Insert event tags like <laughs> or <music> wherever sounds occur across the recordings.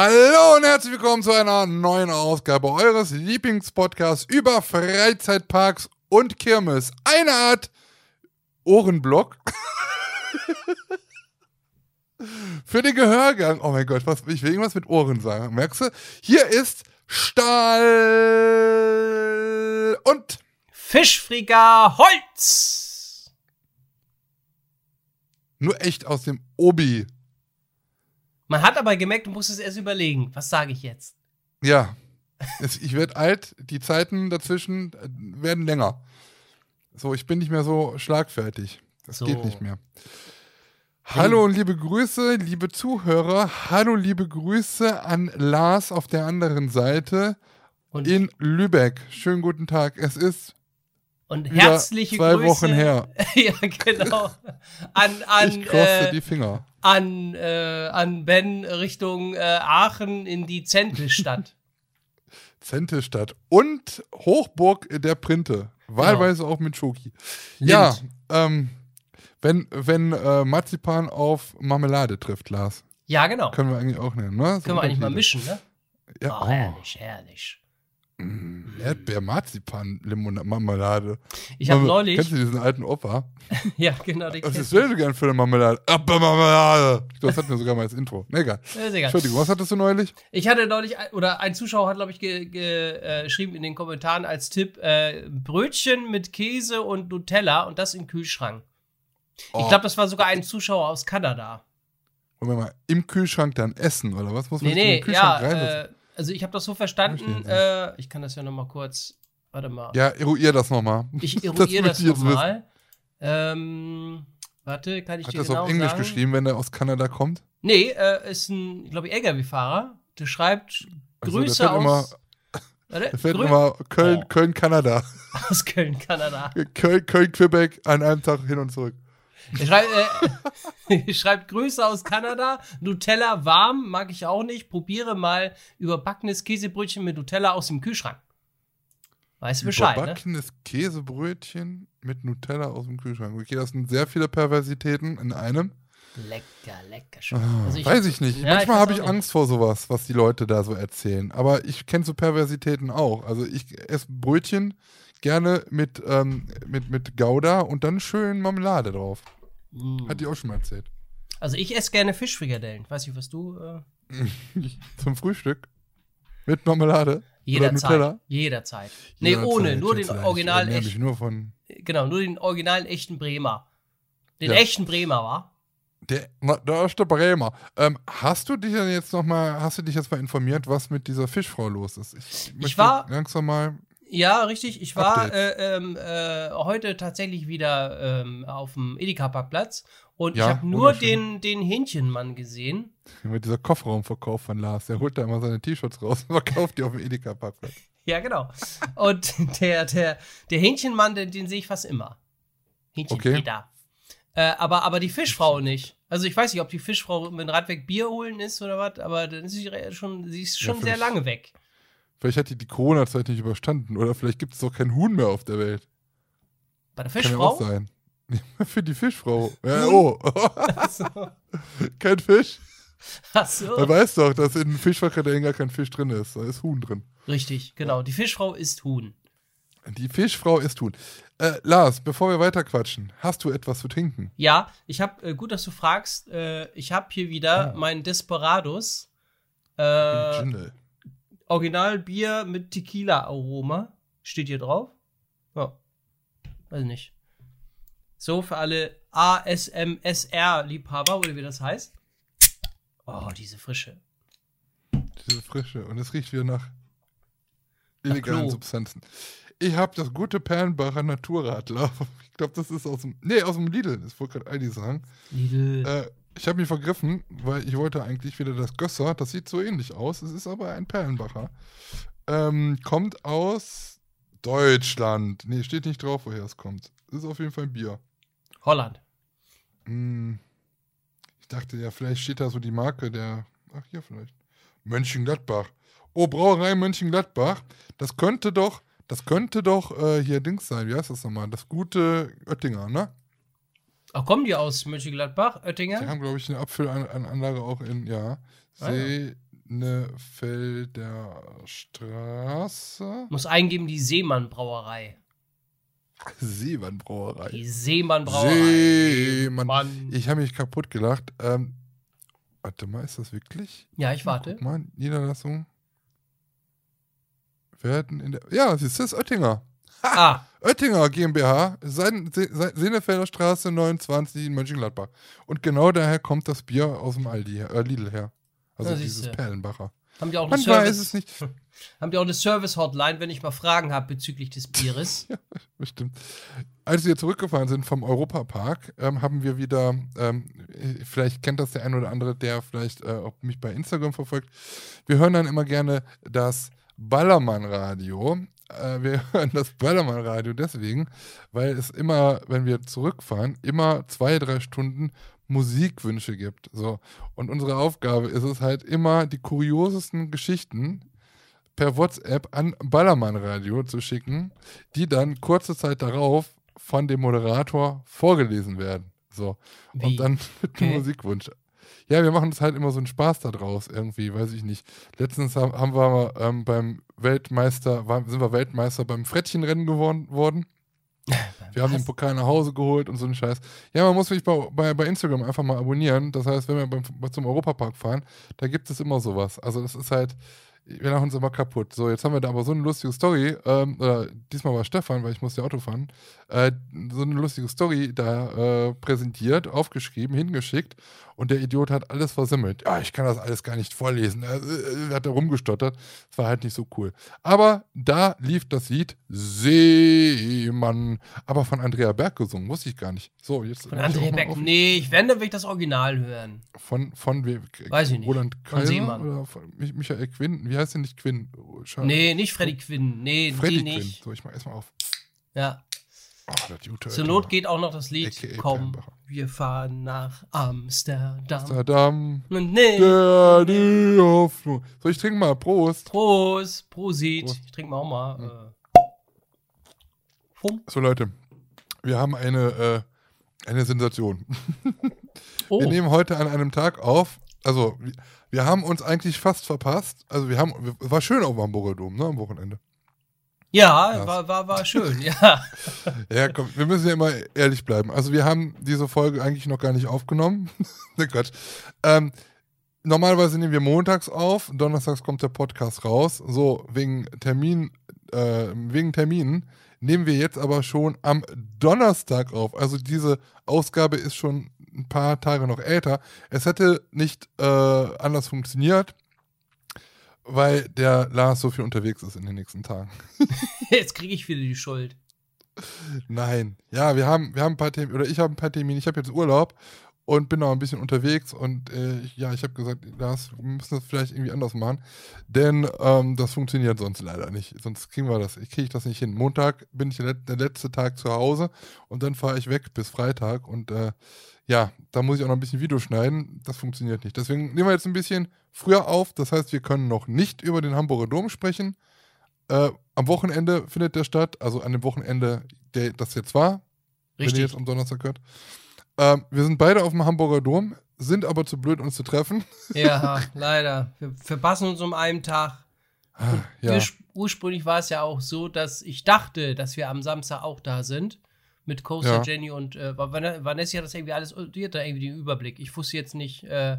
Hallo und herzlich willkommen zu einer neuen Ausgabe eures Lieblingspodcasts über Freizeitparks und Kirmes. Eine Art Ohrenblock. <laughs> Für den Gehörgang. Oh mein Gott, was, ich will irgendwas mit Ohren sagen. Merkst du? Hier ist Stahl und Fischfrika Holz. nur echt aus dem Obi. Man hat aber gemerkt, du musst es erst überlegen. Was sage ich jetzt? Ja. Ich werde alt, die Zeiten dazwischen äh, werden länger. So, ich bin nicht mehr so schlagfertig. Das So. geht nicht mehr. Hallo und liebe Grüße, liebe Zuhörer. Hallo, liebe Grüße an Lars auf der anderen Seite Und, in Lübeck. Schönen guten Tag. Es ist und herzliche zwei Grüße. Wochen her. <laughs> ja, genau. An, an, Ich krosse äh, die Finger. An, äh, an Ben Richtung äh, Aachen in die Zentelstadt. <laughs> Zentestadt und Hochburg der Printe. Wahlweise auch mit Schoki. Ja, ähm, wenn, wenn äh, Marzipan auf Marmelade trifft, Lars. Ja, genau. Können wir eigentlich auch nehmen, ne? So Können wir eigentlich mal mischen, ne? Ja, oh, herrlich, herrlich. Erdbeer-Marzipan-Marmelade. Ich habe Kennst neulich. du diesen alten Opa? <laughs> Ja, genau, den Was kennst ist denn gern für eine Marmelade? Erdbeer-Marmelade. Das hatten wir sogar mal als Intro. Ne, egal. Ist egal. Entschuldigung, was hattest du neulich? Ich hatte neulich, oder ein Zuschauer hat, glaube ich, ge, ge, äh, geschrieben in den Kommentaren als Tipp: äh, Brötchen mit Käse und Nutella und das im Kühlschrank. Ich Oh, glaube, das war sogar ein Zuschauer aus Kanada. Wollen wir mal im Kühlschrank dann essen, oder was? Muss man Nee, nee, den Kühlschrank ja, reinsetzen? äh, also ich habe das so verstanden. ich Äh, ich kann das ja noch mal kurz, warte mal. Ja, eruier das nochmal. ich eruiere <laughs> das, wissen. nochmal. Ähm, warte, kann ich Hat dir das genau auf Englisch sagen? geschrieben, wenn er aus Kanada kommt? Nee, äh, ist ein, glaube ich, LKW-Fahrer. Der schreibt Also, der Grüße fährt immer- aus, <laughs> warte, Da fällt Grü- immer Köln, Oh. <laughs> Köln, Kanada. aus Köln, Kanada. Köln, Köln, Quebec an einem Tag hin und zurück. Er schreibt, äh, <laughs> schreibt Grüße aus Kanada. Nutella warm, mag ich auch nicht. Probiere mal überbackenes Käsebrötchen mit Nutella aus dem Kühlschrank. Weißt du Bescheid, ne? Überbackenes Käsebrötchen mit Nutella aus dem Kühlschrank. Okay, das sind sehr viele Perversitäten in einem. Lecker, lecker. Schon. Ah, Also weiß ich nicht. Ja, Manchmal habe ich nicht. Angst vor sowas, was die Leute da so erzählen. Aber ich kenne so Perversitäten auch. Also ich esse Brötchen gerne mit, ähm, mit, mit Gouda und dann schön Marmelade drauf. Mm. Hat die auch schon mal erzählt. Also ich esse gerne Fischfrikadellen. Weiß nicht, was du. Äh, <laughs> Zum Frühstück. Mit Marmelade. jederzeit. Jederzeit. Nee, ohne. Nur den Original. originalen Ich echten. nur von Genau, nur den originalen echten Bremer. Den Ja. echten Bremer, war? der, der erste Bremer. Ähm, hast du dich denn jetzt noch mal, hast du dich jetzt mal informiert, was mit dieser Fischfrau los ist? Ich, möchte war- langsam mal. Ja, richtig. Ich war äh, ähm, äh, heute tatsächlich wieder ähm, auf dem Edeka-Parkplatz und Ja, ich habe nur den, den Hähnchenmann gesehen. Mit dieser Kofferraumverkauf von Lars, der holt da immer seine T-Shirts raus und verkauft die auf dem Edeka-Parkplatz. <laughs> Ja, genau. Und <laughs> der, der, der Hähnchenmann, den, den sehe ich fast immer. Hähnchen Okay. Äh, aber, aber die Fischfrau nicht. Also ich weiß nicht, ob die Fischfrau mit Radweg Bier holen ist oder was, aber dann ist sie schon, sie ist Ja, schon sehr vielleicht- lange weg. Vielleicht hat die die Corona-Zeit nicht überstanden oder vielleicht gibt es doch kein Huhn mehr auf der Welt. Bei der Kann ja auch Fischfrau? sein. <laughs> Für die Fischfrau. Ja, oh, <laughs> Achso. kein Fisch. Achso. Man weiß doch, dass in Fischfrikadellen gar kein Fisch drin ist. Da ist Huhn drin. Richtig, genau. Die Fischfrau isst Huhn. Die Fischfrau ist Huhn. Äh, Lars, bevor wir weiter quatschen, hast du etwas zu trinken? Ja, ich habe, äh, gut, dass du fragst, äh, ich habe hier wieder Ah. meinen Desperados. Äh, Gindel. Originalbier mit Tequila-Aroma. Steht hier drauf? Ja. Weiß nicht. So, für alle ASMSR-Liebhaber, oder wie das heißt. Oh, diese Frische. Diese Frische. Und es riecht wieder nach illegalen Klo. Substanzen. Ich habe das gute Perlenbacher Naturradler. <laughs> Ich glaube, das ist aus dem. Nee, aus dem Lidl. Das wollte gerade Aldi sagen. Lidl. Äh, ich habe mich vergriffen, weil ich wollte eigentlich wieder das Gösser. Das sieht so ähnlich aus. Es ist aber ein Perlenbacher. Ähm, kommt aus Deutschland. Nee, steht nicht drauf, woher es kommt. Ist auf jeden Fall ein Bier. Holland. Hm, ich dachte ja, vielleicht steht da so die Marke der. Ach, hier vielleicht. Mönchengladbach. Oh, Brauerei Mönchengladbach. Das könnte doch, das könnte doch äh, hier Dings sein. Wie heißt das nochmal? Das gute Oettinger, ne? Ach, kommen die aus Mönchengladbach, Die Oettinger? haben, glaube ich, eine Apfelanlage auch in, ja. Ah, ja. Straße. Muss eingeben die Seemann-Brauerei. Seemann-Brauerei. Die Seemann-Brauerei. Seemann. Mann. Ich habe mich kaputt gelacht. Ähm, warte mal, ist das wirklich? Ja, ich warte. Guck mal, Niederlassung. Werden in der. Ja, es ist das Oettinger. Ah, <laughs> Oettinger GmbH, Seiden- Se- Se- Senefelder Straße 29 in Mönchengladbach. Und genau daher kommt das Bier aus dem Aldi, äh, Lidl her. Also Ja, dieses. Perlenbacher. haben die auch eine Man weiß Service, es nicht. <laughs> haben die auch eine Service-Hotline, wenn ich mal Fragen habe bezüglich des Bieres? <laughs> Bestimmt. Als wir zurückgefahren sind vom Europapark, ähm, haben wir wieder, ähm, äh, vielleicht kennt das der ein oder andere, der vielleicht äh, auch mich bei Instagram verfolgt. Wir hören dann immer gerne das Ballermann-Radio. Äh, wir <laughs> hören das Ballermann-Radio deswegen, weil es immer, wenn wir zurückfahren, immer zwei, drei Stunden Musikwünsche gibt. So. Und unsere Aufgabe ist es halt immer, die kuriosesten Geschichten per WhatsApp an Ballermann Radio zu schicken, die dann kurze Zeit darauf von dem Moderator vorgelesen werden. So. Wie? Und dann <laughs> mit dem Okay. Musikwunsch. Ja, wir machen uns halt immer so einen Spaß da draus irgendwie, weiß ich nicht. Letztens haben, wir ähm, beim Weltmeister, war, sind wir Weltmeister beim Frettchenrennen geworden worden. <laughs> Wir haben den Pokal nach Hause geholt und so einen Scheiß. Ja, man muss mich bei, bei, bei Instagram einfach mal abonnieren. Das heißt, wenn wir beim, zum Europapark fahren, da gibt es immer sowas. Also das ist halt, wir lachen uns immer kaputt. So, jetzt haben wir da aber so eine lustige Story, ähm, oder diesmal war Stefan, weil ich musste Auto fahren, äh, so eine lustige Story da äh, präsentiert, aufgeschrieben, hingeschickt und der Idiot hat alles versimmelt. Ja, ich kann das alles gar nicht vorlesen. Er äh, hat da rumgestottert. Das war halt nicht so cool. Aber da lief das Lied Seemann, aber von Andrea Berg gesungen, wusste ich gar nicht. So, jetzt Von Beck. auf- Nee, ich werde, will ich das Original hören. Von, von we- Weiß ich nicht. Roland Von Kaiser Seemann. oder von Mi- Michael Quinn. Wie heißt denn nicht Quinn? Schade. Nee, nicht Freddy Quinn. Nee, Freddy die Quinn. nicht. So, ich mach erstmal auf. Ja. Oh, das gute Zur Not geht auch noch das Lied. AKA Komm, Perlenbacher. wir fahren nach Amsterdam. Amsterdam, Und nee. der die Hoffnung. So, ich trinke mal. Prost. Prost, Prosit. Prost. Ich trinke mal auch mal. Äh. Fum. So, Leute. Wir haben eine, äh, eine Sensation. <laughs> Oh, Wir nehmen heute an einem Tag auf. Also, wir, wir haben uns eigentlich fast verpasst. Also, wir haben, es war schön auf dem Hamburger Dom, ne, am Wochenende. Ja, war, war, war schön, <laughs> ja. Ja, komm, wir müssen ja immer ehrlich bleiben. Also, wir haben diese Folge eigentlich noch gar nicht aufgenommen. <laughs> ne, Quatsch. Ähm, normalerweise nehmen wir montags auf, donnerstags kommt der Podcast raus. So, wegen Termin, äh, wegen Terminen nehmen wir jetzt aber schon am Donnerstag auf. Also diese Ausgabe ist schon ein paar Tage noch älter. Es hätte nicht äh, anders funktioniert, weil der Lars so viel unterwegs ist in den nächsten Tagen. <laughs> Jetzt kriege ich wieder die Schuld. Nein. Ja, wir haben, wir haben ein paar Termine, oder ich habe ein paar Termine. Ich habe jetzt Urlaub und bin noch ein bisschen unterwegs und äh, ich- ja, ich habe gesagt, Lars, wir müssen das vielleicht irgendwie anders machen, denn ähm, das funktioniert sonst leider nicht. Sonst kriegen wir das, ich kriege das nicht hin. Montag bin ich der letzte Tag zu Hause und dann fahre ich weg bis Freitag und äh, ja, da muss ich auch noch ein bisschen Video schneiden. Das funktioniert nicht. Deswegen nehmen wir jetzt ein bisschen früher auf. Das heißt, wir können noch nicht über den Hamburger Dom sprechen. Äh, am Wochenende findet der statt, also an dem Wochenende, der das jetzt war, wenn ihr Richtig. jetzt am Donnerstag hört. Ähm, wir sind beide auf dem Hamburger Dom, sind aber zu blöd, uns zu treffen. Ja, leider. Wir verpassen uns um einen Tag. ja, Urs ursprünglich war es ja auch so, dass ich dachte, dass wir am Samstag auch da sind. Mit Coaster Ja. Jenny und äh, Van- Vanessa hat das irgendwie alles, die hat da irgendwie den Überblick. Ich wusste jetzt nicht, äh,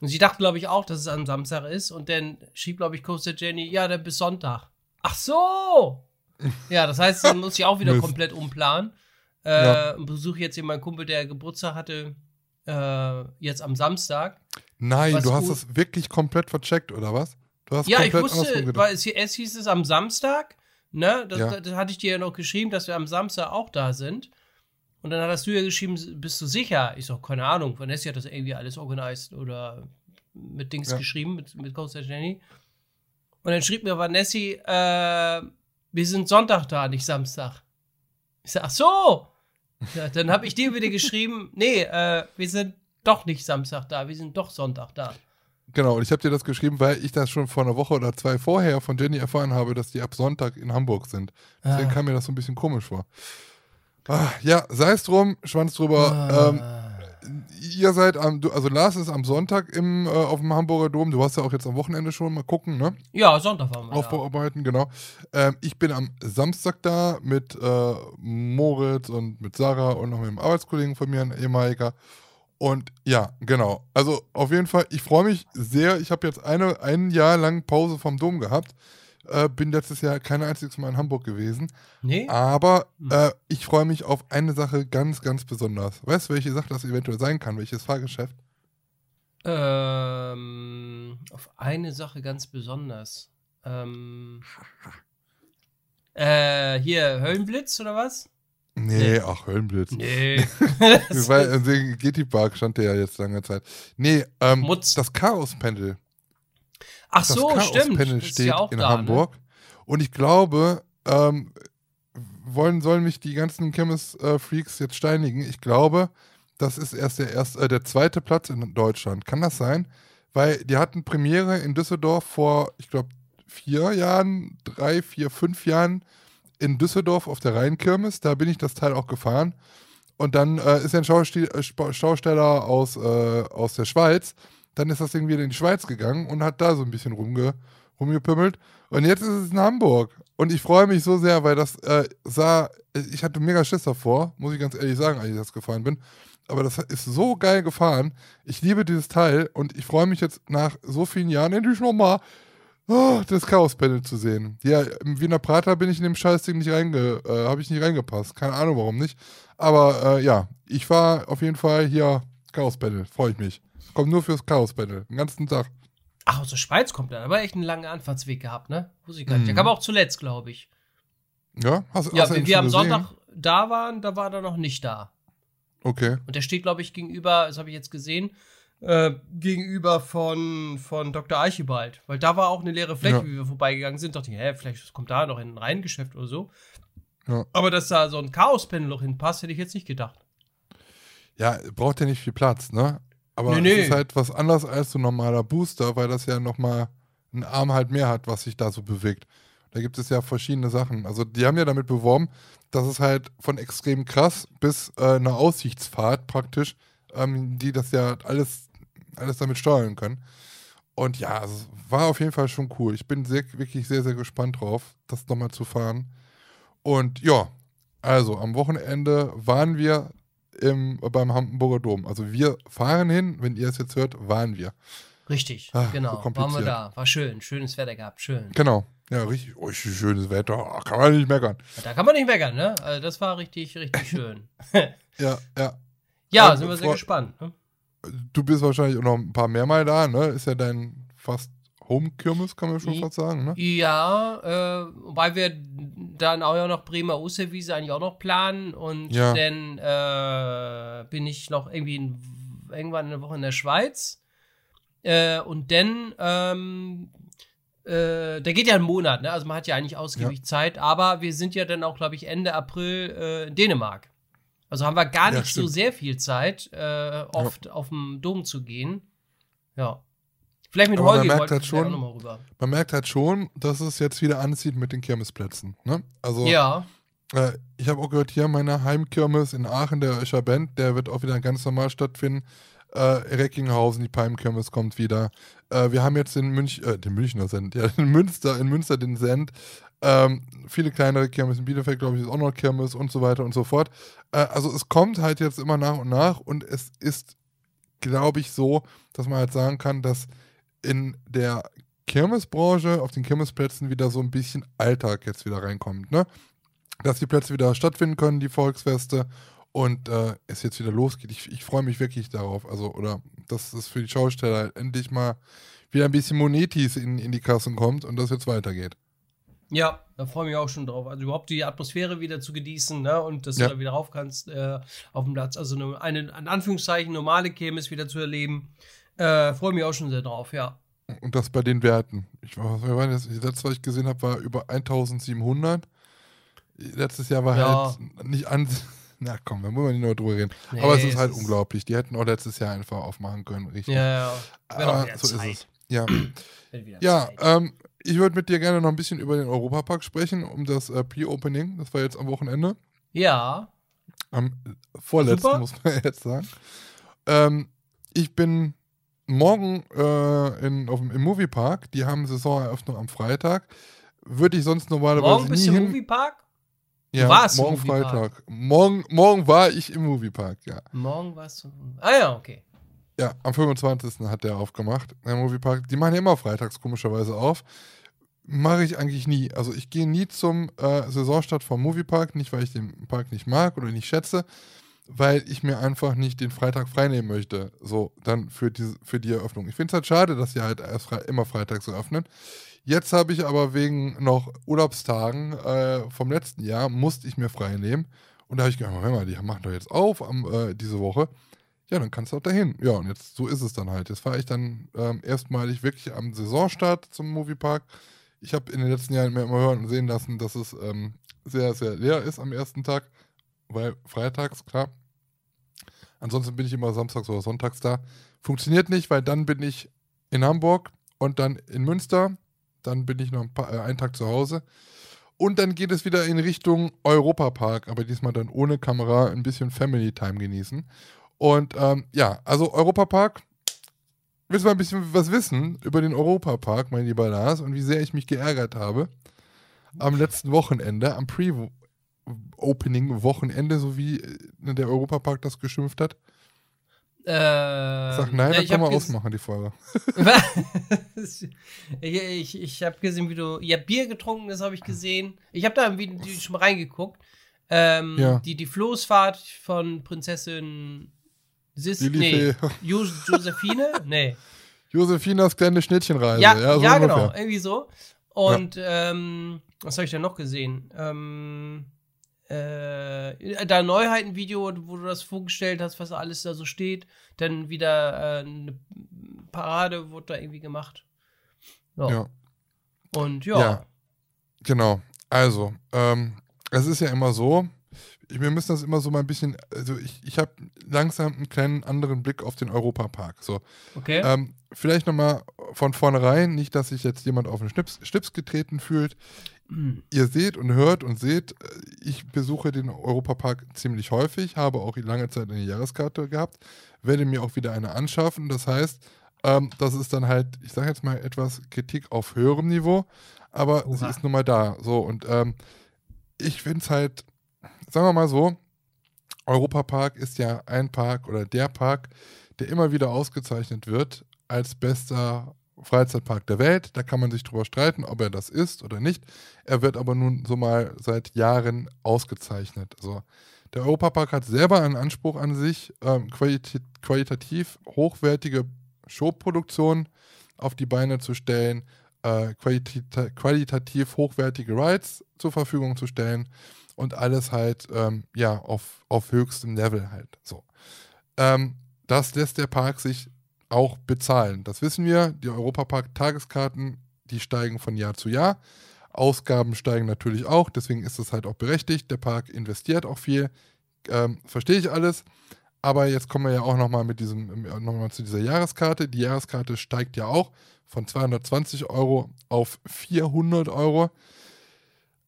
und sie dachte, glaube ich, auch, dass es am Samstag ist. Und dann schrieb, glaube ich, Coaster Jenny, ja, dann bis Sonntag. Ach so! Ja, das heißt, dann muss ich auch wieder <laughs> komplett umplanen. Äh, Ja. und Besuche jetzt hier meinen Kumpel, der Geburtstag hatte, äh, jetzt am Samstag. Nein, was du hast das wirklich komplett vercheckt, oder was? Du hast Ja, ich komplett wusste, weil es, es hieß es am Samstag, ne? Das, Ja. das, hatte ich dir ja noch geschrieben, dass wir am Samstag auch da sind. Und dann hattest du ja geschrieben, bist du sicher? Ich so, keine Ahnung, Vanessa hat das irgendwie alles organisiert oder mit Dings Ja. geschrieben, mit, mit Coaster Jenny. Und dann schrieb mir Vanessa, äh, wir sind Sonntag da, nicht Samstag. Ich sag, ach so! Ja, dann habe ich dir wieder geschrieben, nee, äh, wir sind doch nicht Samstag da, wir sind doch Sonntag da. Genau, und ich habe dir das geschrieben, weil ich das schon vor einer Woche oder zwei vorher von Jenny erfahren habe, dass die ab Sonntag in Hamburg sind. Deswegen Ah. kam mir das so ein bisschen komisch vor. Ah, ja, sei es drum, Schwanz drüber. Ah. Ähm, ihr seid am, also Lars ist am Sonntag im, äh, auf dem Hamburger Dom. Du warst ja auch jetzt am Wochenende schon mal gucken, ne? Ja, Sonntag waren wir. Aufbauarbeiten, genau. Ähm, ich bin am Samstag da mit äh, Moritz und mit Sarah und noch mit einem Arbeitskollegen von mir, ein ehemaliger. Und ja, genau. Also auf jeden Fall, ich freue mich sehr. Ich habe jetzt eine, ein Jahr lang Pause vom Dom gehabt. Äh, bin letztes Jahr kein einziges Mal in Hamburg gewesen. Nee? Aber Hm. äh, ich freue mich auf eine Sache ganz, ganz besonders. Weißt du, welche Sache das eventuell sein kann? Welches Fahrgeschäft? Ähm, auf eine Sache ganz besonders. Ähm, <laughs> äh, hier, Höllenblitz oder was? Nee, ach, Höllenblitz. Nee. Weil äh, GT Park stand der ja jetzt lange Zeit. Nee, ähm, Mutz. das Chaos-Pendel. Ach Das so, stimmt. Chaos-Panel Das steht ja in da, Hamburg. Und ich glaube, ähm, wollen, sollen mich die ganzen Chemist-Freaks jetzt steinigen. Ich glaube, das ist erst der, erste, äh, der zweite Platz in Deutschland. Kann das sein? Weil die hatten Premiere in Düsseldorf vor, ich glaube, vier Jahren, drei, vier, fünf Jahren in Düsseldorf auf der Rheinkirmes. Da bin ich das Teil auch gefahren. Und dann äh, ist ein Schaustil äh, Schausteller aus, äh, aus der Schweiz. Dann ist das Ding wieder in die Schweiz gegangen und hat da so ein bisschen rumge rumgepimmelt. Und jetzt ist es in Hamburg. Und ich freue mich so sehr, weil das äh, sah, ich hatte mega Schiss davor, muss ich ganz ehrlich sagen, als ich das gefahren bin. Aber das ist so geil gefahren. Ich liebe dieses Teil und ich freue mich jetzt nach so vielen Jahren endlich nochmal oh, das Chaos-Panel zu sehen. Ja, im Wiener Prater bin ich in dem Scheißding nicht reinge, äh, habe ich nicht reingepasst. Keine Ahnung warum nicht. Aber äh, ja, ich war auf jeden Fall hier Chaos-Panel. Freue ich mich. Kommt nur fürs Chaos-Panel. Den ganzen Tag. Ach, aus der Schweiz kommt er. Aber echt einen langen Anfahrtsweg gehabt, ne? Wusste ich gar nicht. Der Mhm. kam auch zuletzt, glaube ich. Ja, hast, Ja, hast du wenn ihn wir am? Sonntag da waren, da war er noch nicht da. Okay. Und der steht, glaube ich, gegenüber, das habe ich jetzt gesehen, äh, gegenüber von, von Dr. Archibald. Weil da war auch eine leere Fläche, Ja. wie wir vorbeigegangen sind. Dachte ich, hä, vielleicht kommt da noch in ein Reihengeschäft oder so. Ja. Aber dass da so ein Chaos-Panel noch hinpasst, hätte ich jetzt nicht gedacht. Ja, braucht ja nicht viel Platz, ne? Aber Nee, nee. es ist halt was anderes als so ein normaler Booster, weil das ja nochmal einen Arm halt mehr hat, was sich da so bewegt. Da gibt es ja verschiedene Sachen. Also die haben ja damit beworben, dass es halt von extrem krass bis äh, eine Aussichtsfahrt praktisch, ähm, die das ja alles, alles damit steuern können. Und ja, also es war auf jeden Fall schon cool. Ich bin sehr, wirklich sehr, sehr gespannt drauf, das nochmal zu fahren. Und ja, also am Wochenende waren wir im, beim Hamburger Dom. Also wir fahren hin, wenn ihr es jetzt hört, waren wir. Richtig, so genau. Waren wir da. War schön. Schönes Wetter gehabt. Schön. Genau. Ja, richtig, oh, schönes Wetter. Ah, Kann man nicht meckern. Da kann man nicht meckern, ne? Also das war richtig, richtig <laughs> schön. Ja, ja. <laughs> ja, sind wir sehr gespannt. Ne? Du bist wahrscheinlich auch noch ein paar mehr Mal da, ne? Ist ja dein fast Home-Kirmes, kann man schon fast sagen, ne? Ja, äh, wobei wir dann auch ja noch Bremer Osterwiese eigentlich auch noch planen und Ja. dann äh, bin ich noch irgendwie in, irgendwann eine Woche in der Schweiz äh, und dann ähm, äh, der geht ja einen Monat, ne? Also man hat ja eigentlich ausgiebig Zeit, aber wir sind ja dann auch, glaube ich, Ende April äh, in Dänemark. Also haben wir gar Ja, nicht so stimmt. sehr viel Zeit, äh, oft auf den Dom zu gehen. Ja. Vielleicht mit Aber man Holgi merkt wollten halt schon- auch noch mal rüber. Man merkt halt schon, dass es jetzt wieder anzieht mit den Kirmesplätzen, ne? Also, Ja. Äh, ich habe auch gehört, hier meine Heimkirmes in Aachen, der Öscher Band, der wird auch wieder ganz normal stattfinden. Äh, Recklinghausen, die Palmkirmes kommt wieder. Äh, wir haben jetzt in Münch, äh, den Münchner Send, ja, in Münster, in Münster den Send. Ähm, viele kleinere Kirmes, in Bielefeld, glaube ich, ist auch noch Kirmes und so weiter und so fort. Äh, also es kommt halt jetzt immer nach und nach und es ist, glaube ich, so, dass man halt sagen kann, dass in der Kirmesbranche auf den Kirmesplätzen wieder so ein bisschen Alltag jetzt wieder reinkommt, ne? dass die Plätze wieder stattfinden können, die Volksfeste und äh, es jetzt wieder losgeht. Ich, ich freue mich wirklich darauf. Also, oder dass es für die Schausteller halt endlich mal wieder ein bisschen Monetis in, in die Kassen kommt und das jetzt weitergeht. Ja, da freue ich mich auch schon drauf. Also überhaupt die Atmosphäre wieder zu genießen, ne? Und dass Ja. du da wieder rauf kannst äh, auf dem Platz. Also eine, eine in Anführungszeichen normale Kirmes wieder zu erleben. Äh, freue mich auch schon sehr drauf, ja. Und das bei den Werten. Ich war, was war das? Das letzte, was ich gesehen habe, war über 1700. Letztes Jahr war Ja. halt nicht an. Na komm, da muss man nicht nur drüber reden. Nee, Aber es ist es halt ist- unglaublich. Die hätten auch letztes Jahr einfach aufmachen können, richtig. Ja, ja. Aber wieder so Zeit. ist es. Ja. <clears throat> Ja, ähm, ich würde mit dir gerne noch ein bisschen über den Europapark sprechen, um das äh, Pre-Opening. Das war jetzt am Wochenende. Ja. Am vorletzten, Super. muss man <laughs> jetzt sagen. Ähm, ich bin morgen äh, in, auf dem, im Moviepark. Die haben Saisoneröffnung am Freitag. Würde ich sonst normalerweise Morgen nie hin. Moviepark? Ja, warst im morgen Moviepark. Freitag. Morgen, morgen war ich im Moviepark, ja. Morgen warst du. Ah ja, okay. Ja, am 25. hat der aufgemacht, der Moviepark. Die machen ja immer freitags komischerweise auf. Mache ich eigentlich nie. Also ich gehe nie zum äh, Saisonstart vom Moviepark, nicht weil ich den Park nicht mag oder nicht schätze, weil ich mir einfach nicht den Freitag freinehmen möchte. So, dann für die, für die Eröffnung. Ich finde es halt schade, dass sie halt erst frei, immer freitags eröffnen. Jetzt habe ich aber wegen noch Urlaubstagen äh, vom letzten Jahr, musste ich mir frei nehmen. Und da habe ich gedacht, Moment mal, die machen doch jetzt auf am, äh, diese Woche. Ja, dann kannst du auch dahin. Ja, und jetzt, so ist es dann halt. Jetzt fahre ich dann ähm, erstmalig wirklich am Saisonstart zum Moviepark. Ich habe in den letzten Jahren mir immer hören und sehen lassen, dass es ähm, sehr, sehr leer ist am ersten Tag, weil freitags, klar. Ansonsten bin ich immer samstags oder sonntags da. Funktioniert nicht, weil dann bin ich in Hamburg und dann in Münster. Dann bin ich noch ein paar, äh, einen Tag zu Hause. Und dann geht es wieder in Richtung Europapark, aber diesmal dann ohne Kamera ein bisschen Family Time genießen. Und ähm, ja, also Europapark. Willst du mal ein bisschen was wissen über den Europapark, mein lieber Lars, und wie sehr ich mich geärgert habe? Am letzten Wochenende, am Pre-Opening-Wochenende, so wie äh, der Europapark das geschimpft hat. Äh, Sag nein, ja, dann hab ges- ausmachen, die Folge. <laughs> Ich ich, ich habe gesehen, wie du. Ihr habt Bier getrunken, das habe ich gesehen. Ich habe da im Video schon mal reingeguckt. Ähm, Ja. die, die Floßfahrt von Prinzessin Sis, nee. Jo Josephine? <laughs> Nee. Josephinas kleine Schnittchenreise. Ja, Ja, so ja genau, irgendwie so. Und ähm, was habe ich denn noch gesehen? Ähm, äh, da Neuheiten-Video, wo du das vorgestellt hast, was alles da so steht. Dann wieder äh, eine Parade wurde da irgendwie gemacht. Ja. Ja. Und ja. Ja. Genau. Also, ähm, es ist ja immer so, wir müssen das immer so mal ein bisschen, also ich, ich habe langsam einen kleinen anderen Blick auf den Europapark. So, Okay. ähm, vielleicht nochmal von vornherein, nicht, dass sich jetzt jemand auf den Schnips, Schlips getreten fühlt. Ihr seht und hört und seht, äh, ich besuche den Europapark ziemlich häufig, habe auch lange Zeit eine Jahreskarte gehabt, werde mir auch wieder eine anschaffen. Das heißt, ähm, das ist dann halt, ich sage jetzt mal etwas Kritik auf höherem Niveau, aber sie Oha. ist nun mal da. So, und ähm, ich finde es halt, sagen wir mal so, Europapark ist ja ein Park oder der Park, der immer wieder ausgezeichnet wird als bester Freizeitpark der Welt. Da kann man sich drüber streiten, ob er das ist oder nicht. Er wird aber nun so mal seit Jahren ausgezeichnet. Also der Europapark hat selber einen Anspruch an sich, ähm, qualita qualitativ hochwertige Showproduktionen auf die Beine zu stellen, äh, qualita qualitativ hochwertige Rides zur Verfügung zu stellen und alles halt ähm, ja auf, auf höchstem Level halt. So. Ähm, das lässt der Park sich auch bezahlen. Das wissen wir. Die Europapark-Tageskarten, die steigen von Jahr zu Jahr. Ausgaben steigen natürlich auch, deswegen ist es halt auch berechtigt. Der Park investiert auch viel. Ähm, Verstehe ich alles. Aber jetzt kommen wir ja auch nochmal mit diesem, nochmal zu dieser Jahreskarte. Die Jahreskarte steigt ja auch von 220 Euro auf 400 Euro.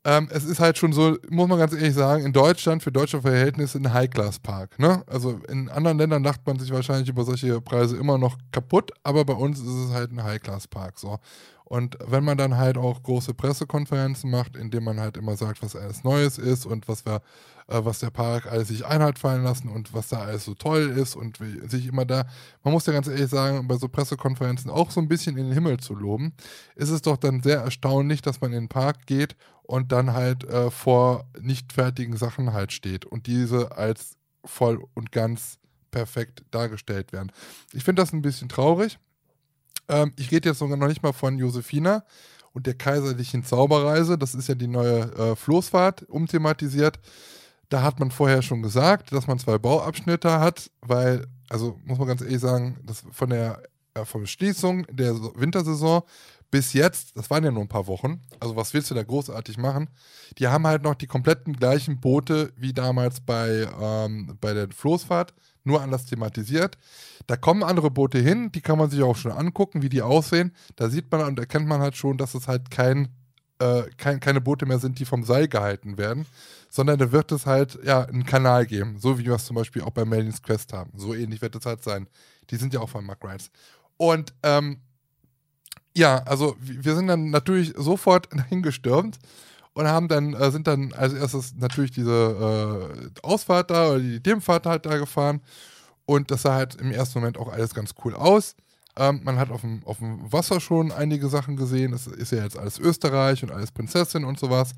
Ähm, es ist halt schon so, muss man ganz ehrlich sagen, in Deutschland für deutsche Verhältnisse ein High-Class-Park. Ne? Also in anderen Ländern lacht man sich wahrscheinlich über solche Preise immer noch kaputt, aber bei uns ist es halt ein High-Class-Park. So. Und wenn man dann halt auch große Pressekonferenzen macht, indem man halt immer sagt, was alles Neues ist und was wir, äh, was der Park alles sich einhalt fallen lassen und was da alles so toll ist und wie, sich immer da, man muss ja ganz ehrlich sagen, bei so Pressekonferenzen auch so ein bisschen in den Himmel zu loben, ist es doch dann sehr erstaunlich, dass man in den Park geht und dann halt äh, vor nicht fertigen Sachen halt steht und diese als voll und ganz perfekt dargestellt werden. Ich finde das ein bisschen traurig. Ähm, ich rede jetzt sogar noch nicht mal von Josefina und der kaiserlichen Zauberreise. Das ist ja die neue äh, Floßfahrt umthematisiert. Da hat man vorher schon gesagt, dass man zwei Bauabschnitte hat, weil, also muss man ganz ehrlich sagen, das von der äh, von der Schließung der So- Wintersaison bis jetzt, das waren ja nur ein paar Wochen, also was willst du da großartig machen? Die haben halt noch die kompletten gleichen Boote wie damals bei, ähm, bei der Floßfahrt, nur anders thematisiert. Da kommen andere Boote hin, die kann man sich auch schon angucken, wie die aussehen. Da sieht man und erkennt man halt schon, dass es halt kein äh, kein, keine Boote mehr sind, die vom Seil gehalten werden, sondern da wird es halt ja einen Kanal geben, so wie wir es zum Beispiel auch bei Melins Quest haben. So ähnlich wird es halt sein. Die sind ja auch von Mark Rides. Und ähm, ja, also wir sind dann natürlich sofort <laughs> hingestürmt und haben dann, äh, sind dann als erstes natürlich diese äh, Ausfahrt da oder die Themenfahrt halt da gefahren. Und das sah halt im ersten Moment auch alles ganz cool aus. Ähm, man hat auf dem, auf dem Wasser schon einige Sachen gesehen. Es ist ja jetzt alles Österreich und alles Prinzessin und sowas.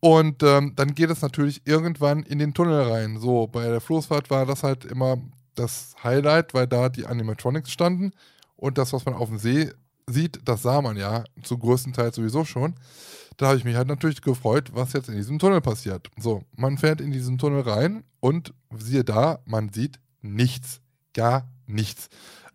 Und ähm, dann geht es natürlich irgendwann in den Tunnel rein. So, bei der Floßfahrt war das halt immer das Highlight, weil da die Animatronics standen. Und das, was man auf dem See sieht, das sah man ja zum größten Teil sowieso schon. Da habe ich mich halt natürlich gefreut, was jetzt in diesem Tunnel passiert. So, man fährt in diesen Tunnel rein und siehe da, man sieht nichts. Gar nichts.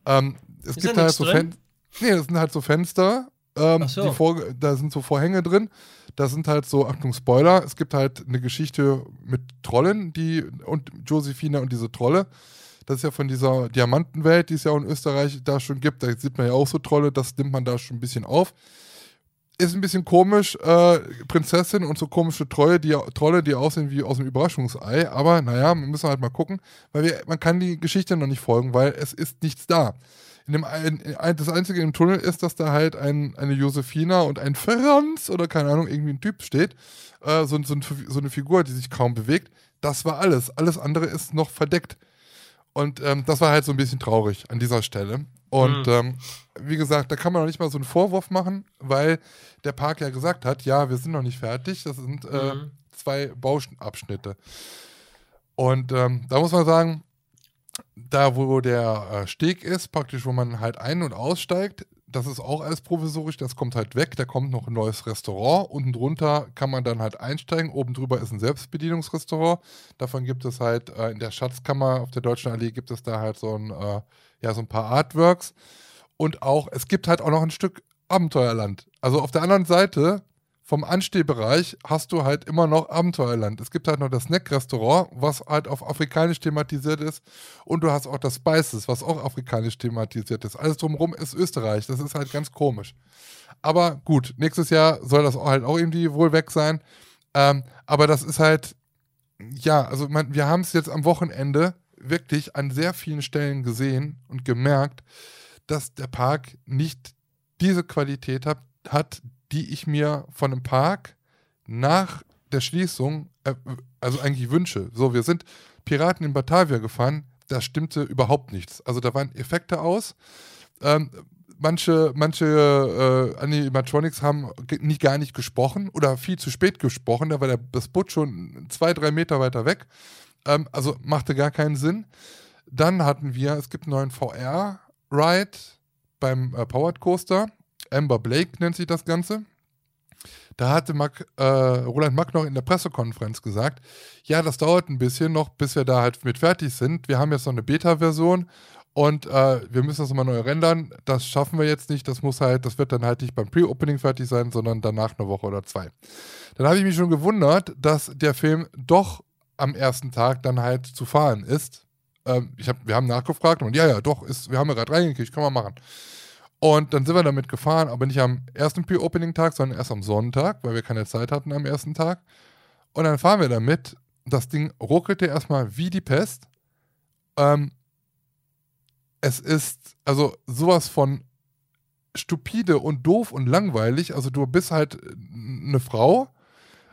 Ähm, es Ist gibt da halt so? Fenster. Nee, das sind halt so Fenster. Ähm, so. da sind so Vorhänge drin. Da sind halt so, Achtung, Spoiler, es gibt halt eine Geschichte mit Trollen, die und Josephine und diese Trolle. Das ist ja von dieser Diamantenwelt, die es ja auch in Österreich da schon gibt. Da sieht man ja auch so Trolle, das nimmt man da schon ein bisschen auf. Ist ein bisschen komisch, äh, Prinzessin und so komische Trolle die, Trolle, die aussehen wie aus dem Überraschungsei. Aber naja, wir müssen halt mal gucken, weil wir, man kann die Geschichte noch nicht folgen, weil es ist nichts da. In dem, ein, das Einzige im Tunnel ist, dass da halt ein, eine Josephina und ein Franz oder keine Ahnung, irgendwie ein Typ steht. Äh, so, so, so eine Figur, die sich kaum bewegt. Das war alles. Alles andere ist noch verdeckt. Und ähm, das war halt so ein bisschen traurig an dieser Stelle. Und Mhm. ähm, wie gesagt, da kann man noch nicht mal so einen Vorwurf machen, weil der Park ja gesagt hat, ja, wir sind noch nicht fertig. Das sind äh, Mhm. zwei Bauabschnitte. Und ähm, da muss man sagen, da wo der äh, Steg ist, praktisch, wo man halt ein- und aussteigt, das ist auch alles provisorisch, das kommt halt weg, da kommt noch ein neues Restaurant, unten drunter kann man dann halt einsteigen, oben drüber ist ein Selbstbedienungsrestaurant, davon gibt es halt äh, in der Schatzkammer auf der Deutschen Allee gibt es da halt so ein, äh, ja, so ein paar Artworks. Und auch, es gibt halt auch noch ein Stück Abenteuerland. Also auf der anderen Seite vom Anstehbereich hast du halt immer noch Abenteuerland. Es gibt halt noch das Snack-Restaurant, was halt auf afrikanisch thematisiert ist. Und du hast auch das Spices, was auch afrikanisch thematisiert ist. Alles drumherum ist Österreich. Das ist halt ganz komisch. Aber gut, nächstes Jahr soll das halt auch irgendwie wohl weg sein. Ähm, aber das ist halt, ja, also man, wir haben es jetzt am Wochenende wirklich an sehr vielen Stellen gesehen und gemerkt, dass der Park nicht diese Qualität hat, hat die ich mir von einem Park nach der Schließung, äh, also eigentlich wünsche. So, wir sind Piraten in Batavia gefahren, da stimmte überhaupt nichts. Also da waren Effekte aus. Ähm, manche manche äh, Animatronics haben nicht, gar nicht gesprochen oder viel zu spät gesprochen, da war der, das Boot schon zwei, drei Meter weiter weg. Ähm, also machte gar keinen Sinn. Dann hatten wir, es gibt einen neuen VR-Ride beim äh, Powered Coaster. Amber Blake nennt sich das Ganze. Da hatte Mac, äh, Roland Mack noch in der Pressekonferenz gesagt, ja, das dauert ein bisschen noch, bis wir da halt mit fertig sind. Wir haben jetzt noch eine Beta-Version und äh, wir müssen das nochmal neu rendern. Das schaffen wir jetzt nicht. Das muss halt, das wird dann halt nicht beim Pre-Opening fertig sein, sondern danach eine Woche oder zwei. Dann habe ich mich schon gewundert, dass der Film doch am ersten Tag dann halt zu fahren ist. Ähm, ich hab, wir haben nachgefragt und ja, ja, doch, ist, wir haben ja gerade reingekriegt, kann man machen. Und dann sind wir damit gefahren, aber nicht am ersten Pre-Opening-Tag, sondern erst am Sonntag, weil wir keine Zeit hatten am ersten Tag. Und dann fahren wir damit. Das Ding ruckelte erstmal wie die Pest. Ähm, es ist also sowas von stupide und doof und langweilig. Also du bist halt eine Frau,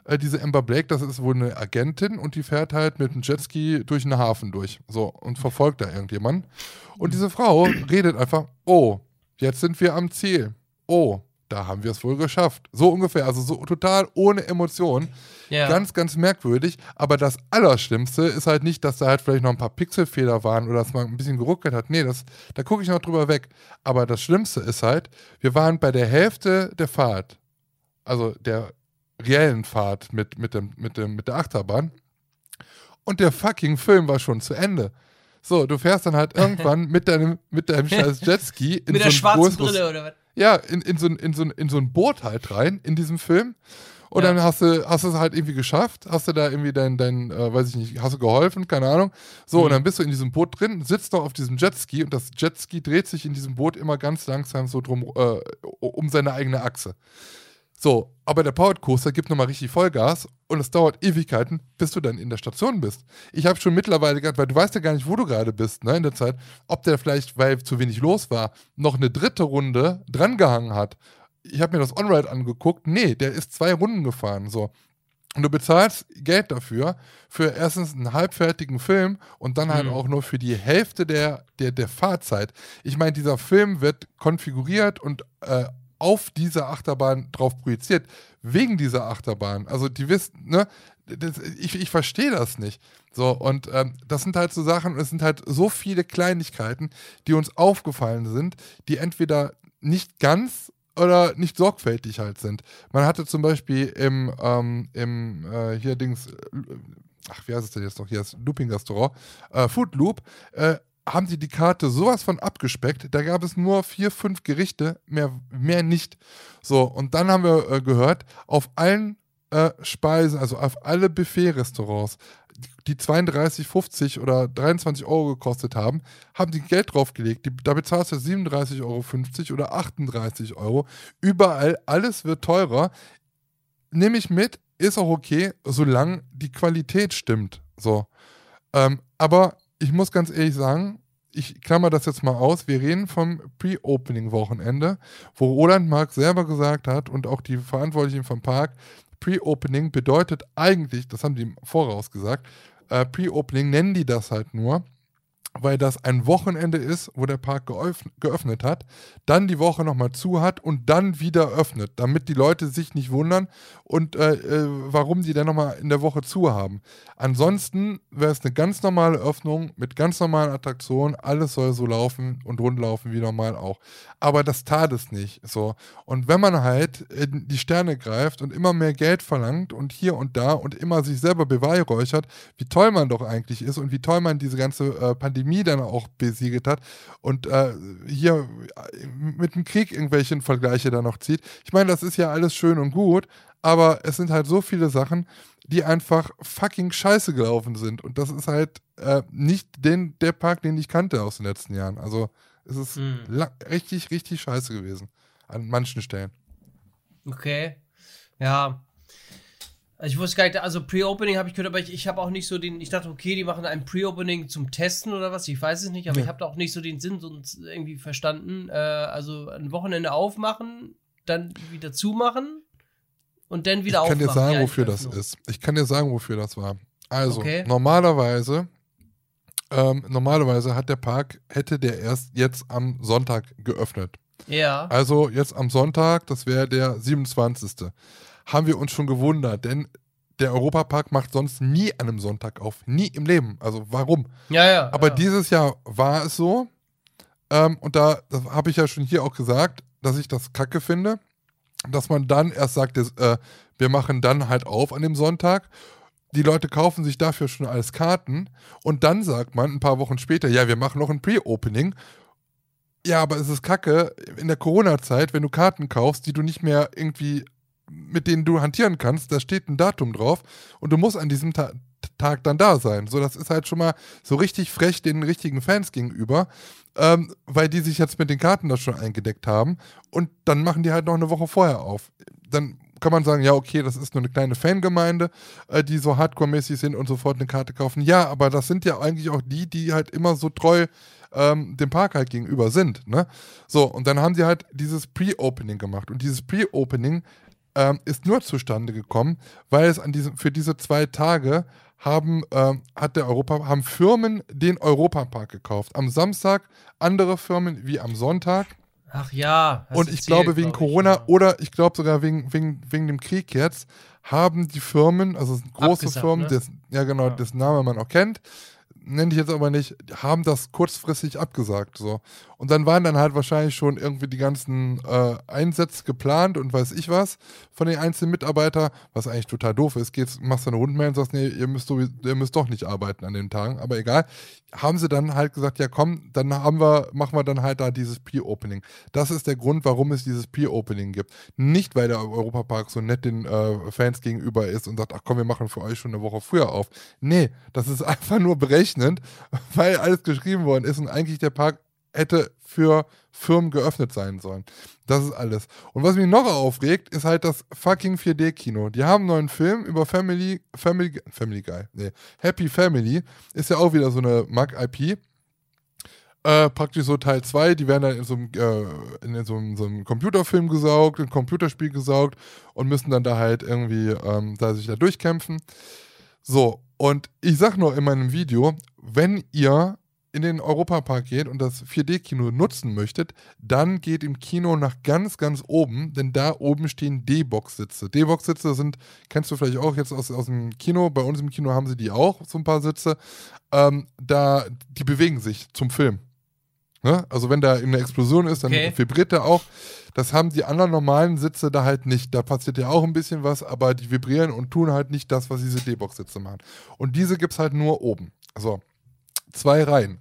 äh, diese Amber Blake, das ist wohl eine Agentin und die fährt halt mit einem Jetski durch einen Hafen durch. So, und verfolgt da irgendjemanden. Und diese Frau redet einfach, oh, jetzt sind wir am Ziel. Oh, da haben wir es wohl geschafft. So ungefähr, also so total ohne Emotion. Ja. Ganz, ganz merkwürdig. Aber das Allerschlimmste ist halt nicht, dass da halt vielleicht noch ein paar Pixelfehler waren oder dass man ein bisschen geruckelt hat. Nee, das, da gucke ich noch drüber weg. Aber das Schlimmste ist halt, wir waren bei der Hälfte der Fahrt, also der reellen Fahrt mit, mit, dem, mit, dem, mit der Achterbahn. Und der fucking Film war schon zu Ende. So, du fährst dann halt irgendwann mit deinem, mit deinem <laughs> scheiß Jetski in Mit so der schwarzen Brille oder was? ja, in, in, so, ein- in, so, in so ein Boot halt rein, in diesem Film. Und Ja. dann hast du, hast du es halt irgendwie geschafft, hast du da irgendwie dein, dein äh, weiß ich nicht, hast du geholfen, keine Ahnung. So, Mhm. und dann bist du in diesem Boot drin, sitzt noch auf diesem Jetski und das Jetski dreht sich in diesem Boot immer ganz langsam so drum, äh, um seine eigene Achse. So, aber der Powered Coaster gibt nochmal richtig Vollgas und es dauert Ewigkeiten, bis du dann in der Station bist. Ich habe schon mittlerweile gehabt, weil du weißt ja gar nicht, wo du gerade bist, ne, in der Zeit, ob der vielleicht, weil zu wenig los war, noch eine dritte Runde drangehangen hat. Ich habe mir das On-Ride angeguckt. Nee, der ist zwei Runden gefahren. So. Und du bezahlst Geld dafür, für erstens einen halbfertigen Film und dann halt Mhm. auch nur für die Hälfte der, der, der Fahrzeit. Ich meine, dieser Film wird konfiguriert und äh, auf diese Achterbahn drauf projiziert, wegen dieser Achterbahn. Also die wissen, ne, das, ich, ich verstehe das nicht. So, und ähm, das sind halt so Sachen, es sind halt so viele Kleinigkeiten, die uns aufgefallen sind, die entweder nicht ganz oder nicht sorgfältig halt sind. Man hatte zum Beispiel im, ähm, im äh, hier Dings, äh, ach, wie heißt es denn jetzt noch hier, das Looping-Restaurant, äh, Food Loop, äh, haben sie die Karte sowas von abgespeckt. Da gab es nur vier, fünf Gerichte, mehr, mehr nicht. So, und dann haben wir äh, gehört, auf allen äh, Speisen, also auf alle Buffet-Restaurants, die 32,50 oder 23 Euro gekostet haben, haben die Geld draufgelegt. Die, da bezahlst du 37,50 Euro oder 38 Euro. Überall, alles wird teurer. Nehme ich mit, ist auch okay, solange die Qualität stimmt. So. Ähm, aber ich muss ganz ehrlich sagen, ich klammer das jetzt mal aus. Wir reden vom Pre-Opening-Wochenende, wo Roland Mark selber gesagt hat und auch die Verantwortlichen vom Park, Pre-Opening bedeutet eigentlich, das haben die im Voraus gesagt, äh, Pre-Opening nennen die das halt nur, weil das ein Wochenende ist, wo der Park geöff geöffnet hat, dann die Woche nochmal zu hat und dann wieder öffnet, damit die Leute sich nicht wundern und äh, äh, warum die dann nochmal in der Woche zu haben. Ansonsten wäre es eine ganz normale Öffnung mit ganz normalen Attraktionen, alles soll so laufen und rundlaufen wie normal auch. Aber das tat es nicht so. Und wenn man halt in die Sterne greift und immer mehr Geld verlangt und hier und da und immer sich selber beweihräuchert, wie toll man doch eigentlich ist und wie toll man diese ganze äh, Pandemie dann auch besiegelt hat und äh, hier äh, mit dem Krieg irgendwelche Vergleiche dann noch zieht. Ich meine, das ist ja alles schön und gut, aber es sind halt so viele Sachen, die einfach fucking scheiße gelaufen sind. Und das ist halt äh, nicht den, der Park, den ich kannte aus den letzten Jahren. Also es ist Hm. richtig, richtig scheiße gewesen. An manchen Stellen. Okay. Ja. Also ich wusste gar nicht, also Pre-Opening habe ich gehört, aber ich, ich habe auch nicht so den, ich dachte, okay, die machen ein Pre-Opening zum Testen oder was, ich weiß es nicht, aber Ja. ich habe da auch nicht so den Sinn sonst irgendwie verstanden. Äh, also ein Wochenende aufmachen, dann wieder zumachen und dann wieder ich kann aufmachen. dir sagen, Ja, wofür das ist. Ich kann dir sagen, wofür das war. Also, Okay. normalerweise, ähm, normalerweise hat der Park, hätte der erst jetzt am Sonntag geöffnet. Ja. Also jetzt am Sonntag, das wäre der 27. Haben wir uns schon gewundert, denn der Europapark macht sonst nie an einem Sonntag auf. Nie im Leben. Also warum? Ja, ja. Aber ja. dieses Jahr war es so. Ähm, und da habe ich ja schon hier auch gesagt, dass ich das kacke finde, dass man dann erst sagt, äh, wir machen dann halt auf an dem Sonntag. Die Leute kaufen sich dafür schon alles Karten und dann sagt man ein paar Wochen später, ja, wir machen noch ein Pre-Opening. Ja, aber es ist kacke in der Corona-Zeit, wenn du Karten kaufst, die du nicht mehr irgendwie, mit denen du hantieren kannst, da steht ein Datum drauf und du musst an diesem Ta Tag dann da sein. So, das ist halt schon mal so richtig frech den richtigen Fans gegenüber, ähm, weil die sich jetzt mit den Karten da schon eingedeckt haben und dann machen die halt noch eine Woche vorher auf. Dann kann man sagen, ja, okay, das ist nur eine kleine Fangemeinde, äh, die so hardcore-mäßig sind und sofort eine Karte kaufen. Ja, aber das sind ja eigentlich auch die, die halt immer so treu ähm, dem Park halt gegenüber sind. Ne? So, und dann haben sie halt dieses Pre-Opening gemacht. Und dieses Pre-Opening ähm, ist nur zustande gekommen, weil es an diesem, für diese zwei Tage haben, ähm, hat der Europa, haben Firmen den Europapark gekauft. Am Samstag andere Firmen wie am Sonntag. Ach ja. Und ich glaube, wegen glaub ich, Corona ja. oder ich glaube sogar wegen, wegen, wegen dem Krieg jetzt, haben die Firmen, also große Abgesagt, Firmen, ne? das, ja genau, Ja. dessen Name man auch kennt, nenne ich jetzt aber nicht, haben das kurzfristig abgesagt. So. Und dann waren dann halt wahrscheinlich schon irgendwie die ganzen äh, Einsätze geplant und weiß ich was von den einzelnen Mitarbeitern, was eigentlich total doof ist. Gehst, machst du eine Rundmail und sagst, nee, ihr müsst, sowieso- ihr müsst doch nicht arbeiten an den Tagen, aber egal. Haben sie dann halt gesagt, ja komm, dann haben wir, machen wir dann halt da dieses Pre-Opening. Das ist der Grund, warum es dieses Pre-Opening gibt. Nicht, weil der Europapark so nett den äh, Fans gegenüber ist und sagt, ach komm, wir machen für euch schon eine Woche früher auf. Nee, das ist <laughs> einfach nur berechnend, weil alles geschrieben worden ist und eigentlich der Park hätte für Firmen geöffnet sein sollen. Das ist alles. Und was mich noch aufregt, ist halt das fucking 4D-Kino. Die haben einen neuen Film über Family, Family, Family Guy, nee, Happy Family. Ist ja auch wieder so eine Mag-IP. Äh, praktisch so Teil 2, die werden dann in so einem, äh, in so einem, so einem Computerfilm gesaugt, ein Computerspiel gesaugt und müssen dann da halt irgendwie ähm, da sich da durchkämpfen. So, und ich sag nur in meinem Video, wenn ihr in den Europapark geht und das 4D-Kino nutzen möchtet, dann geht im Kino nach ganz, ganz oben, denn da oben stehen D-Box-Sitze. D-Box-Sitze sind, kennst du vielleicht auch jetzt aus, aus dem Kino, bei uns im Kino haben sie die auch, so ein paar Sitze. Ähm, da, die bewegen sich zum Film. Ne? Also wenn da eine Explosion ist, dann okay. vibriert der auch. Das haben die anderen normalen Sitze da halt nicht. Da passiert ja auch ein bisschen was, aber die vibrieren und tun halt nicht das, was diese D-Box-Sitze machen. Und diese gibt es halt nur oben. So, zwei Reihen.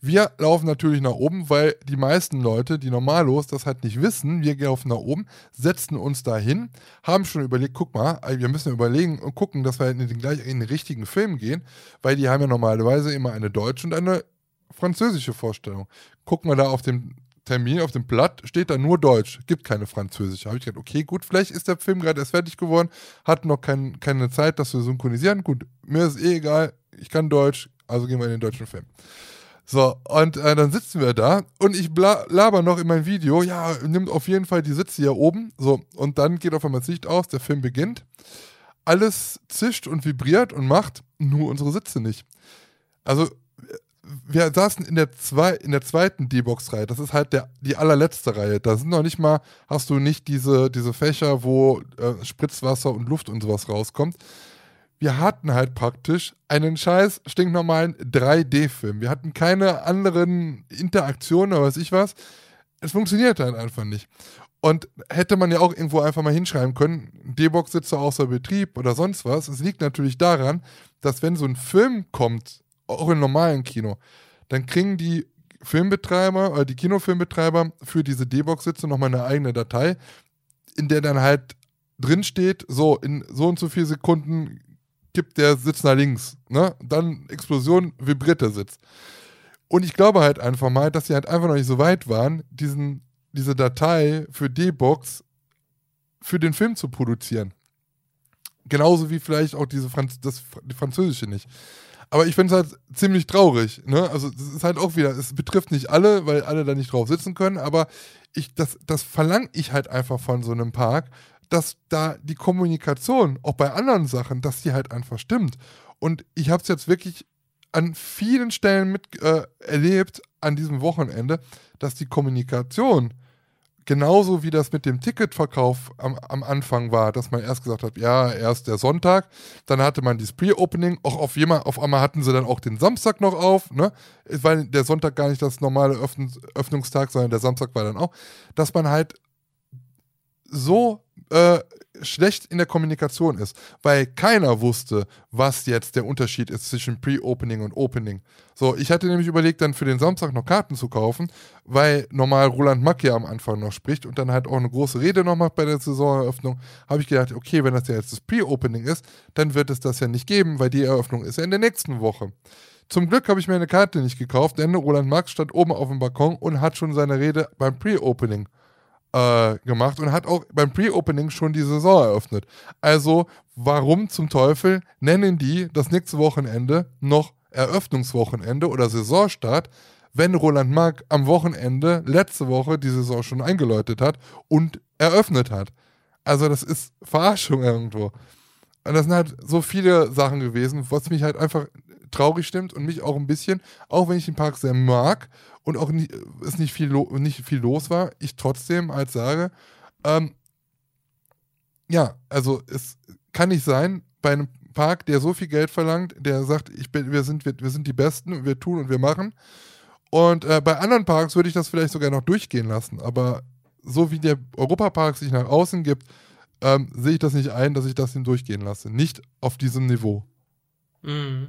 Wir laufen natürlich nach oben, weil die meisten Leute, die normallos das halt nicht wissen, wir laufen nach oben, setzen uns da hin, haben schon überlegt, guck mal, wir müssen überlegen und gucken, dass wir in den, gleich in den richtigen Film gehen, weil die haben ja normalerweise immer eine deutsche und eine französische Vorstellung. Gucken wir da auf dem Termin, auf dem Blatt, steht da nur Deutsch, gibt keine französische. Habe ich gedacht, okay, gut, vielleicht ist der Film gerade erst fertig geworden, hat noch kein, keine Zeit, das zu synchronisieren. Gut, mir ist eh egal, ich kann Deutsch, also gehen wir in den deutschen Film. So, und äh, dann sitzen wir da und ich laber noch in meinem Video, ja, nimmt auf jeden Fall die Sitze hier oben. So, und dann geht auf einmal das Licht aus, der Film beginnt. Alles zischt und vibriert und macht, nur unsere Sitze nicht. Also, wir saßen in der, zwei, in der zweiten D-Box-Reihe. Das ist halt der, die allerletzte Reihe. Da sind noch nicht mal, hast du nicht diese, diese Fächer, wo äh, Spritzwasser und Luft und sowas rauskommt. Wir hatten halt praktisch einen scheiß stinknormalen 3D-Film. Wir hatten keine anderen Interaktionen oder was ich was. Es funktioniert halt einfach nicht. Und hätte man ja auch irgendwo einfach mal hinschreiben können, D-Box sitzt außer Betrieb oder sonst was. Es liegt natürlich daran, dass wenn so ein Film kommt, auch im normalen Kino, dann kriegen die Filmbetreiber oder die Kinofilmbetreiber für diese D-Box-Sitze nochmal eine eigene Datei, in der dann halt drin steht, so in so und so vier Sekunden kippt der Sitz nach links, ne? Dann Explosion, vibriert der Sitz. Und ich glaube halt einfach mal, dass sie halt einfach noch nicht so weit waren, diesen, diese Datei für D-Box für den Film zu produzieren. Genauso wie vielleicht auch diese Franz das, die französische nicht. Aber ich finde es halt ziemlich traurig. Ne? Also es ist halt auch wieder, es betrifft nicht alle, weil alle da nicht drauf sitzen können, aber ich, das, das verlange ich halt einfach von so einem Park, dass da die Kommunikation, auch bei anderen Sachen, dass die halt einfach stimmt. Und ich habe es jetzt wirklich an vielen Stellen mit äh, erlebt an diesem Wochenende, dass die Kommunikation genauso wie das mit dem Ticketverkauf am, am, Anfang war, dass man erst gesagt hat, ja, erst der Sonntag, dann hatte man das Pre-Opening, auch auf, jemand, auf einmal hatten sie dann auch den Samstag noch auf, ne? Weil der Sonntag gar nicht das normale Öffn Öffnungstag, sondern der Samstag war dann auch, dass man halt so äh, schlecht in der Kommunikation ist, weil keiner wusste, was jetzt der Unterschied ist zwischen Pre-Opening und Opening. So, ich hatte nämlich überlegt, dann für den Samstag noch Karten zu kaufen, weil normal Roland Mack ja am Anfang noch spricht und dann halt auch eine große Rede noch macht bei der Saisoneröffnung. Habe ich gedacht, okay, wenn das ja jetzt das Pre-Opening ist, dann wird es das ja nicht geben, weil die Eröffnung ist ja in der nächsten Woche. Zum Glück habe ich mir eine Karte nicht gekauft, denn Roland Max stand oben auf dem Balkon und hat schon seine Rede beim Pre-Opening äh, gemacht und hat auch beim Pre-Opening schon die Saison eröffnet. Also, warum zum Teufel nennen die das nächste Wochenende noch Eröffnungswochenende oder Saisonstart, wenn Roland Mark am Wochenende letzte Woche die Saison schon eingeläutet hat und eröffnet hat? Also, das ist Verarschung irgendwo. Und das sind halt so viele Sachen gewesen, was mich halt einfach traurig stimmt und mich auch ein bisschen, auch wenn ich den Park sehr mag und auch nicht, es nicht viel, nicht viel los war, ich trotzdem als sage, ähm, ja, also es kann nicht sein, bei einem Park, der so viel Geld verlangt, der sagt, ich bin, wir, sind, wir, wir sind die Besten, wir tun und wir machen. Und äh, bei anderen Parks würde ich das vielleicht sogar noch durchgehen lassen, aber so wie der Europapark sich nach außen gibt, ähm, sehe ich das nicht ein, dass ich das ihm durchgehen lasse. Nicht auf diesem Niveau. Mhm.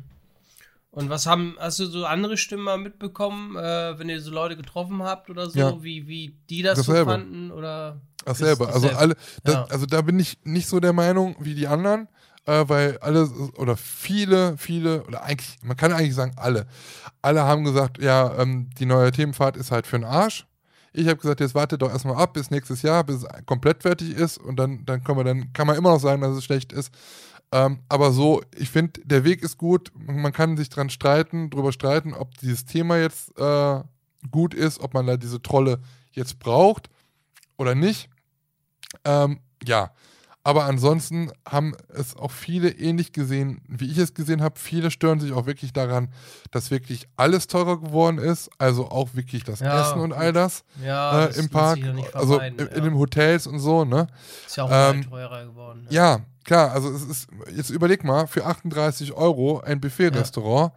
Und was haben, hast du so andere Stimmen mal mitbekommen, äh, wenn ihr so Leute getroffen habt oder so, ja. wie, wie die das Dasselbe. so fanden? Oder Dasselbe. Also alle, das, ja. also da bin ich nicht so der Meinung wie die anderen. äh, weil alle oder viele, viele, oder eigentlich, man kann eigentlich sagen alle, alle haben gesagt, ja, ähm, die neue Themenfahrt ist halt für den Arsch. Ich habe gesagt, jetzt wartet doch erstmal ab bis nächstes Jahr, bis es komplett fertig ist und dann, dann, können wir, dann kann man immer noch sagen, dass es schlecht ist. Ähm, aber so, ich finde, der Weg ist gut. Man kann sich dran streiten, drüber streiten, ob dieses Thema jetzt äh, gut ist, ob man da diese Trolle jetzt braucht oder nicht. Ähm, ja, aber ansonsten haben es auch viele ähnlich gesehen, wie ich es gesehen habe. Viele stören sich auch wirklich daran, dass wirklich alles teurer geworden ist. Also auch wirklich das ja, Essen und all das, ja, äh, das im Park. Also in, ja. in, den Hotels und so, ne? Ist ja auch ähm, teurer geworden. Ja. klar. Also es ist, jetzt überleg mal, für 38 Euro ein Buffet-Restaurant.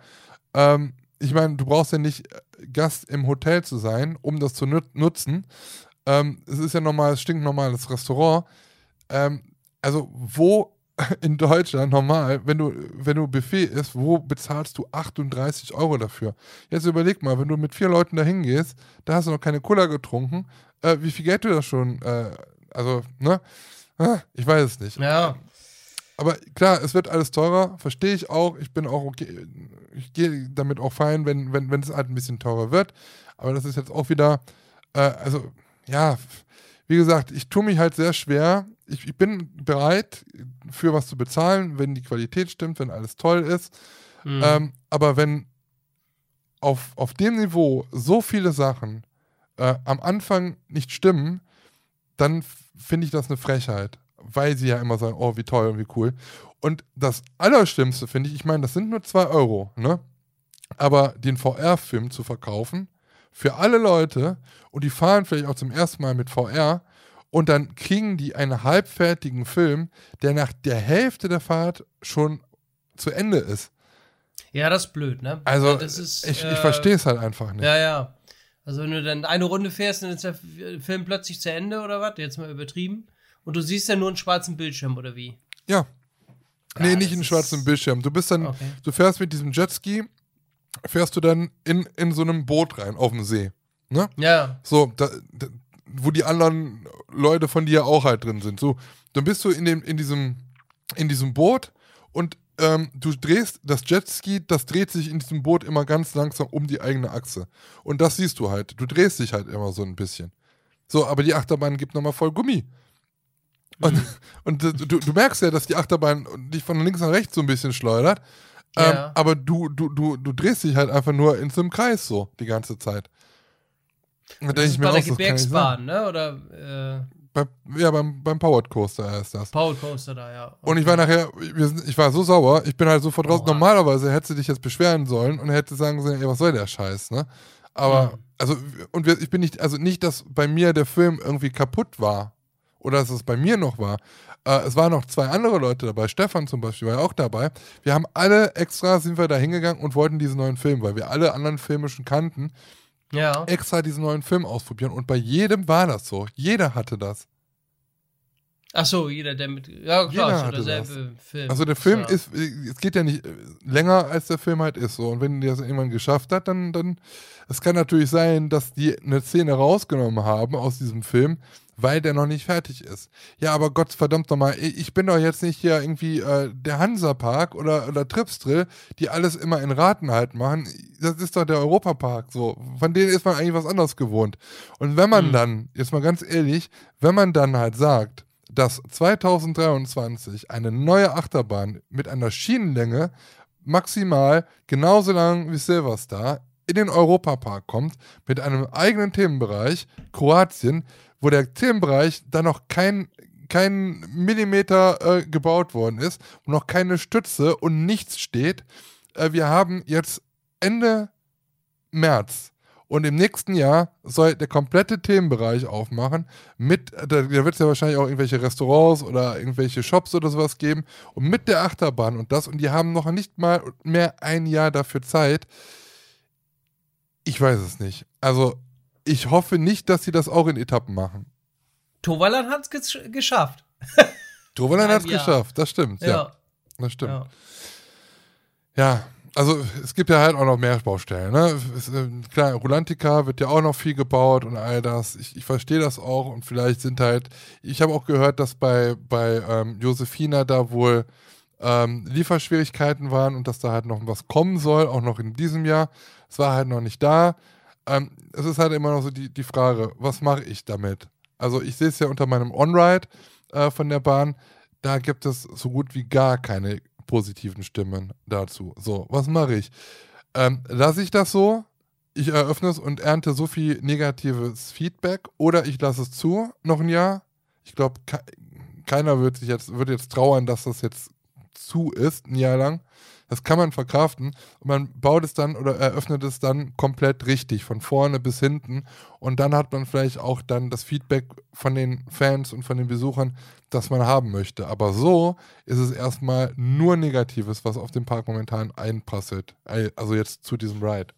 Ähm, ich meine, du brauchst ja nicht äh, Gast im Hotel zu sein, um das zu nutzen. Ähm, es ist ja normal, stinknormales Restaurant. Ähm, also wo <laughs> in Deutschland normal, wenn du, wenn du Buffet isst, wo bezahlst du 38 Euro dafür? Jetzt überleg mal, wenn du mit vier Leuten da hingehst, da hast du noch keine Cola getrunken, äh, wie viel Geld du da schon, äh, also, ne? Ah, ich weiß es nicht. Ja. Aber klar, es wird alles teurer, verstehe ich auch. Ich bin auch okay, ich gehe damit auch fein, wenn, wenn, wenn es halt ein bisschen teurer wird. Aber das ist jetzt auch wieder, äh, also, ja, wie gesagt, ich tue mich halt sehr schwer. Ich, ich, bin bereit, für was zu bezahlen, wenn die Qualität stimmt, wenn alles toll ist. Mhm. Ähm, aber wenn auf, auf dem Niveau so viele Sachen äh, am Anfang nicht stimmen, dann finde ich das eine Frechheit. Weil sie ja immer sagen, oh, wie toll und wie cool. Und das Allerschlimmste finde ich, ich meine, das sind nur zwei Euro, ne? Aber den VR-Film zu verkaufen, für alle Leute und die fahren vielleicht auch zum ersten Mal mit VR und dann kriegen die einen halbfertigen Film, der nach der Hälfte der Fahrt schon zu Ende ist. Ja, das ist blöd, ne? Also, ist, ich, äh, ich verstehe es halt einfach nicht. Ja, ja. Also, wenn du dann eine Runde fährst, dann ist der Film plötzlich zu Ende oder was? Jetzt mal übertrieben. Und du siehst ja nur einen schwarzen Bildschirm oder wie? Ja. ja nee, nicht einen schwarzen Bildschirm. Du bist dann, okay. du fährst mit diesem Jetski fährst du dann in, in so einem Boot rein, auf dem See. Ne? Ja. So, da, da, wo die anderen Leute von dir auch halt drin sind. So, dann bist du in, dem, in, diesem, in diesem Boot und ähm, du drehst das Jetski, das dreht sich in diesem Boot immer ganz langsam um die eigene Achse. Und das siehst du halt. Du drehst dich halt immer so ein bisschen. So, aber die Achterbahn gibt nochmal voll Gummi. Und, mhm. und du, du merkst ja, dass die Achterbahn dich von links nach rechts so ein bisschen schleudert. Ähm, ja. aber du, du, du, du drehst dich halt einfach nur in so einem Kreis so die ganze Zeit. Da das ist bei der Gebirgsbahn, ne? Oder, äh bei, ja, beim, beim Powered Coaster ist das. Powered Coaster da, ja. Okay. Und ich war nachher, ich war so sauer, ich bin halt sofort raus. Normalerweise hätte sie dich jetzt beschweren sollen und hätte sagen sollen, ey, was soll der Scheiß, ne? Aber, mhm. also, und wir, ich bin nicht, also nicht, dass bei mir der Film irgendwie kaputt war oder dass es bei mir noch war. Äh, es waren noch zwei andere Leute dabei. Stefan zum Beispiel war ja auch dabei. Wir haben alle extra, sind wir da hingegangen und wollten diesen neuen Film, weil wir alle anderen Filme schon kannten. Ja. Extra diesen neuen Film ausprobieren. Und bei jedem war das so. Jeder hatte das. Ach so, jeder, der mit. Ja, klar, jeder hatte derselbe das. Film. Also der Film ja. ist, es geht ja nicht länger, als der Film halt ist. So. Und wenn der das irgendwann geschafft hat, dann, dann. Es kann natürlich sein, dass die eine Szene rausgenommen haben aus diesem Film, weil der noch nicht fertig ist. Ja, aber Gott verdammt nochmal, ich bin doch jetzt nicht hier irgendwie äh, der Hansapark oder, oder Tripsdrill, die alles immer in Raten halt machen. Das ist doch der Europapark so. Von denen ist man eigentlich was anderes gewohnt. Und wenn man mhm. dann, jetzt mal ganz ehrlich, wenn man dann halt sagt, dass 2023 eine neue Achterbahn mit einer Schienenlänge maximal genauso lang wie Silverstar in den Europapark kommt, mit einem eigenen Themenbereich, Kroatien, wo der Themenbereich dann noch kein, kein Millimeter äh, gebaut worden ist und noch keine Stütze und nichts steht. Äh, wir haben jetzt Ende März. Und im nächsten Jahr soll der komplette Themenbereich aufmachen. Mit, da, da wird es ja wahrscheinlich auch irgendwelche Restaurants oder irgendwelche Shops oder sowas geben. Und mit der Achterbahn und das. Und die haben noch nicht mal mehr ein Jahr dafür Zeit. Ich weiß es nicht. Also ich hoffe nicht, dass sie das auch in Etappen machen. Tovalan hat es geschafft. Tovalan hat es geschafft, das stimmt, ja. ja. Das stimmt. Ja. ja. also es gibt ja halt auch noch mehr Baustellen. Ne? Es, äh, klar, Rulantica wird ja auch noch viel gebaut und all das. Ich, ich verstehe das auch und vielleicht sind halt, ich habe auch gehört, dass bei, bei ähm, Josefina da wohl ähm, Lieferschwierigkeiten waren und dass da halt noch was kommen soll, auch noch in diesem Jahr. Es war halt noch nicht da. Ähm, es ist halt immer noch so die, die Frage, was mache ich damit? Also ich sehe es ja unter meinem On-Ride äh, von der Bahn, da gibt es so gut wie gar keine positiven Stimmen dazu. So, was mache ich? Ähm, lasse ich das so? Ich eröffne es und ernte so viel negatives Feedback oder ich lasse es zu, noch ein Jahr. Ich glaube, ke keiner wird sich jetzt, wird jetzt trauern, dass das jetzt zu ist, ein Jahr lang. Das kann man verkraften und man baut es dann oder eröffnet es dann komplett richtig, von vorne bis hinten. Und dann hat man vielleicht auch dann das Feedback von den Fans und von den Besuchern, das man haben möchte. Aber so ist es erstmal nur Negatives, was auf den Park momentan einprasselt. Also jetzt zu diesem Ride.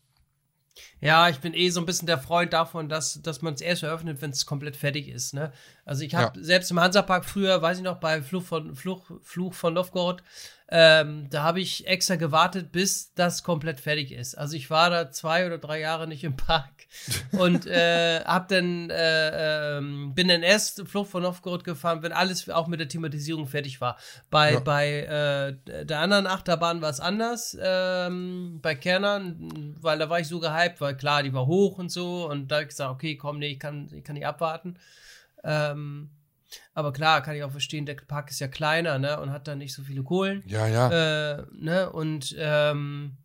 Ja, ich bin eh so ein bisschen der Freund davon, dass, dass man es erst eröffnet, wenn es komplett fertig ist. Ne? Also ich habe ja. selbst im Hansapark früher, weiß ich noch, bei Fluch von, Fluch, Fluch von Novgorod, ähm, da habe ich extra gewartet, bis das komplett fertig ist. Also ich war da zwei oder drei Jahre nicht im Park und äh, hab dann äh, äh, bin dann erst Flucht von Novgorod gefahren, wenn alles auch mit der Thematisierung fertig war. Bei ja. bei äh, der anderen Achterbahn war es anders. Ähm, bei Kernern, weil da war ich so gehypt, weil klar, die war hoch und so und da habe ich gesagt, okay, komm, nee, ich kann ich kann nicht abwarten. Ähm, aber klar, kann ich auch verstehen, der Park ist ja kleiner, ne, und hat da nicht so viele Kohlen. Ja, ja. Äh, ne, und ähm,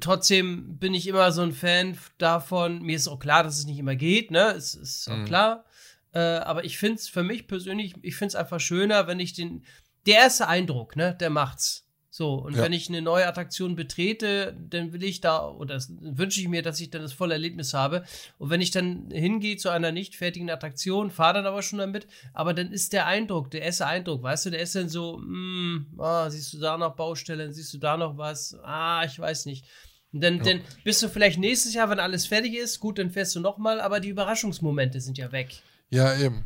trotzdem bin ich immer so ein Fan davon. Mir ist auch klar, dass es nicht immer geht, ne, es ist auch mhm. klar. Äh, aber ich finde es für mich persönlich, ich finde es einfach schöner, wenn ich den, der erste Eindruck, ne, der macht's. So, und ja. wenn ich eine neue Attraktion betrete, dann will ich da, oder wünsche ich mir, dass ich dann das volle Erlebnis habe. Und wenn ich dann hingehe zu einer nicht fertigen Attraktion, fahre dann aber schon damit, aber dann ist der Eindruck, der erste Eindruck, weißt du, der ist dann so, mm, ah, siehst du da noch Baustellen, siehst du da noch was, ah, ich weiß nicht. Und dann, ja. dann bist du vielleicht nächstes Jahr, wenn alles fertig ist, gut, dann fährst du nochmal, aber die Überraschungsmomente sind ja weg. Ja, eben.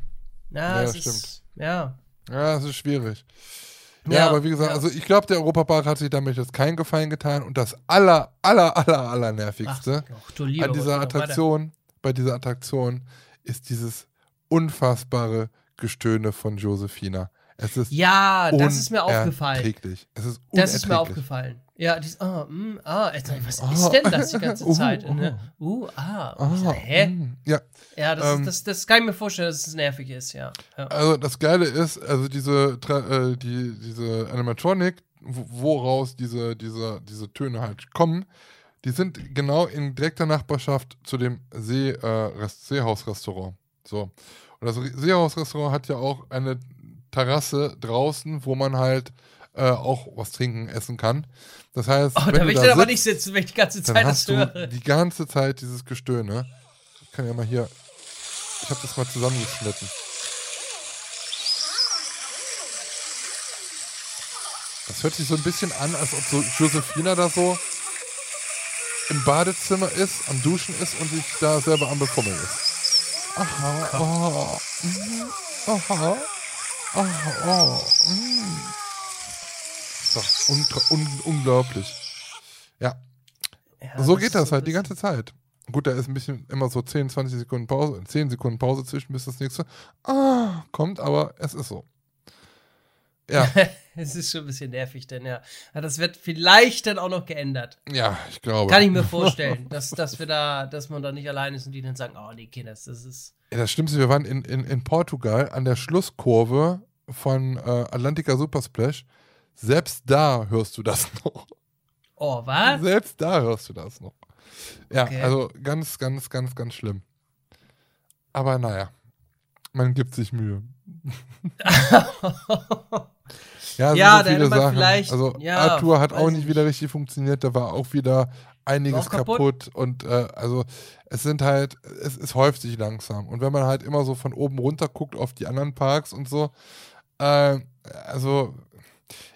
Ja, ja das stimmt. Ist, ja. Ja, das ist schwierig. Ja, ja, aber wie gesagt, ja. also ich glaube, der Europapark hat sich damit jetzt keinen Gefallen getan und das aller, aller, aller, aller nervigste Ach, an dieser Attraktion, bei dieser Attraktion ist dieses unfassbare Gestöhne von Josephina. Es ist ja, das ist mir aufgefallen. Es ist das ist mir aufgefallen. Ja, dies, ah, mm, ah, was oh, ist denn das die ganze <laughs> Zeit? Uh, ne? uh ah, oh, hä? Mm, ja, ja das, ähm, ist, das, das kann ich mir vorstellen, dass es nervig ist, ja. ja. Also das Geile ist, also diese, äh, die, diese Animatronic, woraus diese, diese, diese Töne halt kommen, die sind genau in direkter Nachbarschaft zu dem See, äh, Seehausrestaurant. So. Und das Seehausrestaurant hat ja auch eine Terrasse draußen, wo man halt äh, auch was trinken, essen kann. Das heißt, oh, wenn da will ich dann aber nicht sitzen, wenn ich die ganze Zeit das höre. Die ganze Zeit dieses Gestöhne. Ich kann ja mal hier. Ich habe das mal zusammengeschnitten. Das hört sich so ein bisschen an, als ob so Josephina da so im Badezimmer ist, am Duschen ist und sich da selber am Befummeln ist. Aha, oh, mm, aha, oh, oh, mm doch un un unglaublich. Ja. ja so geht das halt die ganze Zeit. Gut, da ist ein bisschen immer so 10, 20 Sekunden Pause, 10 Sekunden Pause zwischen, bis das nächste ah, kommt, aber es ist so. Ja. <laughs> es ist schon ein bisschen nervig, denn ja. Das wird vielleicht dann auch noch geändert. Ja, ich glaube. Kann ich mir <laughs> vorstellen, dass, dass wir da, dass man da nicht allein ist und die dann sagen, oh nee, Kinder, das ist. Ja, das Schlimmste, wir waren in, in, in Portugal an der Schlusskurve von äh, Atlantica Super Splash selbst da hörst du das noch. Oh, was? Selbst da hörst du das noch. Ja, okay. also ganz, ganz, ganz, ganz schlimm. Aber naja, man gibt sich Mühe. <laughs> ja, ja so viele Sachen. Also ja, Arthur hat auch nicht wieder richtig funktioniert, da war auch wieder einiges auch kaputt. kaputt. und äh, also es sind halt, es, es häuft sich langsam. Und wenn man halt immer so von oben runter guckt auf die anderen Parks und so, äh, also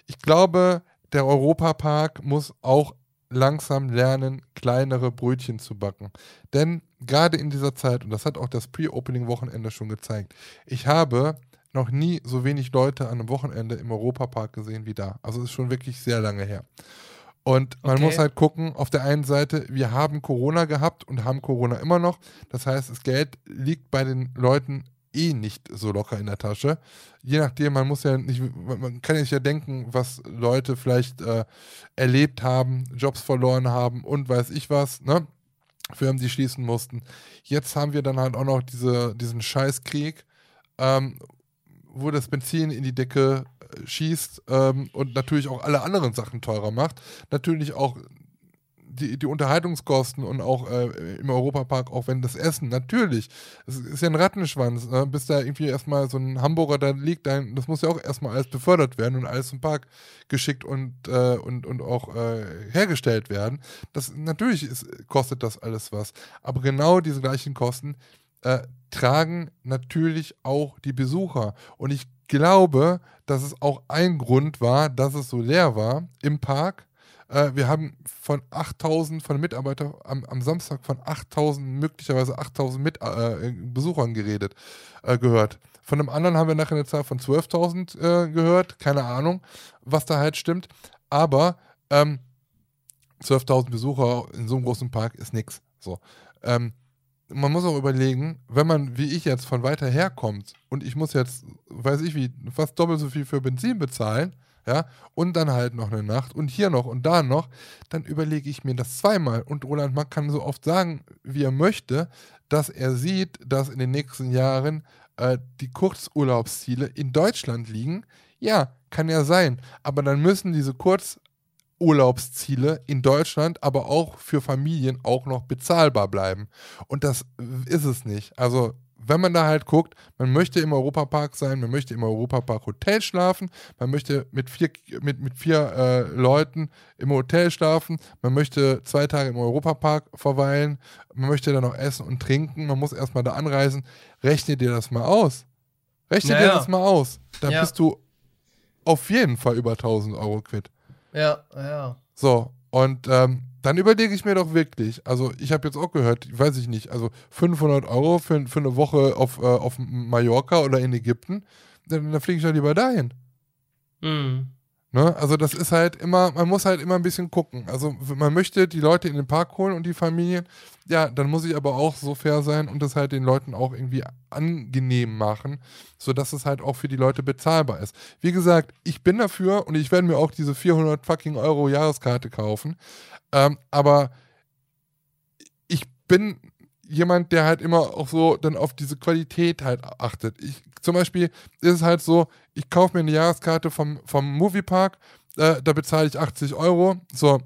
ich glaube, der Europapark muss auch langsam lernen, kleinere Brötchen zu backen. Denn gerade in dieser Zeit, und das hat auch das Pre-Opening-Wochenende schon gezeigt, ich habe noch nie so wenig Leute an einem Wochenende im Europapark gesehen wie da. Also es ist schon wirklich sehr lange her. Und man okay. muss halt gucken, auf der einen Seite, wir haben Corona gehabt und haben Corona immer noch. Das heißt, das Geld liegt bei den Leuten eh nicht so locker in der Tasche. Je nachdem, man muss ja nicht, man kann sich ja denken, was Leute vielleicht äh, erlebt haben, Jobs verloren haben und weiß ich was, ne? Firmen, die schließen mussten. Jetzt haben wir dann halt auch noch diese, diesen Scheißkrieg, ähm, wo das Benzin in die Decke äh, schießt ähm, und natürlich auch alle anderen Sachen teurer macht. Natürlich auch die, die Unterhaltungskosten und auch äh, im Europapark, auch wenn das Essen, natürlich, es ist ja ein Rattenschwanz, ne? bis da irgendwie erstmal so ein Hamburger da liegt, dann, das muss ja auch erstmal alles befördert werden und alles im Park geschickt und, äh, und, und auch äh, hergestellt werden. Das, natürlich ist, kostet das alles was, aber genau diese gleichen Kosten äh, tragen natürlich auch die Besucher. Und ich glaube, dass es auch ein Grund war, dass es so leer war im Park, äh, wir haben von 8000 von Mitarbeitern am, am Samstag von 8000, möglicherweise 8000 Mit, äh, Besuchern geredet, äh, gehört. Von einem anderen haben wir nachher eine Zahl von 12.000 äh, gehört. Keine Ahnung, was da halt stimmt. Aber ähm, 12.000 Besucher in so einem großen Park ist nichts. So. Ähm, man muss auch überlegen, wenn man, wie ich jetzt, von weiter her kommt und ich muss jetzt, weiß ich wie, fast doppelt so viel für Benzin bezahlen, ja, und dann halt noch eine Nacht und hier noch und da noch, dann überlege ich mir das zweimal. Und Roland Mack kann so oft sagen, wie er möchte, dass er sieht, dass in den nächsten Jahren äh, die Kurzurlaubsziele in Deutschland liegen. Ja, kann ja sein. Aber dann müssen diese Kurzurlaubsziele in Deutschland aber auch für Familien auch noch bezahlbar bleiben. Und das ist es nicht. Also wenn man da halt guckt, man möchte im Europapark sein, man möchte im Europapark Hotel schlafen, man möchte mit vier, mit, mit vier äh, Leuten im Hotel schlafen, man möchte zwei Tage im Europapark verweilen, man möchte dann noch essen und trinken, man muss erstmal da anreisen. Rechne dir das mal aus. Rechne naja. dir das mal aus. Dann ja. bist du auf jeden Fall über 1000 Euro quitt. Ja, ja. So, und ähm, dann überlege ich mir doch wirklich, also ich habe jetzt auch gehört, weiß ich nicht, also 500 Euro für, für eine Woche auf, äh, auf Mallorca oder in Ägypten, dann, dann fliege ich doch lieber dahin. Mhm. Ne? Also das ist halt immer, man muss halt immer ein bisschen gucken. Also man möchte die Leute in den Park holen und die Familien, ja, dann muss ich aber auch so fair sein und das halt den Leuten auch irgendwie angenehm machen, sodass es halt auch für die Leute bezahlbar ist. Wie gesagt, ich bin dafür und ich werde mir auch diese 400 fucking Euro Jahreskarte kaufen, ähm, aber ich bin jemand, der halt immer auch so dann auf diese Qualität halt achtet. Ich, zum Beispiel ist es halt so, ich kaufe mir eine Jahreskarte vom, vom Moviepark, äh, da bezahle ich 80 Euro. So,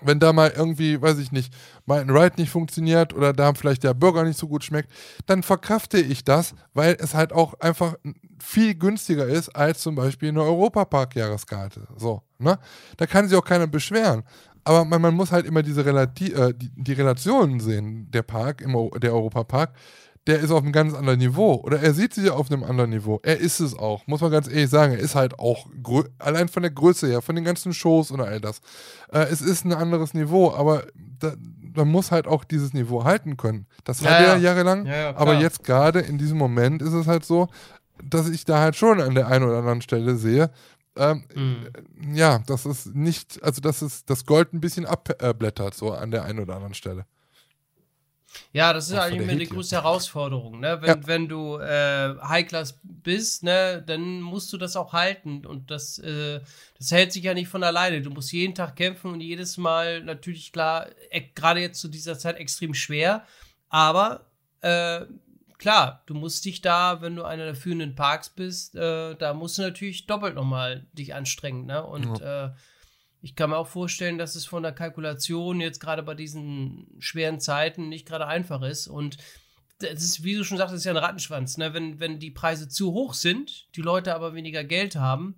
wenn da mal irgendwie, weiß ich nicht, mal ein Ride nicht funktioniert oder da vielleicht der Burger nicht so gut schmeckt, dann verkrafte ich das, weil es halt auch einfach viel günstiger ist als zum Beispiel eine Europapark-Jahreskarte. So, ne? Da kann sich auch keiner beschweren. Aber man, man muss halt immer diese Relati äh, die, die, Relationen sehen. Der Park, im, der Europapark, der ist auf einem ganz anderen Niveau. Oder er sieht sich auf einem anderen Niveau. Er ist es auch, muss man ganz ehrlich sagen. Er ist halt auch, allein von der Größe her, von den ganzen Shows und all das. Äh, es ist ein anderes Niveau, aber da, man muss halt auch dieses Niveau halten können. Das ja, hat er ja. jahrelang. Ja, aber jetzt gerade in diesem Moment ist es halt so, dass ich da halt schon an der einen oder anderen Stelle sehe, ähm, mhm. Ja, das ist nicht, also das ist das Gold ein bisschen abblättert, so an der einen oder anderen Stelle. Ja, das ist eigentlich immer die größte Herausforderung. Ne? Wenn, ja. wenn du äh, High-Class bist, ne, dann musst du das auch halten. Und das, äh, das hält sich ja nicht von alleine. Du musst jeden Tag kämpfen und jedes Mal natürlich klar, e gerade jetzt zu dieser Zeit extrem schwer. Aber äh, klar, du musst dich da, wenn du einer der führenden Parks bist, äh, da musst du natürlich doppelt nochmal dich anstrengen. Ne? Und ja. äh, ich kann mir auch vorstellen, dass es von der Kalkulation jetzt gerade bei diesen schweren Zeiten nicht gerade einfach ist. Und das ist, wie du schon sagst, das ist ja ein Rattenschwanz. Ne? Wenn, wenn die Preise zu hoch sind, die Leute aber weniger Geld haben,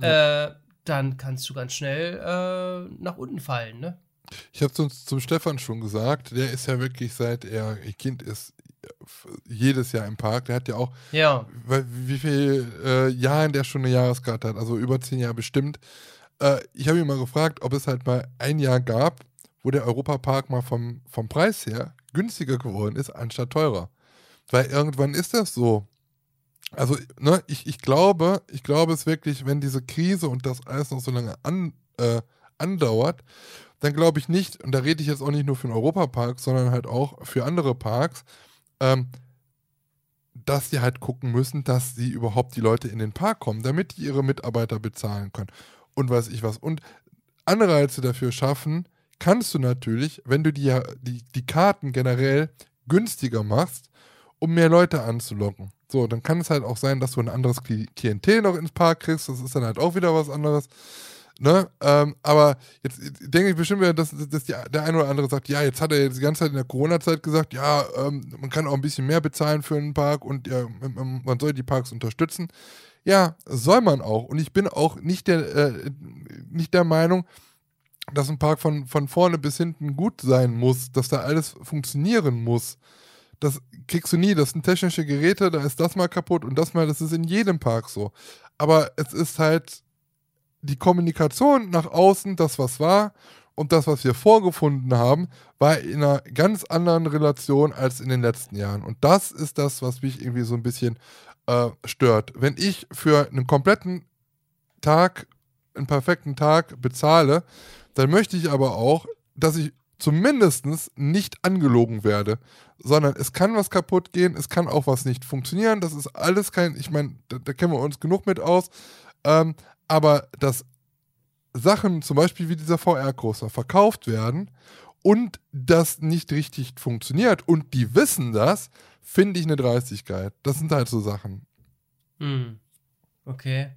ja. äh, dann kannst du ganz schnell äh, nach unten fallen. Ne? Ich habe zum, zum Stefan schon gesagt, der ist ja wirklich seit er Kind ist jedes Jahr im Park. Der hat ja auch, ja. wie viele äh, Jahren der schon eine Jahreskarte hat, also über zehn Jahre bestimmt. Äh, ich habe ihn mal gefragt, ob es halt mal ein Jahr gab, wo der Europapark mal vom, vom Preis her günstiger geworden ist, anstatt teurer. Weil irgendwann ist das so. Also, ne, ich, ich glaube, ich glaube es wirklich, wenn diese Krise und das alles noch so lange an, äh, andauert, dann glaube ich nicht, und da rede ich jetzt auch nicht nur für den Europapark, sondern halt auch für andere Parks, ähm, dass sie halt gucken müssen, dass sie überhaupt die Leute in den Park kommen, damit die ihre Mitarbeiter bezahlen können. Und weiß ich was. Und Anreize dafür schaffen, kannst du natürlich, wenn du die, die, die Karten generell günstiger machst, um mehr Leute anzulocken. So, dann kann es halt auch sein, dass du ein anderes Klientel noch ins Park kriegst. Das ist dann halt auch wieder was anderes. Ne? Ähm, aber jetzt denke ich bestimmt dass, dass die, der eine oder andere sagt, ja, jetzt hat er jetzt die ganze Zeit in der Corona-Zeit gesagt, ja, ähm, man kann auch ein bisschen mehr bezahlen für einen Park und ja, man soll die Parks unterstützen. Ja, soll man auch. Und ich bin auch nicht der, äh, nicht der Meinung, dass ein Park von, von vorne bis hinten gut sein muss, dass da alles funktionieren muss. Das kriegst du nie. Das sind technische Geräte, da ist das mal kaputt und das mal, das ist in jedem Park so. Aber es ist halt die Kommunikation nach außen, das was war und das, was wir vorgefunden haben, war in einer ganz anderen Relation als in den letzten Jahren. Und das ist das, was mich irgendwie so ein bisschen äh, stört. Wenn ich für einen kompletten Tag, einen perfekten Tag bezahle, dann möchte ich aber auch, dass ich zumindest nicht angelogen werde, sondern es kann was kaputt gehen, es kann auch was nicht funktionieren. Das ist alles kein, ich meine, da, da, kennen wir uns genug mit aus. Ähm, aber dass Sachen, zum Beispiel wie dieser VR-Coaster, verkauft werden und das nicht richtig funktioniert und die wissen das, finde ich eine Dreistigkeit. Das sind halt so Sachen. Hm. Okay.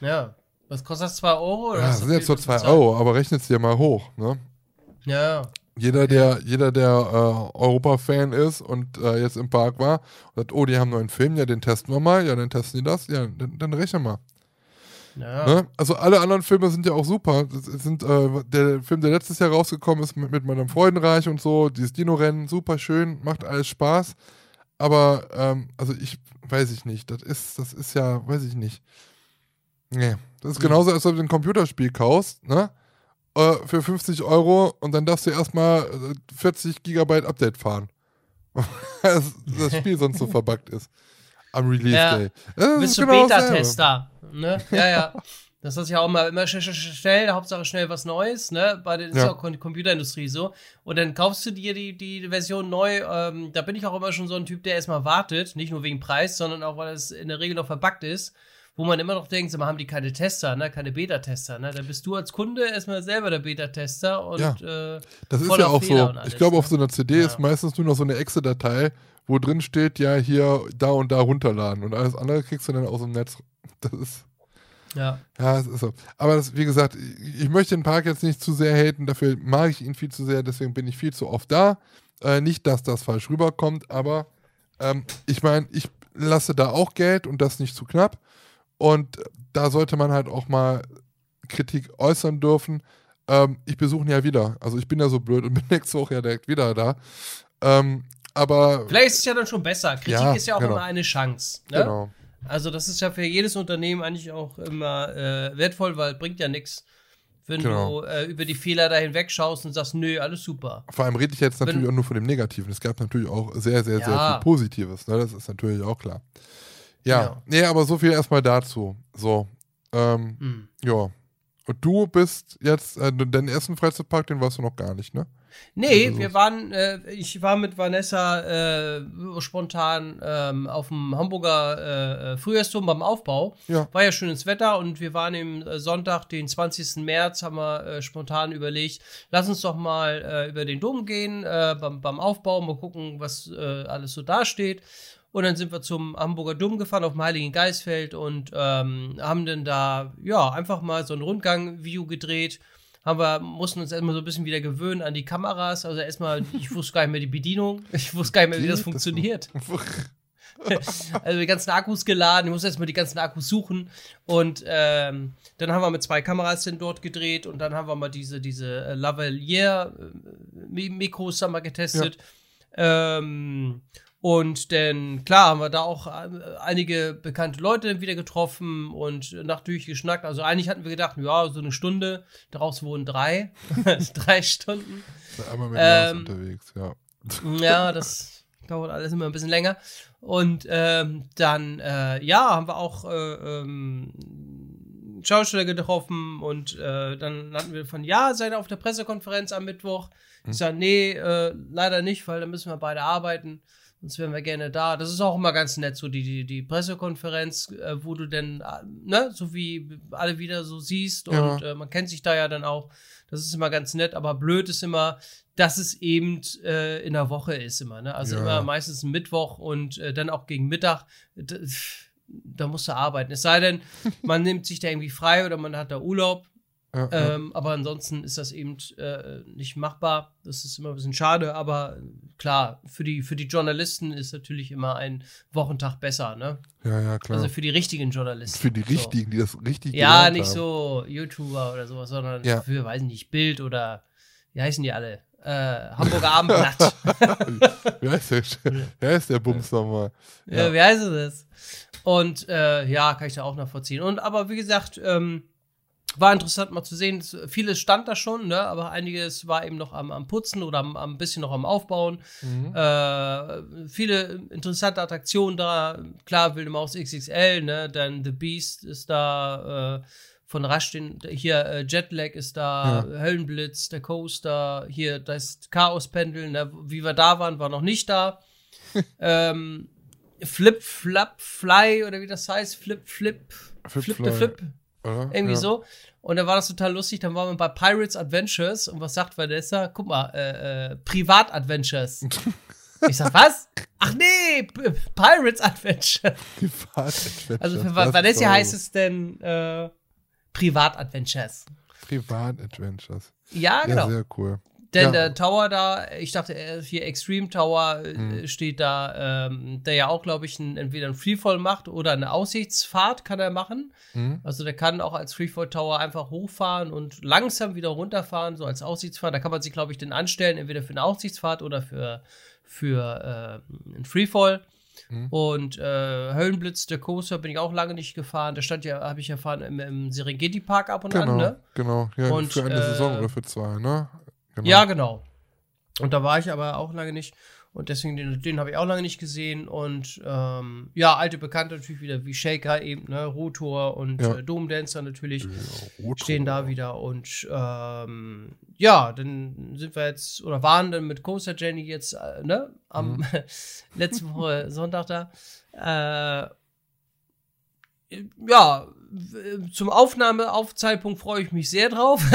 Ja. Was kostet das? 2 Euro? Oder ja, das sind jetzt nur 2 Euro, aber rechnet es dir mal hoch. Ne? Ja. Jeder, der, jeder, der äh, Europa-Fan ist und äh, jetzt im Park war und sagt, oh, die haben einen neuen Film, ja, den testen wir mal, ja, dann testen die das, ja, dann, dann rechne mal. Ja. Ne? Also alle anderen Filme sind ja auch super. Das sind äh, der Film, der letztes Jahr rausgekommen ist mit, mit meinem Freudenreich und so, dieses Dino-Rennen, super schön, macht alles Spaß. Aber ähm, also ich weiß ich nicht. Das ist, das ist ja, weiß ich nicht. Nee. Das ist genauso, als ob du ein Computerspiel kaufst, ne? Äh, für 50 Euro und dann darfst du erstmal 40 Gigabyte Update fahren. <laughs> das, das Spiel sonst so <laughs> verbuggt ist am Release ja. Day. Das Bist du genau Beta-Tester? Ne? Ja, ja. Das ist ja auch mal immer schnell, schnell, Hauptsache schnell was Neues, ne? Bei der ja. Computerindustrie so. Und dann kaufst du dir die, die Version neu. Ähm, da bin ich auch immer schon so ein Typ, der erstmal wartet, nicht nur wegen Preis, sondern auch, weil es in der Regel noch verbuggt ist. Wo man immer noch denkt, so, haben die keine Tester, ne? keine Beta-Tester. Ne? Dann bist du als Kunde erstmal selber der Beta-Tester und ja. Äh, das ist ja auch Fehler so. Ich glaube, auf so einer CD ja. ist meistens nur noch so eine Exe-Datei, wo drin steht, ja, hier, da und da runterladen. Und alles andere kriegst du dann aus dem Netz. <laughs> Das ist. Ja. Ja, es ist so. Aber das, wie gesagt, ich möchte den Park jetzt nicht zu sehr haten, dafür mag ich ihn viel zu sehr, deswegen bin ich viel zu oft da. Äh, nicht, dass das falsch rüberkommt, aber ähm, ich meine, ich lasse da auch Geld und das nicht zu knapp. Und da sollte man halt auch mal Kritik äußern dürfen. Ähm, ich besuche ihn ja wieder. Also ich bin ja so blöd und <laughs> bin nächste Woche ja direkt wieder da. Ähm, aber. Vielleicht ist es ja dann schon besser. Kritik ja, ist ja auch genau. immer eine Chance. Ne? Genau. Also, das ist ja für jedes Unternehmen eigentlich auch immer äh, wertvoll, weil bringt ja nichts, wenn genau. du äh, über die Fehler da hinweg schaust und sagst, nö, alles super. Vor allem rede ich jetzt natürlich wenn, auch nur von dem Negativen. Es gab natürlich auch sehr, sehr, ja. sehr viel Positives. Ne? Das ist natürlich auch klar. Ja, ja. nee, aber so viel erstmal dazu. So. Ähm, mhm. Ja. Und du bist jetzt, äh, deinen ersten Freizeitpark, den warst du noch gar nicht, ne? Nee, wir waren, äh, ich war mit Vanessa äh, spontan ähm, auf dem Hamburger äh, äh, Frühjahrsturm beim Aufbau. Ja. War ja schönes Wetter und wir waren im äh, Sonntag, den 20. März, haben wir äh, spontan überlegt, lass uns doch mal über den Dom gehen, beim, beim Aufbau, mal gucken, was alles so dasteht. Und dann sind wir zum Hamburger Dom gefahren auf dem Heiligen Geistfeld und ähm, haben dann da ja einfach mal so ein Rundgang-Video gedreht. Haben wir, mussten uns erstmal so ein bisschen wieder gewöhnen an die Kameras. Also erstmal, ich wusste gar nicht mehr die Bedienung. <laughs> Ich wusste gar nicht mehr, wie das funktioniert. <laughs> <laughs> also die ganzen Akkus geladen, ich musste erstmal die ganzen Akkus suchen und ähm, dann haben wir mit zwei Kameras dann dort gedreht und dann haben wir mal diese, diese Lavalier-Mikros äh, mal getestet. Ja. Ähm, und dann, klar, haben wir da auch äh, einige bekannte Leute wieder getroffen und natürlich geschnackt. Also eigentlich hatten wir gedacht, ja, so eine Stunde, daraus wurden drei. <laughs> drei Stunden. Einmal mit ähm, unterwegs, ja. Ja, das dauert alles immer ein bisschen länger. Und ähm, dann, äh, ja, haben wir auch äh, ähm, Schauspieler getroffen und äh, dann hatten wir von, ja, seid ihr auf der Pressekonferenz am Mittwoch? Ich hm. sage, nee, äh, leider nicht, weil da müssen wir beide arbeiten. Sonst wären wir gerne da. Das ist auch immer ganz nett, so die, die, die Pressekonferenz, äh, wo du denn, äh, ne, so wie alle wieder so siehst und Ja. äh, man kennt sich da ja dann auch. Das ist immer ganz nett, aber blöd ist immer, dass es eben äh, in der Woche ist immer, ne? Also Ja. immer meistens Mittwoch und äh, dann auch gegen Mittag. Da musst du arbeiten. Es sei denn, man nimmt sich da irgendwie frei oder man hat da Urlaub. Ja, ja. Ähm, aber ansonsten ist das eben äh, nicht machbar. Das ist immer ein bisschen schade, aber äh, klar, für die, für die Journalisten ist natürlich immer ein Wochentag besser, ne? ja, ja, klar. Also für die richtigen Journalisten. Für die So. Richtigen, die das richtig Ja, nicht haben. so YouTuber oder sowas, sondern Ja. für, weiß nicht, Bild oder wie heißen die alle? Äh, Hamburger Abendblatt. <laughs> Wie heißt der, wie heißt der Bums nochmal? Ja. wie heißt das? Und äh, ja, kann ich da auch nachvollziehen. Und aber wie gesagt, ähm, war interessant mal zu sehen. Es- Vieles stand da schon, ne? aber einiges war eben noch am, am Putzen oder am, am bisschen noch am Aufbauen. Mhm. Äh, viele interessante Attraktionen da. Klar, Wilde Maus XXL, ne? Dann The Beast ist da. Äh, von Rasch, den, hier äh, Jetlag ist da, Höllenblitz, der Coaster, hier das Chaospendel, ne? wie wir da waren, war noch nicht da. <laughs> ähm, Flip, Flap, Fly oder wie das heißt, Flip, Flip, Flip, Flip, the Flip, Oder? irgendwie ja. so. Und da war das total lustig. Dann waren wir bei Pirates Adventures und was sagt Vanessa? Guck mal, äh, äh, Privat-Adventures. <laughs> ich sag, was? Ach nee, P Pirates Adventures. Privat-Adventures. Also für Das Vanessa doch- heißt es denn äh, Privat-Adventures. Privat-Adventures. Ja, genau. Ja, sehr cool. Denn Ja. der Tower da, ich dachte, äh, hier Extreme Tower Mhm. steht da, ähm, der ja auch, glaube ich, ein, entweder ein Freefall macht oder eine Aussichtsfahrt kann er machen. Mhm. Also der kann auch als Freefall Tower einfach hochfahren und langsam wieder runterfahren, so als Aussichtsfahrt. Da kann man sich, glaube ich, den anstellen, entweder für eine Aussichtsfahrt oder für, für äh, einen Freefall. Mhm. Und äh, Höllenblitz, der Coaster, bin ich auch lange nicht gefahren. Der stand ja, habe ich erfahren, im, im Serengeti Park ab und Genau, an, ne? genau. Ja, Und, für eine äh, Saison oder für zwei, ne? Genau. Ja, genau. Und da war ich aber auch lange nicht. Und deswegen, den, den habe ich auch lange nicht gesehen. Und ähm, ja, alte Bekannte natürlich wieder, wie Shaker eben, ne? Rotor und Ja. äh, Domdancer natürlich Ja, Rot- stehen da wieder. Und ähm, ja, dann sind wir jetzt, oder waren dann mit Coaster Jenny jetzt, äh, ne? Am <laughs> letzte Woche Sonntag da. Äh, ja, zum Aufnahme, Aufzeitpunkt freue ich mich sehr drauf. <laughs>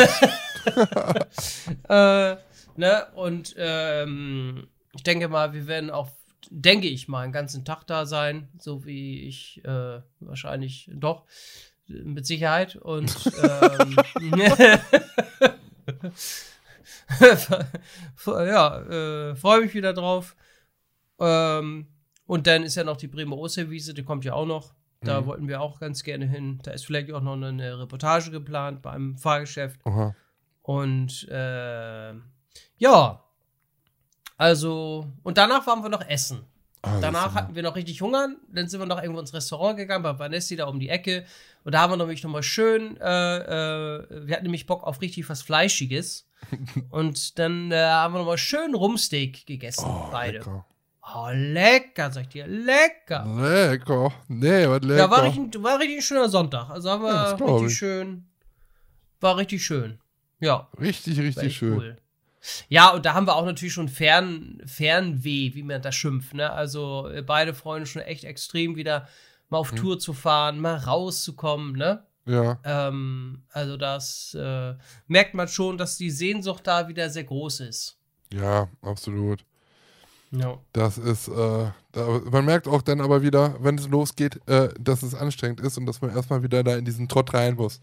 äh, ne? Und ähm, ich denke mal, wir werden auch, denke ich mal, einen ganzen Tag da sein, so wie ich äh, wahrscheinlich doch, mit Sicherheit. Und ähm, <laughs> ja, äh, freue mich wieder drauf. Ähm, und dann ist ja noch die Bremer Osterwiese, die kommt ja auch noch. Da Mhm. wollten wir auch ganz gerne hin. Da ist vielleicht auch noch eine Reportage geplant bei einem Fahrgeschäft. Oha. Und äh, ja, also, und danach waren wir noch essen. Ah, Danach hatten wir noch richtig Hunger. Dann sind wir noch irgendwo ins Restaurant gegangen, bei Vanessi da um die Ecke. Und da haben wir nämlich nochmal schön, äh, äh, wir hatten nämlich Bock auf richtig was Fleischiges. <laughs> und dann äh, haben wir nochmal schön Rumsteak gegessen, Oh, beide. lecker. Oh, lecker, sag ich dir, lecker. Lecker. Nee, was lecker. Ja, war richtig, war richtig ein schöner Sonntag. Also haben Ja, wir glaub richtig ich. schön, war richtig schön. Ja. richtig, richtig schön. Cool. Ja, und da haben wir auch natürlich schon Fern, Fernweh, wie man das schimpft. Ne? Also äh, beide freuen uns schon echt extrem wieder mal auf Tour zu fahren, mal rauszukommen. Ne? Ja, Ähm, also das äh, merkt man schon, dass die Sehnsucht da wieder sehr groß ist. ja, absolut. Ja. Das ist, äh, da, man merkt auch dann aber wieder, wenn es losgeht, äh, dass es anstrengend ist und dass man erstmal wieder da in diesen Trott rein muss.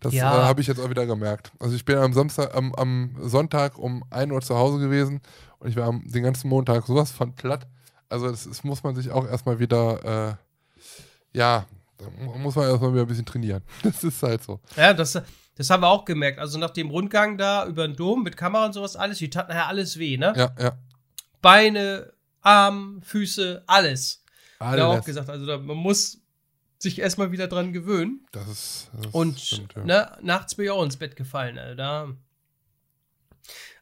Das Ja. äh, habe ich jetzt auch wieder gemerkt. Also ich bin am Samstag, am, am Sonntag um 1 Uhr zu Hause gewesen und ich war am, den ganzen Montag sowas von platt. Also das, das muss man sich auch erstmal wieder, äh, ja, da mu- muss man erstmal wieder ein bisschen trainieren. <laughs> Das ist halt so. Ja, das, das haben wir auch gemerkt. Also nach dem Rundgang da über den Dom mit Kamera und sowas, alles, die tat nachher alles weh, ne? Ja, ja. Beine, Arm, Füße, alles. Hat er auch Alles. gesagt. Also da, man muss sich erstmal wieder dran gewöhnen. Das ist. Das Und stimmt, ja. ne, nachts bin ich auch ins Bett gefallen, Alter.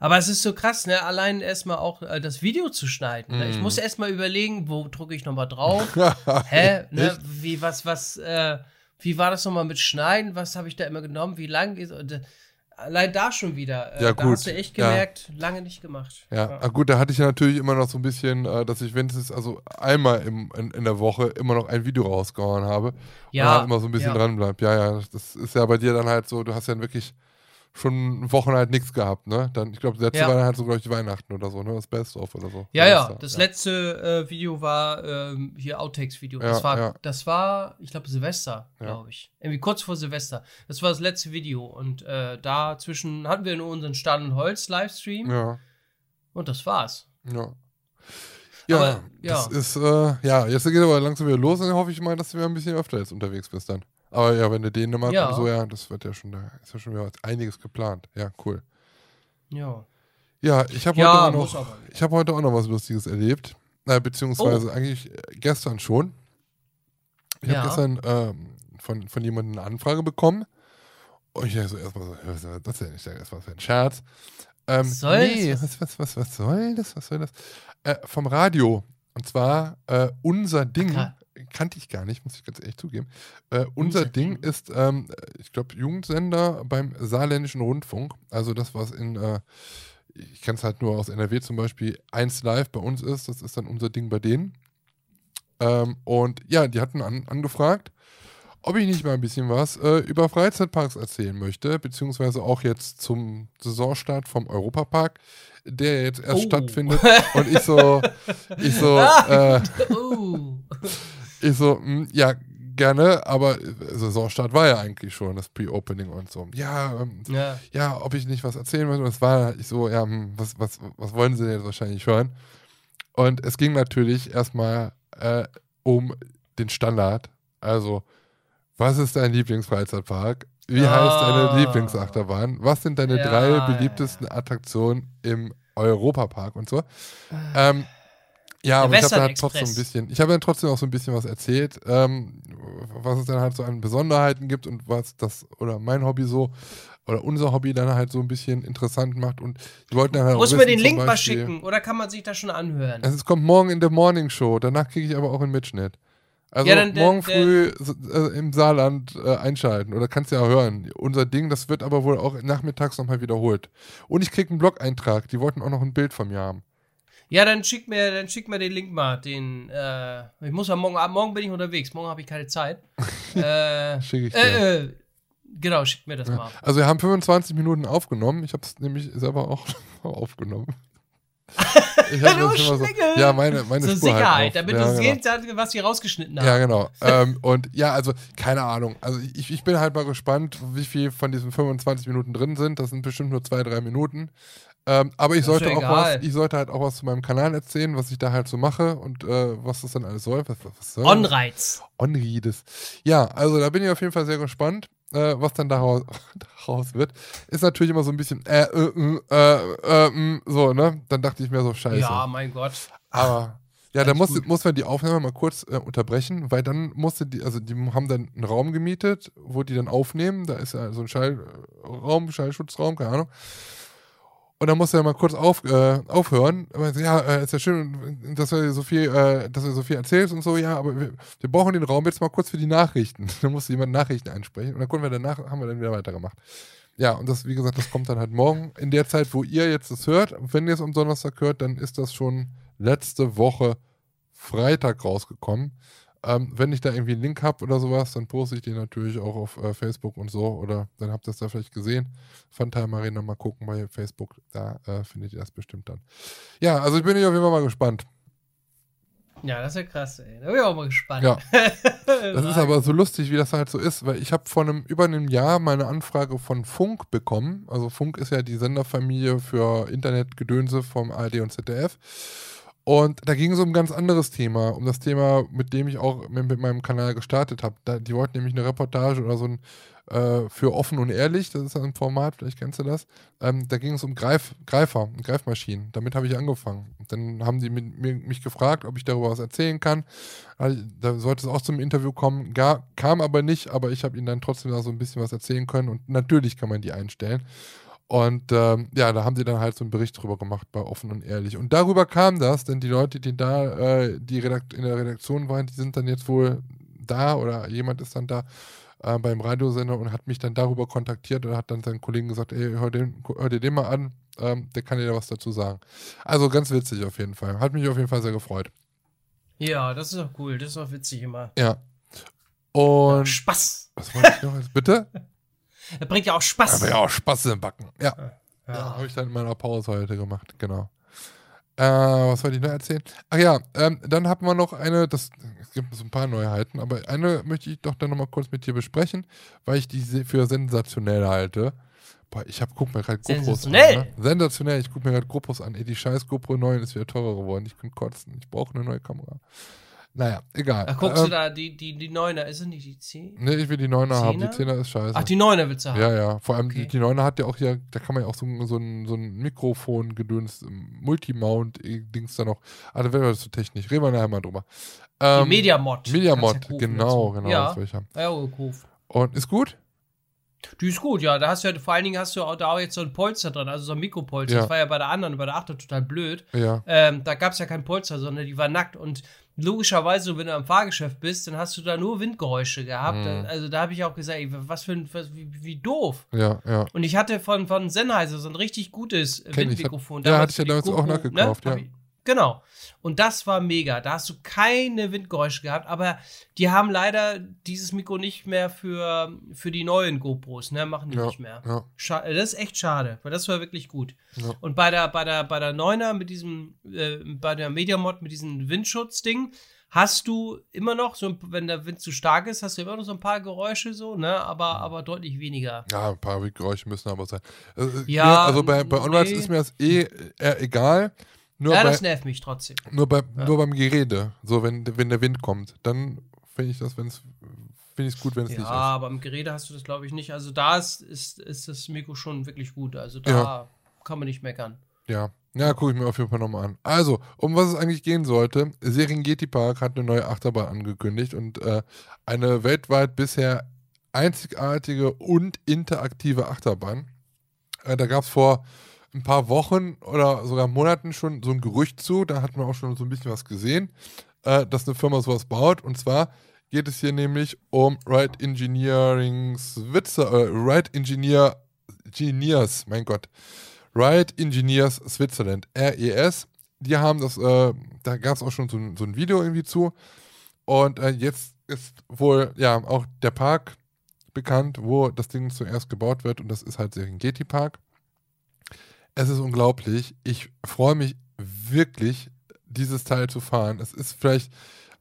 Aber es ist so krass, ne? Allein erstmal auch äh, das Video zu schneiden. Ne? Ich Mhm. muss erstmal überlegen, wo drücke ich nochmal drauf. <laughs> Hä? Ne? Wie, was, was, äh, wie war das nochmal mit Schneiden? Was habe ich da immer genommen? Wie lang ist. Und, äh, allein da schon wieder. Äh, Ja, da gut, hast du echt ja. gemerkt, lange nicht gemacht. Ja, ah, gut, da hatte ich ja natürlich immer noch so ein bisschen, äh, dass ich wenigstens also einmal im, in, in der Woche immer noch ein Video rausgehauen habe. Ja, Und halt immer so ein bisschen ja. dran bleibt. Ja, ja, das ist ja bei dir dann halt so, du hast ja wirklich schon Wochen halt nichts gehabt, ne? Dann, ich glaube, das letzte Ja. war dann halt so, glaube ich, Weihnachten oder so, ne? Das Best-of oder so. Ja, ja, das letzte äh, Video war ähm, hier Outtakes-Video. Ja, das, war, ja. das war, ich glaube, Silvester, Ja. glaube ich. Irgendwie kurz vor Silvester. Das war das letzte Video. Und äh, dazwischen hatten wir nur unseren Stahl- und Holz-Livestream. Ja, Und das war's. ja. Ja, Aber, ja. das ist, äh, ja, jetzt geht aber langsam wieder los und dann hoffe ich mal, dass du wieder ein bisschen öfter jetzt unterwegs bist dann. Aber ja, wenn du Dänemark Ja. und so, ja, das wird ja schon, da ist ja schon wieder einiges geplant. Ja, cool. Ja. Ja, ich habe Ja, heute, noch- ich hab heute auch noch was Lustiges erlebt. Äh, beziehungsweise eigentlich äh, gestern schon. Ich Ja. habe gestern ähm, von, von jemandem eine Anfrage bekommen. Und ich dachte so erstmal so, was ist das denn? Ich dachte erstmal, das wäre ein Scherz. Ähm, Was soll nee, das? was, was, was, was soll das? Was soll das? Äh, vom Radio. Und zwar äh, unser Ding. Ka- Kannte ich gar nicht, muss ich ganz ehrlich zugeben. Äh, unser, Ding, ist, ähm, ich glaube, Jugendsender beim Saarländischen Rundfunk. Also das, was in, äh, ich kenne es halt nur aus NRW zum Beispiel, 1 Live bei uns ist, das ist dann unser Ding bei denen. Ähm, und ja, die hatten an, angefragt, ob ich nicht mal ein bisschen was äh, über Freizeitparks erzählen möchte, beziehungsweise auch jetzt zum Saisonstart vom Europapark, der jetzt erst Oh. stattfindet. <laughs> Und ich so, ich so, äh, <laughs> Oh. Ich so, hm, ja, gerne, aber äh, Saisonstart war ja eigentlich schon, das Pre-Opening und so. Ja, ähm, ja. ja, ob ich nicht was erzählen möchte. Und es war ich so, ja, hm, was, was, was wollen sie denn jetzt wahrscheinlich hören? Und es ging natürlich erstmal äh, um den Standard. Also, was ist dein Lieblingsfreizeitpark? Wie heißt deine Ah. Lieblingsachterbahn? Was sind deine Ja, drei ja, beliebtesten Attraktionen im Europapark und so? Ähm, ja, aber ich habe dann halt trotzdem ein bisschen, ich habe dann trotzdem auch so ein bisschen was erzählt, ähm, was es dann halt so an Besonderheiten gibt und was das oder mein Hobby so oder unser Hobby dann halt so ein bisschen interessant macht und die wollten dann halt Muss man den Link mal Beispiel- schicken oder kann man sich das schon anhören? Es kommt morgen in der Morning Show, danach kriege ich aber auch einen Mitschnitt. Also Ja, dann- dann- morgen dann- früh äh, im Saarland äh, einschalten oder kannst ja hören. Unser Ding, das wird aber wohl auch nachmittags nochmal wiederholt. Und ich kriege einen Blog-Eintrag, die wollten auch noch ein Bild von mir haben. Ja, dann schick mir, dann schick mir den Link mal. Den, äh, ich muss ja morgen, ab morgen bin ich unterwegs. Morgen habe ich keine Zeit. <laughs> äh, Schicke ich dir. äh, äh, genau, schick mir das mal. Also wir haben 25 Minuten aufgenommen. Ich habe es nämlich selber auch <laughs> aufgenommen. <laughs> Ich hab Du das immer so, ja, meine, meine Zur Spur Sicherheit, halt damit ja, du genau. sehen kannst, was sie rausgeschnitten haben. Ja, genau. ähm, und ja, also keine Ahnung. Also ich, ich bin halt mal gespannt, wie viel von diesen 25 Minuten drin sind. Das sind bestimmt nur zwei, drei Minuten. Ähm, aber ich sollte auch was, ich sollte halt auch was zu meinem Kanal erzählen, was ich da halt so mache und äh, was das dann alles soll. Was, was, soll? Onreiz. Onrides. Ja, also da bin ich auf jeden Fall sehr gespannt, äh, was dann daraus, <laughs> daraus wird. Ist natürlich immer so ein bisschen äh, äh, äh, äh, äh, so, ne? Dann dachte ich mir so, scheiße. Ja, mein Gott. Aber ja, da muss, muss man die Aufnahme mal kurz äh, unterbrechen, weil dann musste die, also die haben dann einen Raum gemietet, wo die dann aufnehmen. Da ist ja so ein Schallraum, Schallschutzraum, keine Ahnung. Und dann musste er mal kurz auf, äh, aufhören. Meinte, ja, äh, ist ja schön, dass du so viel, äh, dass du so viel erzählst und so, ja, aber wir, wir brauchen den Raum jetzt mal kurz für die Nachrichten. <laughs> dann musste jemand Nachrichten einsprechen und dann konnten wir danach, haben wir dann wieder weitergemacht. Ja, und das, wie gesagt, das kommt dann halt morgen. In der Zeit, wo ihr jetzt das hört, wenn ihr es am Donnerstag hört, dann ist das schon letzte Woche Freitag rausgekommen. Ähm, wenn ich da irgendwie einen Link habe oder sowas, dann poste ich den natürlich auch auf äh, Facebook und so. Oder dann habt ihr es da vielleicht gesehen. Funtime Arena mal gucken bei Facebook. Da äh, findet ihr das bestimmt dann. Ja, also ich bin auf jeden Fall mal gespannt. Ja, das ist ja krass, ey. Da bin ich auch mal gespannt. Ja. <laughs> Das ist aber so lustig, wie das halt so ist, weil ich habe vor einem über einem Jahr meine Anfrage von Funk bekommen. Also Funk ist ja die Senderfamilie für Internetgedönse vom ARD und ZDF. Und da ging es um ein ganz anderes Thema, um das Thema, mit dem ich auch mit, meinem Kanal gestartet habe. Die wollten nämlich eine Reportage oder so ein äh, für offen und ehrlich, das ist ein Format, vielleicht kennst du das. Ähm, da ging es um Greif, Greifer, Greifmaschinen. Damit habe ich angefangen. Dann haben die mit, mir, mich gefragt, ob ich darüber was erzählen kann. Da sollte es auch zum Interview kommen. Gar, kam aber nicht, aber ich habe ihnen dann trotzdem da so ein bisschen was erzählen können. Und natürlich kann man die einstellen. Und ähm, ja, da haben sie dann halt so einen Bericht drüber gemacht bei Offen und Ehrlich. Und darüber kam das, denn die Leute, die da äh, die Redakt in der Redaktion waren, die sind dann jetzt wohl da oder jemand ist dann da äh, beim Radiosender und hat mich dann darüber kontaktiert und hat dann seinen Kollegen gesagt, ey, hör, den, hör dir den mal an, ähm, der kann dir da was dazu sagen. Also ganz witzig auf jeden Fall. Hat mich auf jeden Fall sehr gefreut. Ja, das ist auch cool. Das ist auch witzig immer. Ja. Und. Spaß. Was wollte ich noch? jetzt? Bitte? <laughs> Das bringt ja auch Spaß. Aber ja auch Spaß im Backen. Ja. Ja, Ja. habe ich dann in meiner Pause heute gemacht, genau. Äh, was wollte ich noch erzählen? Ach ja, ähm, dann hatten wir noch eine, das, es gibt so ein paar Neuheiten, aber eine möchte ich doch dann nochmal kurz mit dir besprechen, weil ich die für sensationell halte. Boah, ich hab, guck mir gerade GoPros Sensationell? an. Ne? Sensationell, ich guck mir gerade GoPros an. Ey, die scheiß GoPro 9 ist wieder teurer geworden. Ich kann kotzen. Ich brauche eine neue Kamera. Naja, egal. Ach, guckst Ähm, du da die, die, die Neuner, ist es nicht die 10? Nee, ich will die 9er haben. Die Zehner? 10er ist scheiße. Ach, die Neuner willst du haben. Ja, ja. Vor allem Okay. die, die 9er hat ja auch hier, da kann man ja auch so, ein- so ein, so ein Mikrofon-Gedöns, ähm, Multimount-Dings da noch. Ah, da werden wir zu technisch. Reden wir nachher mal drüber. Die Ähm, Mediamod. Mediamod, Kannst ja genau, genau. Ja, haben. ja, gekauft. Und ist gut? Die ist gut, ja. Da hast du ja, vor allen Dingen hast du auch da auch jetzt so ein Polster drin, also so ein Mikropolster. Ja. Das war ja bei der anderen, bei der Achter total blöd. Ja. Ähm, da gab es ja kein Polster, sondern die war nackt. Und logischerweise, wenn du am Fahrgeschäft bist, dann hast du da nur Windgeräusche gehabt. Mhm. Also da habe ich auch gesagt, ey, was für ein, was, wie, wie doof. Ja, ja. Und ich hatte von, von Sennheiser so ein richtig gutes Kenn ich. Windmikrofon. Ja, damals hatte ich ja damals auch GoPro, nachgekauft, ja. Genau. Und das war mega. Da hast du keine Windgeräusche gehabt, aber die haben leider dieses Mikro nicht mehr für, für die neuen GoPros, ne? Machen die Ja, nicht mehr. ja. Scha das ist echt schade, weil das war wirklich gut. Ja. Und bei der, bei der, bei der Neuner mit diesem, äh, bei der Mediamod mit diesem Windschutzding, hast du immer noch, so, wenn der Wind zu stark ist, hast du immer noch so ein paar Geräusche so, ne? Aber, aber deutlich weniger. Ja, ein paar Geräusche müssen aber sein. Äh, äh, Ja, also bei, bei Onrides nee. ist mir das eh egal. Nur, ja, bei, das nervt mich trotzdem. nur, bei, Ja. nur beim Gerede. So, wenn, wenn der Wind kommt, dann finde ich das, wenn es finde ich es gut, wenn es Ja, nicht ist. aber am Gerät hast du das, glaube ich, nicht. Also da ist, ist, ist das Mikro schon wirklich gut. Also da Ja. kann man nicht meckern. Ja, ja, gucke ich mir auf jeden Fall nochmal an. Also, um was es eigentlich gehen sollte, Serengeti Park hat eine neue Achterbahn angekündigt und äh, eine weltweit bisher einzigartige und interaktive Achterbahn. Äh, da gab es vor ein paar Wochen oder sogar Monaten schon so ein Gerücht zu, da hat man auch schon so ein bisschen was gesehen, äh, dass eine Firma sowas baut. Und zwar geht es hier nämlich um Ride Engineering Switzer, äh, Ride Engineer Engineers, mein Gott. Ride Engineers Switzerland, RES. Die haben das, äh, da gab es auch schon so ein, so ein Video irgendwie zu. Und äh, jetzt ist wohl ja auch der Park bekannt, wo das Ding zuerst gebaut wird. Und das ist halt Serengeti Park. Es ist unglaublich. Ich freue mich wirklich, dieses Teil zu fahren. Es ist vielleicht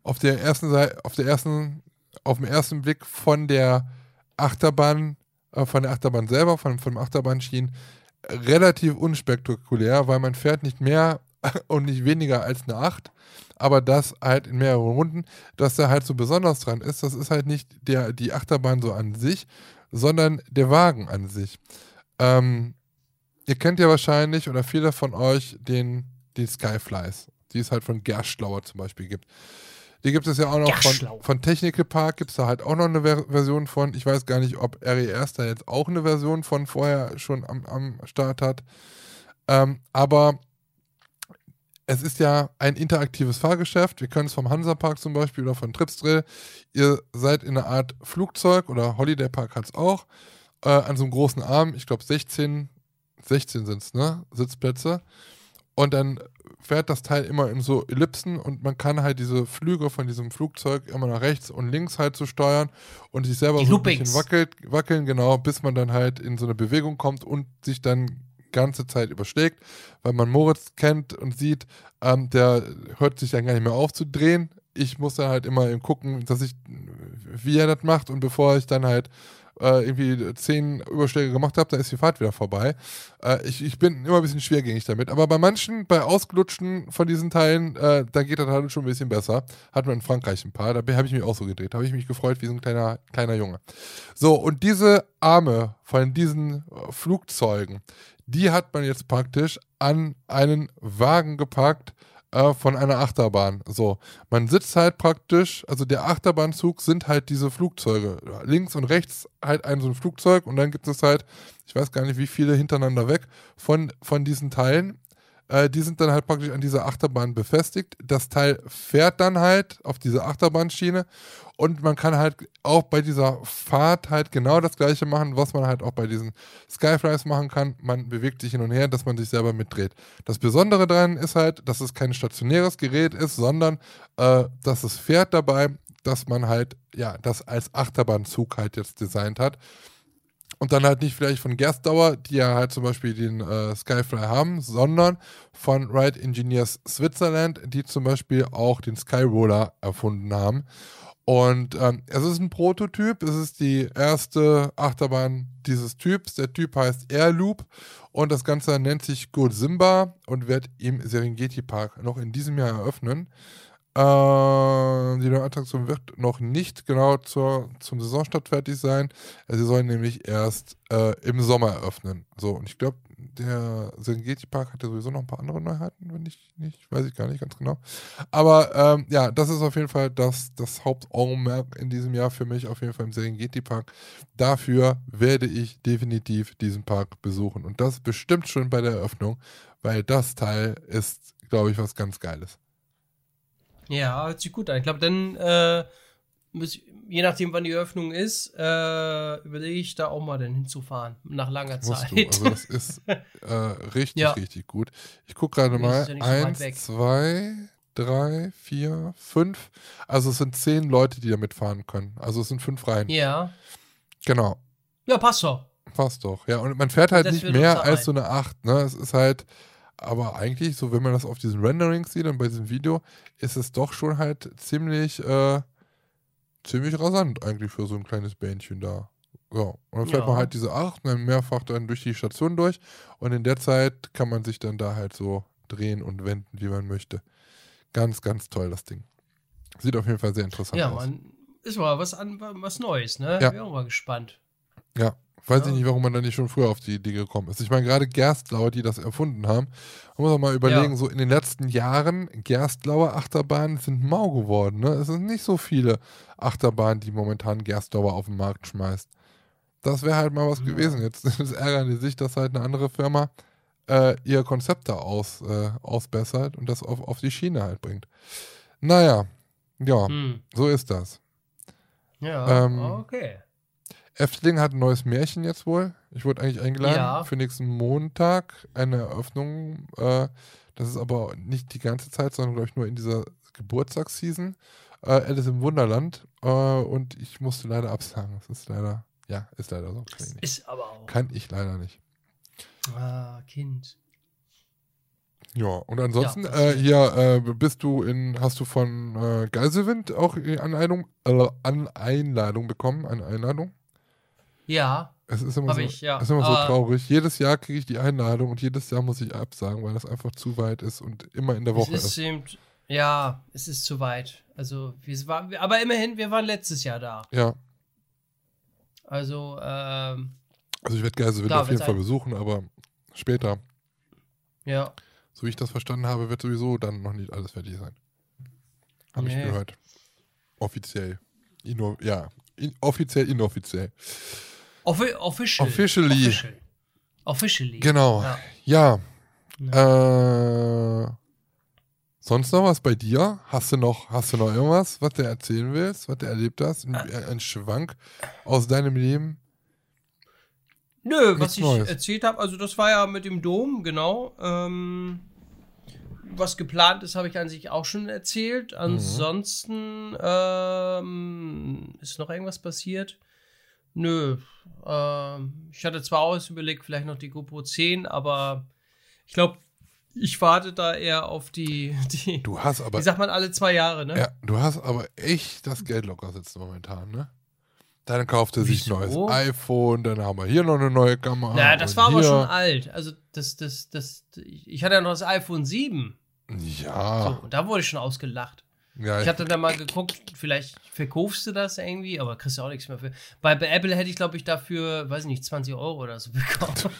auf der ersten Seite, auf der ersten, auf dem ersten Blick von der Achterbahn, äh, von der Achterbahn selber, von, von dem Achterbahnschienen, relativ unspektakulär, weil man fährt nicht mehr <laughs> und nicht weniger als eine 8, aber das halt in mehreren Runden. Dass da halt so besonders dran ist, das ist halt nicht der, die Achterbahn so an sich, sondern der Wagen an sich. Ähm, ihr kennt ja wahrscheinlich, oder viele von euch, den, die Skyflies, die es halt von Gerschlauer zum Beispiel gibt. Die gibt es ja auch noch von, von Technical Park, gibt es da halt auch noch eine Ver Version von. Ich weiß gar nicht, ob RES da jetzt auch eine Version von vorher schon am, am Start hat. Ähm, aber es ist ja ein interaktives Fahrgeschäft. Wir können es vom Hansapark zum Beispiel oder von Tripsdrill. Ihr seid in einer Art Flugzeug oder Holiday Park hat es auch. Äh, an so einem großen Arm, ich glaube 16, 16 sind es, ne? Sitzplätze. Und dann fährt das Teil immer in so Ellipsen und man kann halt diese Flüge von diesem Flugzeug immer nach rechts und links halt so steuern und sich selber Die so ein Loopings. bisschen wackelt, wackeln, genau, bis man dann halt in so eine Bewegung kommt und sich dann ganze Zeit überschlägt, weil man Moritz kennt und sieht, ähm, der hört sich dann gar nicht mehr auf zu drehen. Ich muss dann halt immer eben gucken, dass ich, wie er das macht und bevor ich dann halt äh, irgendwie zehn Überschläge gemacht habe, dann ist die Fahrt wieder vorbei. Äh, ich, ich bin immer ein bisschen schwergängig damit. Aber bei manchen, bei ausgelutschten von diesen Teilen, äh, da geht das halt schon ein bisschen besser. Hat man in Frankreich ein paar, da habe ich mich auch so gedreht. Da habe ich mich gefreut wie so ein kleiner, kleiner Junge. So, und diese Arme von diesen äh, Flugzeugen, die hat man jetzt praktisch an einen Wagen gepackt äh, von einer Achterbahn. So, man sitzt halt praktisch, also der Achterbahnzug sind halt diese Flugzeuge. Links und rechts halt ein so ein Flugzeug und dann gibt es halt, ich weiß gar nicht wie viele hintereinander weg, von, von diesen Teilen. Äh, die sind dann halt praktisch an dieser Achterbahn befestigt. Das Teil fährt dann halt auf diese Achterbahnschiene und man kann halt auch bei dieser Fahrt halt genau das gleiche machen, was man halt auch bei diesen Skyflies machen kann. Man bewegt sich hin und her, dass man sich selber mitdreht. Das Besondere daran ist halt, dass es kein stationäres Gerät ist, sondern äh, dass es fährt dabei, dass man halt, ja, das als Achterbahnzug halt jetzt designt hat. Und dann halt nicht vielleicht von Gerstdauer, die ja halt zum Beispiel den äh, Skyfly haben, sondern von Ride Engineers Switzerland, die zum Beispiel auch den Skyroller erfunden haben. Und ähm, es ist ein Prototyp, es ist die erste Achterbahn dieses Typs. Der Typ heißt Airloop und das Ganze nennt sich Good Simba und wird im Serengeti Park noch in diesem Jahr eröffnen. Äh, die neue Attraktion wird noch nicht genau zur, zum Saisonstart fertig sein. Sie soll nämlich erst äh, im Sommer eröffnen. So, und ich glaube, der Serengeti Park hat ja sowieso noch ein paar andere Neuheiten, wenn ich nicht, weiß ich gar nicht ganz genau. Aber ähm, ja, das ist auf jeden Fall das, das Hauptaugenmerk in diesem Jahr für mich, auf jeden Fall im Serengeti Park. Dafür werde ich definitiv diesen Park besuchen. Und das bestimmt schon bei der Eröffnung, weil das Teil ist, glaube ich, was ganz Geiles. Ja, hört sich gut an. Ich glaube, dann, äh, muss, je nachdem, wann die Eröffnung ist, äh, überlege ich da auch mal dann hinzufahren, nach langer Zeit. du. Also das <laughs> ist äh, richtig, Ja. richtig gut. Ich gucke gerade mal. ja so Eins, weg. zwei, drei, vier, fünf. Also es sind zehn Leute, die da mitfahren können. Also es sind fünf Reihen. ja. Genau. Ja, passt doch. Passt doch. Ja, und man fährt halt Das nicht mehr als ein. so eine 8, ne? Es ist halt, aber eigentlich, so wenn man das auf diesen Renderings sieht und bei diesem Video, ist es doch schon halt ziemlich, äh, ziemlich rasant eigentlich für so ein kleines Bähnchen da. Ja, und dann fährt Ja. man halt diese 8 und dann mehrfach dann durch die Station durch und in der Zeit kann man sich dann da halt so drehen und wenden, wie man möchte. Ganz, ganz toll, das Ding. Sieht auf jeden Fall sehr interessant Ja, aus. man, ist mal was, an, was Neues, ne? Ja. Bin auch mal gespannt. Ja, weiß Ja. ich nicht, warum man da nicht schon früher auf die Idee gekommen ist. Ich meine, gerade Gerstlauer, die das erfunden haben, man muss auch mal überlegen, Ja. so in den letzten Jahren, Gerstlauer Achterbahnen sind mau geworden. Ne? Es sind nicht so viele Achterbahnen, die momentan Gerstlauer auf den Markt schmeißt. Das wäre halt mal was Ja. gewesen. Jetzt <laughs> ärgern die sich, dass halt eine andere Firma äh, ihr Konzept da aus, äh, ausbessert und das auf, auf die Schiene halt bringt. Naja, ja, Hm. so ist das. Ja, Ähm, okay. Efteling hat ein neues Märchen jetzt wohl. Ich wurde eigentlich eingeladen Ja. für nächsten Montag eine Eröffnung. Äh, das ist aber nicht die ganze Zeit, sondern glaube ich nur in dieser Geburtstagsseason. Äh, Alice im Wunderland. Äh, und ich musste leider absagen. Das ist leider, ja, ist leider so. Kann ich nicht. Ist aber auch. Kann ich leider nicht. Ah, Kind. Ja, und ansonsten, Ja, äh, hier äh, bist du in, hast du von äh, Geiselwind auch äh, an Einladung bekommen? Eine Einladung? Ja, Es ist immer, so, ich, ja. ist immer so traurig. Jedes Jahr kriege ich die Einladung und jedes Jahr muss ich absagen, weil das einfach zu weit ist und immer in der Woche es ist. ist eben, ja, es ist zu weit. Also, wir waren, aber immerhin, wir waren letztes Jahr da. Ja, Also, ähm, also ich werde Geiselwind Da auf jeden Fall besuchen, aber später, ja. so wie ich das verstanden habe, wird sowieso dann noch nicht alles fertig sein. Habe ich Nee. gehört. Offiziell. Inno ja, in offiziell, inoffiziell. Offi official. Officially. Official. Officially. Genau. Ja. Ja. Äh, sonst noch was bei dir? Hast du noch, hast du noch irgendwas, was du erzählen willst, was du erlebt hast? Ein, Äh. ein Schwank aus deinem Leben? Nö, Nichts was ich Neues. erzählt habe, also das war ja mit dem Dom, genau. Ähm, was geplant ist, habe ich an sich auch schon erzählt. Mhm. Ansonsten ähm, ist noch irgendwas passiert. Nö. Ähm, ich hatte zwar auch überlegt, vielleicht noch die GoPro 10, aber ich glaube, ich warte da eher auf die, <laughs> die Du hast aber, wie sagt man, alle zwei Jahre, ne? ja, du hast aber echt das Geld locker sitzen momentan, ne? Dann kaufte sich ein neues iPhone, dann haben wir hier noch eine neue Kamera. Na, das und war aber hier- schon alt. Also, das, das, das, ich hatte ja noch das iPhone 7. Ja, So, und da wurde ich schon ausgelacht. Ja, Ich hatte da mal geguckt, vielleicht verkaufst du das irgendwie, aber kriegst du auch nichts mehr für. Bei, Apple hätte ich, glaube ich, dafür, weiß ich nicht, 20 Euro oder so <laughs> bekommen.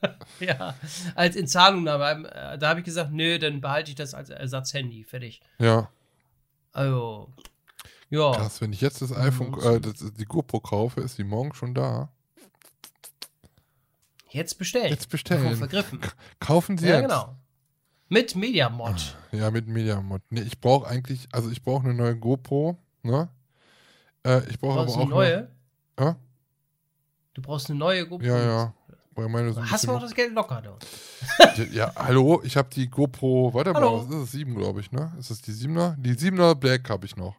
<laughs> ja, als in Zahlungnahme. Äh, Da habe ich gesagt, nö, dann behalte ich das als Ersatzhandy. Fertig. ja. Also, ja. Krass, wenn ich jetzt das iPhone, äh, das, die GoPro kaufe, ist die morgen schon da. Jetzt bestellen. Jetzt bestellen. vergriffen. Kaufen Sie Ja, jetzt. genau. Mit Mediamod. Ja, mit Mediamod. Nee, ich brauche eigentlich, also ich brauche eine neue GoPro, ne? Äh, ich brauche aber auch du eine neue? Noch, ja? Du brauchst eine neue GoPro. Ja, ja. Weil meine so Hast du auch das Geld locker da? <laughs> Ja, hallo, ich habe die GoPro, warte mal, Hallo. was ist es? 7, glaube ich, ne? Ist das die 7er? Die 7er Black habe ich noch.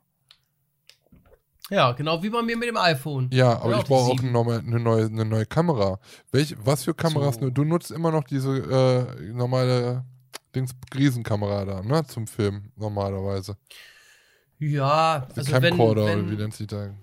Ja, genau wie bei mir mit dem iPhone. Ja, aber Ja, ich auch brauche auch eine neue, eine, neue, eine neue Kamera. Welch, was für Kameras? So. Du nutzt immer noch diese äh, normale Dings Riesenkamera da, ne? Zum Filmen, normalerweise. Ja, also wenn, Camcorder, wie wenn nennt sich da?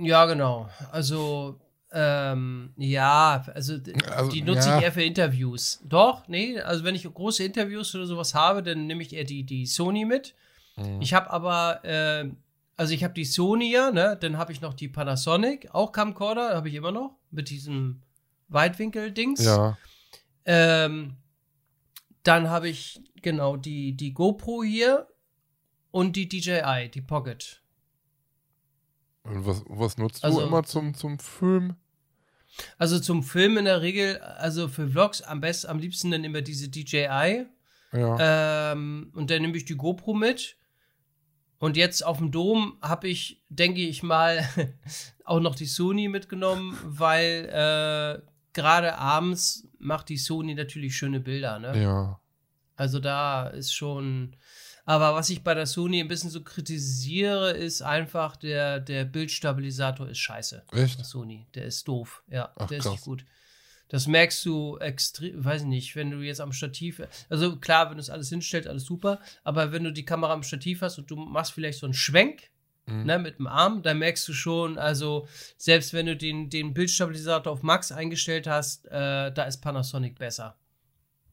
ja genau. Also ähm, ja, also, Also, die nutze ja. ich eher für Interviews. Doch, nee, also wenn ich große Interviews oder sowas habe, dann nehme ich eher die, die Sony mit. Mhm. Ich habe aber, äh, also ich habe die Sony ja, ne? Dann habe ich noch die Panasonic, auch Camcorder, habe ich immer noch, mit diesem Weitwinkel-Dings. Ja, Ähm, dann habe ich genau die, die GoPro hier und die DJI, die Pocket. und was, was nutzt Also- du immer zum, zum Film? Also zum Film in der Regel, also für Vlogs am besten, am liebsten dann immer diese DJI. Ja. Ähm, und dann nehme ich die GoPro mit. Und jetzt auf dem Dom habe ich, denke ich mal, <laughs> auch noch die Sony mitgenommen, weil äh, gerade abends macht die Sony natürlich schöne Bilder. Ne? ja. Also da ist schon. Aber was ich bei der Sony ein bisschen so kritisiere, ist einfach, der, der Bildstabilisator ist scheiße. Echt? Der Sony. Der ist doof. Ja, Ach, der ist krass. nicht gut. Das merkst du extrem, weiß ich nicht, wenn du jetzt am Stativ, also klar, wenn du es alles hinstellst, alles super, aber wenn du die Kamera am Stativ hast und du machst vielleicht so einen Schwenk, Mhm. ne, mit dem Arm, dann merkst du schon, also selbst wenn du den, den Bildstabilisator auf Max eingestellt hast, äh, da ist Panasonic besser.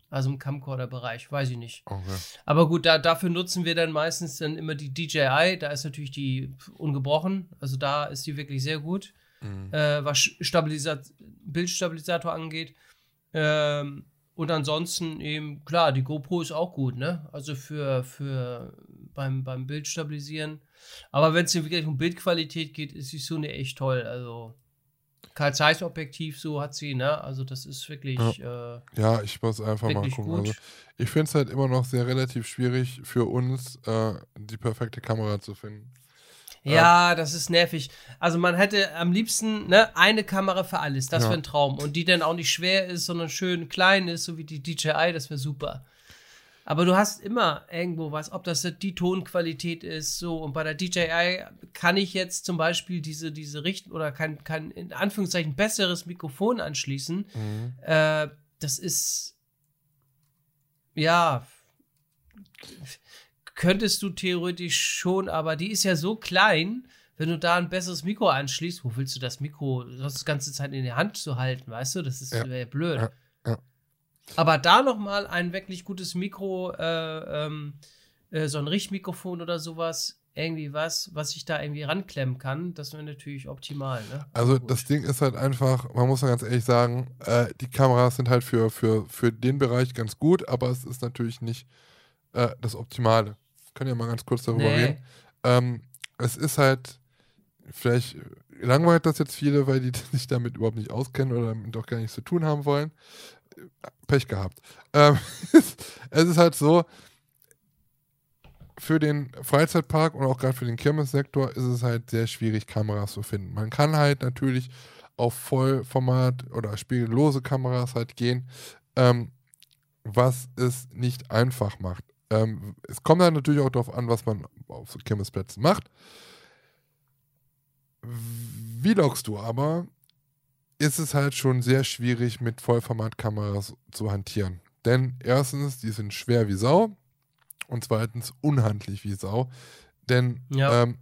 Also im Camcorder-Bereich, weiß ich nicht. Okay. Aber gut, da, dafür nutzen wir dann meistens dann immer die DJI, da ist natürlich die ungebrochen, also da ist die wirklich sehr gut, Mhm. äh, was Stabilisat Bildstabilisator angeht. Ähm, und ansonsten eben, klar, die GoPro ist auch gut, ne? Also für, für beim, beim Bildstabilisieren. Aber wenn es hier wirklich um Bildqualität geht, ist die Sony echt toll. Also Karl Zeiss Objektiv, so hat sie, ne? Also das ist wirklich äh, Ja, ich muss einfach mal gucken. Also, ich finde es halt immer noch sehr relativ schwierig für uns, äh, die perfekte Kamera zu finden. Ja, das ist nervig. Also man hätte am liebsten ne, eine Kamera für alles. Das Ja. wäre ein Traum. Und die dann auch nicht schwer ist, sondern schön klein ist, so wie die DJI, das wäre super. Aber du hast immer irgendwo was, ob das die Tonqualität ist, so. Und bei der DJI kann ich jetzt zum Beispiel diese, diese Richt- oder kein, kein, in Anführungszeichen, besseres Mikrofon anschließen. Mhm. Äh, das ist, ja, könntest du theoretisch schon, aber die ist ja so klein, wenn du da ein besseres Mikro anschließt, wo willst du das Mikro sonst die ganze Zeit in der Hand zu halten, weißt du? Das ist Ja. blöd. Ja. Aber da noch mal ein wirklich gutes Mikro, äh, ähm, äh, so ein Richtmikrofon oder sowas, irgendwie was, was ich da irgendwie ranklemmen kann, das wäre natürlich optimal. Ne? Also Gut. das Ding ist halt einfach, man muss mal ganz ehrlich sagen, äh, die Kameras sind halt für, für, für den Bereich ganz gut, aber es ist natürlich nicht äh, das Optimale. Können ja mal ganz kurz darüber Nee. reden. Ähm, es ist halt, vielleicht langweilt das jetzt viele, weil die <laughs> sich damit überhaupt nicht auskennen oder damit auch gar nichts zu tun haben wollen. Pech gehabt. Ähm, <laughs> es ist halt so, für den Freizeitpark und auch gerade für den Kirmessektor ist es halt sehr schwierig, Kameras zu finden. Man kann halt natürlich auf Vollformat oder spiegellose Kameras halt gehen, ähm, was es nicht einfach macht. Ähm, es kommt dann natürlich auch darauf an, was man auf so Kirmesplätzen macht. Vlogst du aber, ist es halt schon sehr schwierig, mit Vollformatkameras zu hantieren. Denn erstens, die sind schwer wie Sau und zweitens unhandlich wie Sau. Denn Ja. ähm,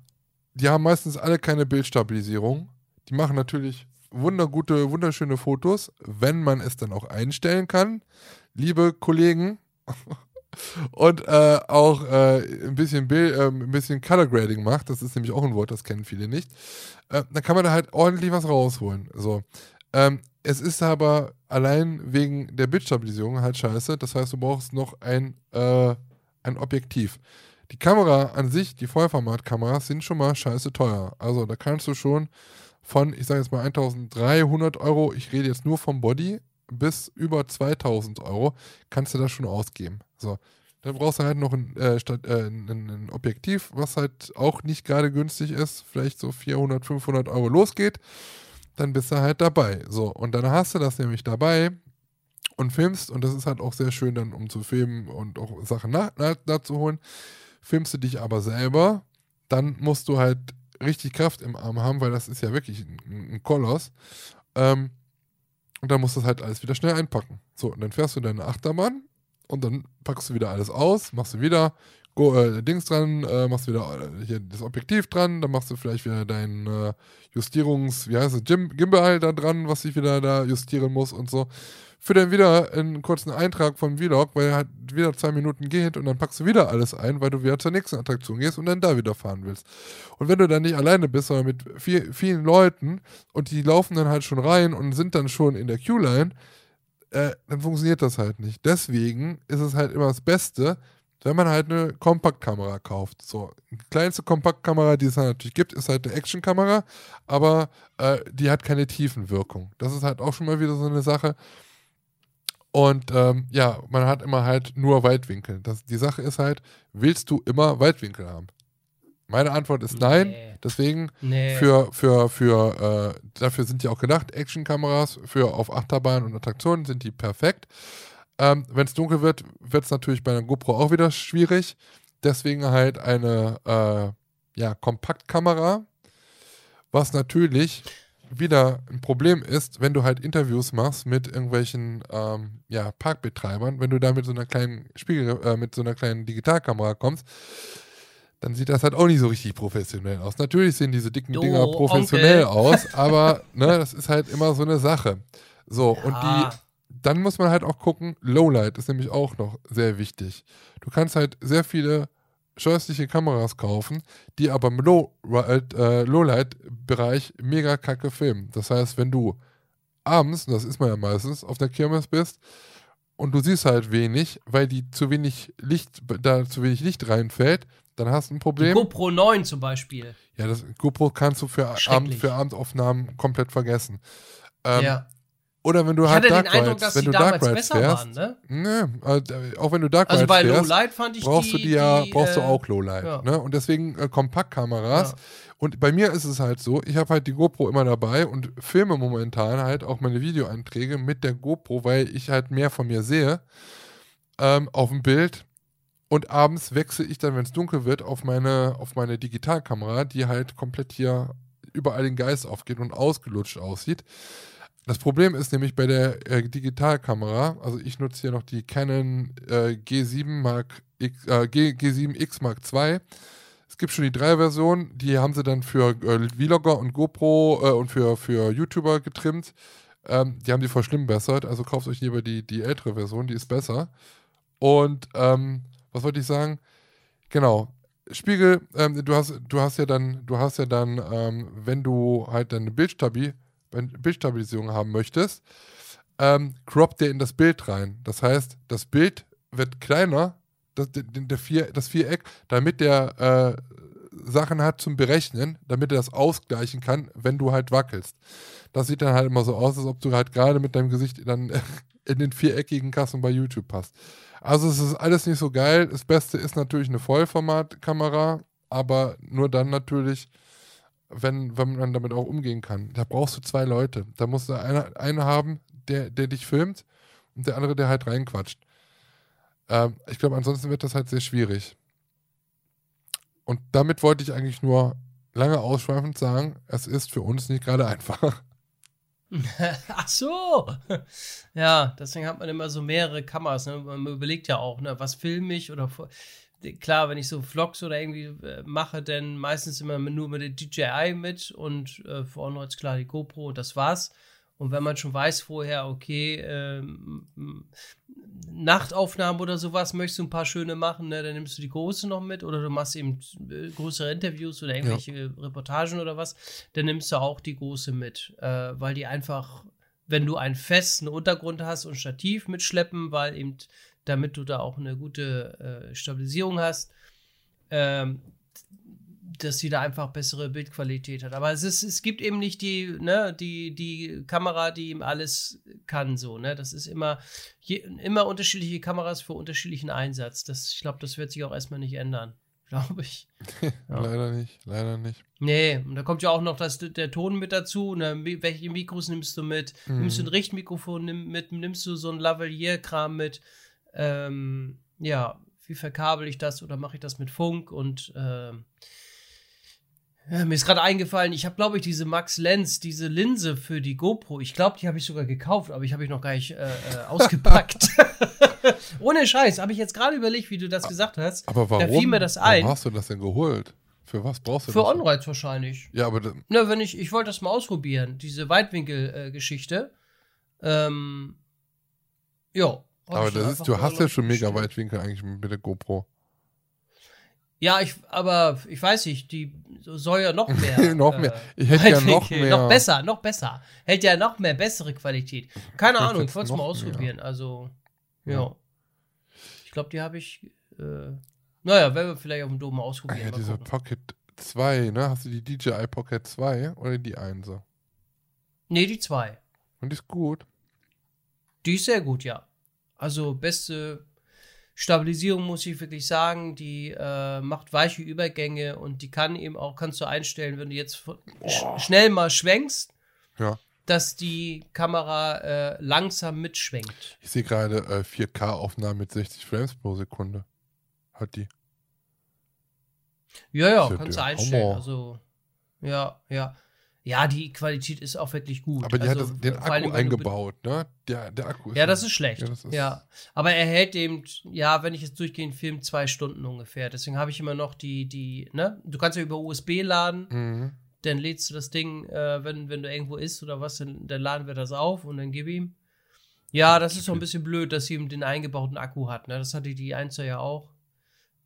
die haben meistens alle keine Bildstabilisierung. Die machen natürlich wundergute, wunderschöne Fotos, wenn man es dann auch einstellen kann. Liebe Kollegen. <laughs> Und äh, auch äh, ein bisschen Bild, äh, ein bisschen Color Grading macht, das ist nämlich auch ein Wort, das kennen viele nicht. Äh, dann kann man da halt ordentlich was rausholen. So. Ähm, es ist aber allein wegen der Bildstabilisierung halt scheiße. Das heißt, du brauchst noch ein, äh, ein Objektiv. Die Kamera an sich, die Vollformatkameras, sind schon mal scheiße teuer. Also da kannst du schon von, ich sage jetzt mal 1300 Euro, ich rede jetzt nur vom Body, bis über 2000 Euro kannst du das schon ausgeben. So. Dann brauchst du halt noch ein, äh, statt, äh, ein, ein Objektiv, was halt auch nicht gerade günstig ist, vielleicht so 400, 500 Euro losgeht. Dann bist du halt dabei. So, und dann hast du das nämlich dabei und filmst, und das ist halt auch sehr schön dann, um zu filmen und auch Sachen nach, nach, nachzuholen. Filmst du dich aber selber, dann musst du halt richtig Kraft im Arm haben, weil das ist ja wirklich ein, ein Koloss. Ähm, und dann musst du das halt alles wieder schnell einpacken. So, und dann fährst du deine Achterbahn und dann packst du wieder alles aus, machst du wieder Go, äh, Dings dran, äh, machst wieder äh, hier das Objektiv dran, dann machst du vielleicht wieder dein äh, Justierungs, wie heißt es, Gim Gimbal da dran, was ich wieder da justieren muss und so. Für dann wieder einen kurzen Eintrag vom Vlog, weil er halt wieder zwei Minuten geht und dann packst du wieder alles ein, weil du wieder zur nächsten Attraktion gehst und dann da wieder fahren willst. Und wenn du dann nicht alleine bist, sondern mit viel, vielen Leuten und die laufen dann halt schon rein und sind dann schon in der Queue-Line, äh, dann funktioniert das halt nicht. Deswegen ist es halt immer das Beste, wenn man halt eine Kompaktkamera kauft. So, die kleinste Kompaktkamera, die es halt natürlich gibt, ist halt eine Actionkamera, aber äh, die hat keine Tiefenwirkung. Das ist halt auch schon mal wieder so eine Sache. Und ähm, ja, man hat immer halt nur Weitwinkel. Das, die Sache ist halt, willst du immer Weitwinkel haben? Meine Antwort ist nein. Nee. Deswegen nee. für, für, für, äh, dafür sind die auch gedacht, Actionkameras für auf Achterbahn und Attraktionen sind die perfekt. Ähm, Wenn es dunkel wird, wird es natürlich bei einer GoPro auch wieder schwierig. Deswegen halt eine äh, ja, Kompaktkamera, was natürlich wieder ein Problem ist, wenn du halt Interviews machst mit irgendwelchen ähm, ja, Parkbetreibern, wenn du da mit so einer kleinen Spiegel, äh, mit so einer kleinen Digitalkamera kommst, dann sieht das halt auch nicht so richtig professionell aus. Natürlich sehen diese dicken du, Dinger professionell Onkel. aus, <laughs> aber ne, das ist halt immer so eine Sache. So, ja. und die dann muss man halt auch gucken, Lowlight ist nämlich auch noch sehr wichtig. Du kannst halt sehr viele scheußliche Kameras kaufen, die aber im Low, äh, Lowlight-Bereich mega kacke filmen. Das heißt, wenn du abends, und das ist man ja meistens, auf der Kirmes bist und du siehst halt wenig, weil die zu wenig Licht, da zu wenig Licht reinfällt, dann hast du ein Problem. Die GoPro 9 zum Beispiel. Ja, das GoPro kannst du für, Abend, für Abendaufnahmen komplett vergessen. Ähm, ja. Oder wenn du halt Dark den Eindruck, Rides, wenn du Dark Rides fährst, waren, ne? ne? Äh, auch wenn du Dark also Rides fährst, Lowlight fand ich brauchst die, du die ja, brauchst äh, du auch Lowlight, ja. ne? Und deswegen äh, Kompaktkameras. Ja. Und bei mir ist es halt so, ich habe halt die GoPro immer dabei und filme momentan halt auch meine Videoeinträge mit der GoPro, weil ich halt mehr von mir sehe ähm, auf dem Bild. Und abends wechsle ich dann, wenn es dunkel wird, auf meine, auf meine Digitalkamera, die halt komplett hier überall den Geist aufgeht und ausgelutscht aussieht. Das Problem ist nämlich bei der äh, Digitalkamera, also ich nutze hier noch die Canon äh, G7 Mark X, äh, G, G7X Mark II. Es gibt schon die drei Versionen, die haben sie dann für äh, Vlogger und GoPro äh, und für, für YouTuber getrimmt. Ähm, die haben die verschlimmbessert, also kauft euch lieber die, die ältere Version, die ist besser. Und ähm, was wollte ich sagen? Genau. Spiegel, ähm, du hast, du hast ja dann, du hast ja dann, ähm, wenn du halt deine Bildstabi Bildstabilisierung haben möchtest, ähm, croppt der in das Bild rein. Das heißt, das Bild wird kleiner, das, der Vier, das Viereck, damit der äh, Sachen hat zum Berechnen, damit er das ausgleichen kann, wenn du halt wackelst. Das sieht dann halt immer so aus, als ob du halt gerade mit deinem Gesicht dann <laughs> in den viereckigen Kassen bei YouTube passt. Also es ist alles nicht so geil. Das Beste ist natürlich eine Vollformatkamera, aber nur dann natürlich, wenn, wenn man damit auch umgehen kann. Da brauchst du zwei Leute. Da musst du einer eine haben, der, der dich filmt und der andere, der halt reinquatscht. Ähm, ich glaube, ansonsten wird das halt sehr schwierig. Und damit wollte ich eigentlich nur lange ausschweifend sagen, es ist für uns nicht gerade <laughs> einfach. <laughs> Ach so. Ja, deswegen hat man immer so mehrere Kameras. Ne? Man überlegt ja auch, ne, was filme ich oder klar, wenn ich so Vlogs oder irgendwie äh, mache, dann meistens immer nur mit der DJI mit und äh, vorne jetzt klar die GoPro, das war's. Und wenn man schon weiß vorher, okay, ähm, Nachtaufnahmen oder sowas, möchtest du ein paar schöne machen, ne, dann nimmst du die große noch mit oder du machst eben äh, größere Interviews oder irgendwelche ja. Reportagen oder was, dann nimmst du auch die große mit, äh, weil die einfach, wenn du einen festen Untergrund hast und Stativ mitschleppen, weil eben damit du da auch eine gute äh, Stabilisierung hast. Ähm, dass sie da einfach bessere Bildqualität hat. Aber es, ist, es gibt eben nicht die, ne, die, die Kamera, die ihm alles kann, so, ne? Das ist immer, je, immer unterschiedliche Kameras für unterschiedlichen Einsatz. Das, ich glaube, das wird sich auch erstmal nicht ändern. <laughs> Glaube ich. Ja. leider nicht, leider nicht. Nee, und da kommt ja auch noch das, der Ton mit dazu. Ne? Welche Mikros nimmst du mit? Mhm. Nimmst du ein Richtmikrofon nimm, mit? Nimmst du so ein Lavalier-Kram mit? Ähm, ja, wie verkabel ich das oder mache ich das mit Funk? Und ähm, ja, mir ist gerade eingefallen, ich habe, glaube ich, diese Max Lenz, diese Linse für die GoPro. Ich glaube, die habe ich sogar gekauft, aber ich habe ich noch gar nicht äh, äh, <laughs> ausgepackt. <laughs> Ohne Scheiß, habe ich jetzt gerade überlegt, wie du das gesagt hast. Aber warum? Da fiel mir das ein. Warum hast du das denn geholt? Für was brauchst du Für das? Anreiz wahrscheinlich. Ja, aber Na, wenn ich, ich wollte das mal ausprobieren, diese Weitwinkel-Geschichte. ähm, ja. aber das ist, du hast ja schon mega. Weitwinkel eigentlich mit der GoPro. Ja, ich, aber ich weiß nicht, die soll ja noch <laughs> mehr. noch äh, mehr. Ich hätte ja <laughs> noch mehr. Noch besser, noch besser. Hält ja noch mehr bessere Qualität. Keine Ich Ahnung, ich wollte es mal ausprobieren. Also, ja. Ja. Ich glaube, die habe ich. Äh, naja, werden wir vielleicht auf dem Dom mal ausprobieren. Ja, diese gucken. Pocket 2, ne? Hast du die DJI Pocket 2 oder die 1? Nee, die zwei. Und die ist gut. Die ist sehr gut, ja. Also beste Stabilisierung muss ich wirklich sagen. Die äh, macht weiche Übergänge und die kann eben auch, kannst du einstellen, wenn du jetzt sch schnell mal schwenkst, Ja. dass die Kamera äh, langsam mitschwenkt. Ich sehe gerade äh, 4K-Aufnahmen mit 60 Frames pro Sekunde. Hat die. Ja, ja, kannst du einstellen. Hammer. Also, ja, ja. Ja, die Qualität ist auch wirklich gut. Aber die also, hat den allem, Akku du eingebaut, ne? Der, der Akku ist. Ja, das ist schlecht. Ja, Ja, das ist- aber er hält eben, ja, wenn ich jetzt durchgehend film, zwei Stunden ungefähr. Deswegen habe ich immer noch die, die, ne? Du kannst ja über USB laden, Mhm. dann lädst du das Ding, äh, wenn, wenn du irgendwo isst oder was, dann, dann laden wir das auf und dann gib ihm. Ja, das ist so ein bisschen blöd, dass sie eben den eingebauten Akku hat, ne? Das hatte die 1 ja auch.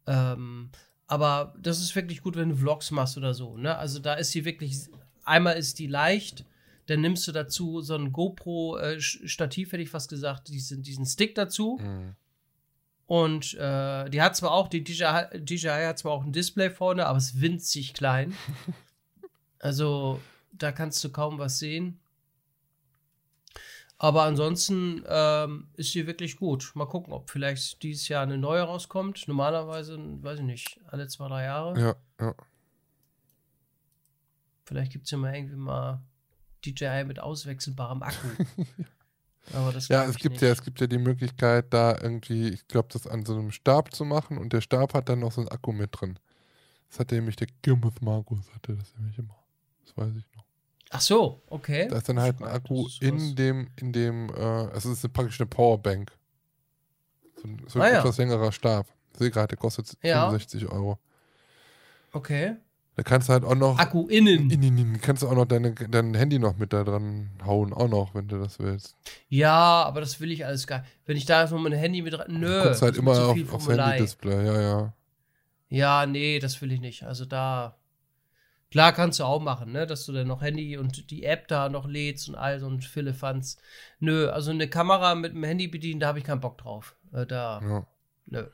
Ähm, aber das ist wirklich gut, wenn du Vlogs machst oder so, ne? Also da ist sie wirklich, einmal ist die leicht, dann nimmst du dazu so ein GoPro-Stativ, hätte ich fast gesagt, diesen, diesen Stick dazu. Mhm. Und äh, die hat zwar auch, die DJI, DJI hat zwar auch ein Display vorne, aber es ist winzig klein. <laughs> also da kannst du kaum was sehen. Aber ansonsten ähm, ist sie wirklich gut. Mal gucken, ob vielleicht dieses Jahr eine neue rauskommt. Normalerweise, weiß ich nicht, alle zwei, drei Jahre. Ja, ja. Vielleicht gibt es ja mal irgendwie mal DJI mit auswechselbarem Akku. <laughs> aber das Ja, es gibt nicht. ja, es gibt ja die Möglichkeit, da irgendwie, ich glaube, das an so einem Stab zu machen und der Stab hat dann noch so einen Akku mit drin. Das hatte nämlich der Gimmuth Markus, hatte das nämlich immer. Das weiß ich noch. Ach so, okay. Da ist dann halt ein Akku in dem, in dem, äh, also es ist praktisch eine Powerbank. So ein, so ein Ah, ja. etwas längerer Stab. Ich sehe gerade, der kostet Ja. 65 Euro. Okay. Da kannst du halt auch noch. Akku innen. In, in, in, kannst du auch noch deine, dein Handy noch mit da dran hauen, auch noch, wenn du das willst. Ja, aber das will ich alles gar nicht. Wenn ich da jetzt noch mein Handy mit rein. Nö. du guckst halt immer auf, aufs. Handy-Display, ja, ja. Ja, nee, das will ich nicht. Also da. Klar kannst du auch machen, ne? Dass du dann noch Handy und die App da noch lädst und all so ein Philippans. Nö, also eine Kamera mit dem Handy bedienen, da habe ich keinen Bock drauf. Äh, da. ja. Nö.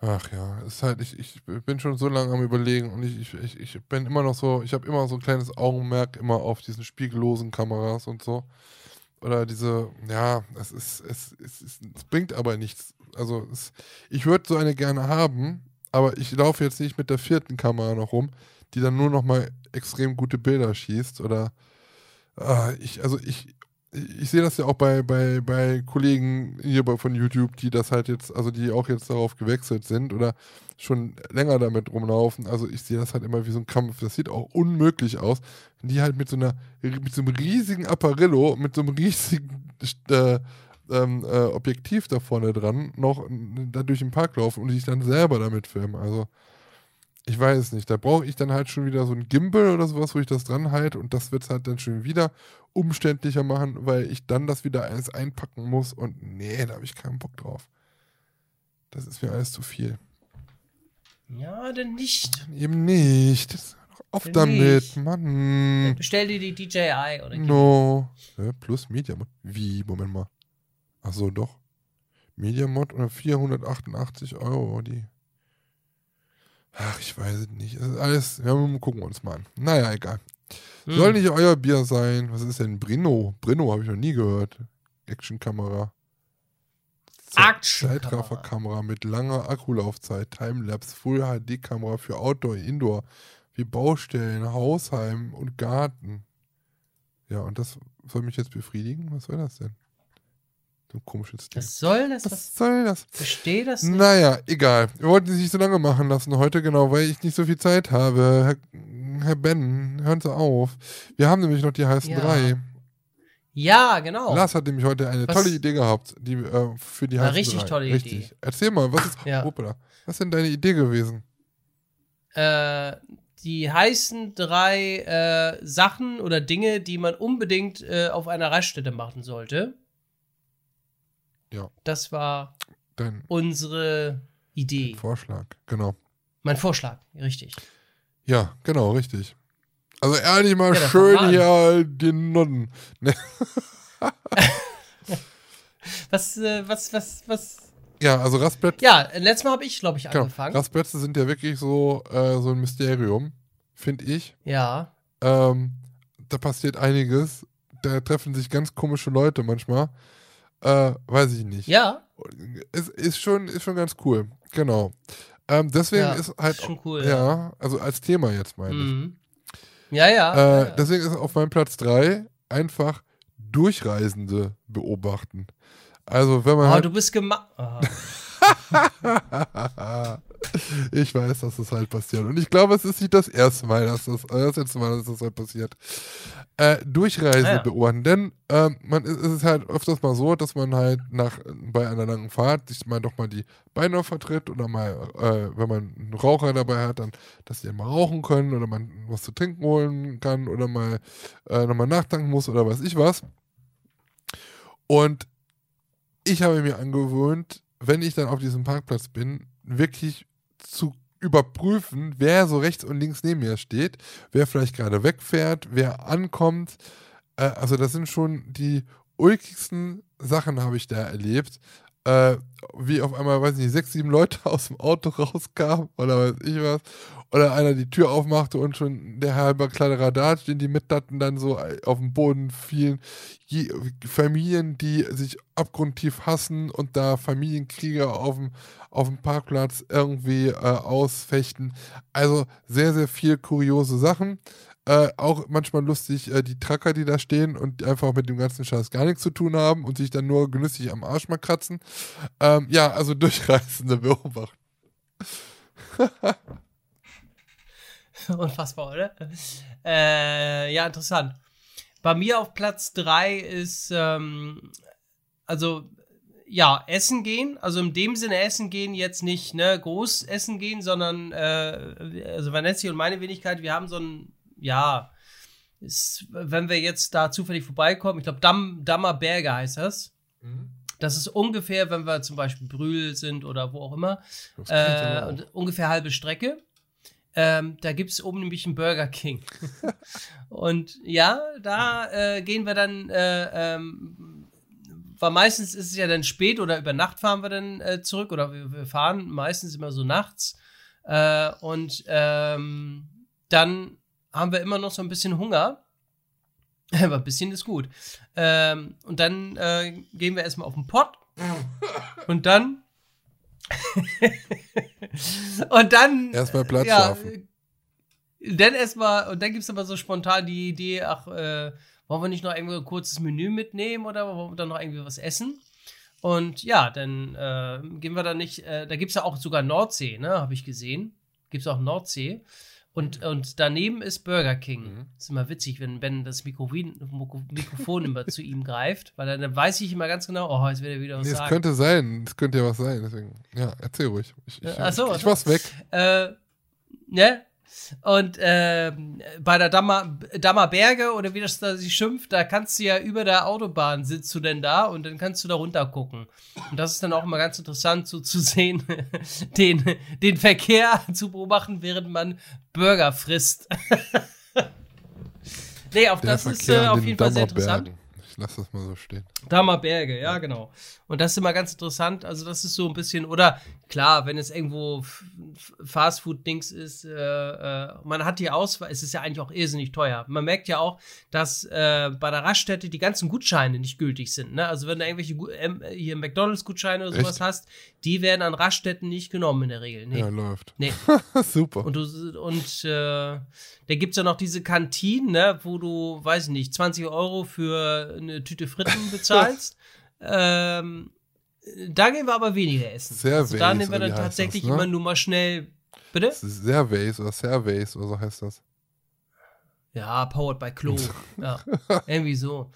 Ach ja, ist halt, ich, ich bin schon so lange am überlegen und ich, ich, ich, bin immer noch so, ich habe immer so ein kleines Augenmerk immer auf diesen spiegellosen Kameras und so. Oder diese, ja, es ist, es, es, es, es bringt aber nichts. Also es, ich würde so eine gerne haben, aber ich laufe jetzt nicht mit der vierten Kamera noch rum, die dann nur noch mal extrem gute Bilder schießt. Oder ah, ich, also ich, ich sehe das ja auch bei, bei, bei Kollegen hier von YouTube, die das halt jetzt, also die auch jetzt darauf gewechselt sind oder schon länger damit rumlaufen. Also ich sehe das halt immer wie so ein Kampf. Das sieht auch unmöglich aus. Wenn die halt mit so einer, mit so einem riesigen Apparillo, mit so einem riesigen äh, ähm, äh, Objektiv da vorne dran noch da durch den Park laufen und sich dann selber damit filmen. Also ich weiß nicht. Da brauche ich dann halt schon wieder so ein Gimbal oder sowas, wo ich das dran halte und das wird es halt dann schon wieder umständlicher machen, weil ich dann das wieder alles einpacken muss und nee, da habe ich keinen Bock drauf. Das ist mir alles zu viel. Ja, denn nicht. Eben nicht. Auf Denn damit, nicht. Mann. Bestell dir die DJI oder No. Ja, plus Mediamod. Wie? Moment mal. Ach so, doch. Mediamod oder 488 Euro, die. Ach, ich weiß es nicht. Es ist alles, ja, wir gucken uns mal an. Naja, egal. Hm. Soll nicht euer Bier sein. Was ist denn Brino? Brino habe ich noch nie gehört. Actionkamera. Zeitrafferkamera mit langer Akkulaufzeit, Timelapse, Full HD-Kamera für Outdoor, Indoor, wie Baustellen, Hausheim und Garten. Ja, und das soll mich jetzt befriedigen? Was soll das denn? So ein komisches Ding. Was soll das? Was Was? soll das? Verstehe das nicht. Naja, egal. Wir wollten es nicht so lange machen lassen heute, genau, weil ich nicht so viel Zeit habe. Herr, Herr Ben, hören Sie auf. Wir haben nämlich noch die heißen Ja. drei. Ja, genau. Lars hat nämlich heute eine Was- tolle Idee gehabt, die äh, für die Eine heißen richtig drei. tolle richtig. Idee. Erzähl mal, was ist, Ja. Hoppala. was ist denn deine Idee gewesen? äh, die heißen drei äh, Sachen oder Dinge, die man unbedingt äh, auf einer Raststätte machen sollte. Ja. Das war Dein unsere Idee. Vorschlag, genau. Mein Vorschlag, richtig. Ja, genau, richtig. Also ehrlich mal Ja, schön hier den Nonnen. Ne? <laughs> Was, äh, was, was, was? Ja, also Rastplätze, Ja, letztes Mal habe ich, glaube ich, genau, angefangen. Rastplätze sind ja wirklich so, äh, so ein Mysterium, finde ich. Ja. Ähm, da passiert einiges. Da treffen sich ganz komische Leute manchmal. Äh, weiß ich nicht. Ja, Es ist schon, ist schon ganz cool. Genau. Ähm, deswegen Ja, ist halt. ist schon cool, Ja, also als Thema jetzt meine ich. mhm. ja, ja. Äh, ja. deswegen ist auf meinem Platz 3 einfach Durchreisende beobachten. Also, wenn man. oh, halt, du bist gemacht. <laughs> Oh. <laughs> <laughs> ich weiß, dass das halt passiert. Und ich glaube, es ist nicht das erste Mal, dass das, äh, das letzte Mal, dass das halt passiert. Äh, Durchreise Ah ja. beobachten. Denn ähm, man, es ist halt öfters mal so, dass man halt nach bei einer langen Fahrt sich mal doch mal die Beine vertritt oder mal, äh, wenn man einen Raucher dabei hat, dann, dass die mal rauchen können oder man was zu trinken holen kann oder mal äh, nochmal nachtanken muss oder weiß ich was. Und ich habe mir angewöhnt, wenn ich dann auf diesem Parkplatz bin, wirklich zu überprüfen, wer so rechts und links neben mir steht, wer vielleicht gerade wegfährt, wer ankommt. Äh, also das sind schon die ulkigsten Sachen habe ich da erlebt. Äh, wie auf einmal, weiß nicht, sechs, sieben Leute <laughs> aus dem Auto rauskamen oder weiß ich was. Oder einer die Tür aufmachte und schon der halbe Kladderadatsch, den die mit hatten, dann so auf den Boden fielen. Je, Familien, die sich abgrundtief hassen und da Familienkriege auf dem, auf dem Parkplatz irgendwie äh, ausfechten. Also sehr, sehr viel kuriose Sachen. Äh, auch manchmal lustig, äh, die Tracker, die da stehen und einfach mit dem ganzen Scheiß gar nichts zu tun haben und sich dann nur genüsslich am Arsch mal kratzen. Ähm, ja, also <laughs> durchreißende Beobachten. <laughs> <laughs> Unfassbar, oder? Äh, ja, interessant. Bei mir auf Platz 3 ist, ähm, also, ja, essen gehen. Also in dem Sinne essen gehen, jetzt nicht ne, groß essen gehen, sondern, äh, also Vanessa und meine Wenigkeit, wir haben so ein, ja, ist, wenn wir jetzt da zufällig vorbeikommen, ich glaube, Damm, Dammer Berge heißt das. Das ist ungefähr, wenn wir zum Beispiel Brühl sind oder wo auch immer, äh, ungefähr halbe Strecke. Ähm, da gibt es oben nämlich einen Burger King. <laughs> und ja, da äh, gehen wir dann, äh, ähm, weil meistens ist es ja dann spät oder über Nacht fahren wir dann äh, zurück oder wir, wir fahren meistens immer so nachts. Äh, und ähm, dann haben wir immer noch so ein bisschen Hunger. <laughs> Aber ein bisschen ist gut. Ähm, und dann äh, gehen wir erstmal auf den Pott. <laughs> und dann. <laughs> und dann. Erstmal Platz ja, schaffen. Dann erstmal, und dann gibt es aber so spontan die Idee, ach, äh, wollen wir nicht noch irgendwie ein kurzes Menü mitnehmen oder wollen wir dann noch irgendwie was essen? Und ja, dann äh, gehen wir da nicht, äh, da gibt es ja auch sogar Nordsee, ne, habe ich gesehen. Gibt es auch Nordsee. Und, und daneben ist Burger King. Mhm. Ist immer witzig, wenn Ben das Mikrofon, Mikrofon immer zu ihm greift, weil dann, dann weiß ich immer ganz genau, oh, jetzt wird er wieder was Nee, es sagen. könnte sein, es könnte ja was sein, deswegen, ja, erzähl ruhig. Ich, ich, Ach so, ich, ich was weg. Äh, ne? Und ähm, bei der Dammer, Dammer Berge oder wie das da sich schimpft, da kannst du ja über der Autobahn sitzt du denn da und dann kannst du da runter gucken. Und das ist dann auch immer ganz interessant so zu sehen, <laughs> den, den Verkehr zu beobachten, während man Burger frisst. <laughs> nee, auf Der das ist Verkehr äh, an auf den jeden Fall sehr interessant. Lass das mal so stehen. Dammerberge, ja, genau. Und das ist immer ganz interessant. Also, das ist so ein bisschen, oder klar, wenn es irgendwo Fastfood-Dings ist, äh, äh, man hat die Auswahl, es ist ja eigentlich auch irrsinnig teuer. Man merkt ja auch, dass äh, bei der Raststätte die ganzen Gutscheine nicht gültig sind. Ne? Also, wenn du irgendwelche hier McDonalds-Gutscheine oder sowas Echt? hast, die werden an Raststätten nicht genommen in der Regel. Nee. Ja, läuft. Nee. <laughs> Super. Und, du, und äh, da gibt es ja noch diese Kantinen, ne, wo du, weiß ich nicht, 20 Euro für eine Tüte Fritten bezahlst. <laughs> ähm, da gehen wir aber weniger essen. Servais, also da nehmen wir dann tatsächlich das, ne? immer nur mal schnell. Bitte? Servays oder Servays oder so heißt das. Ja, powered by Klo. <laughs> ja, irgendwie so.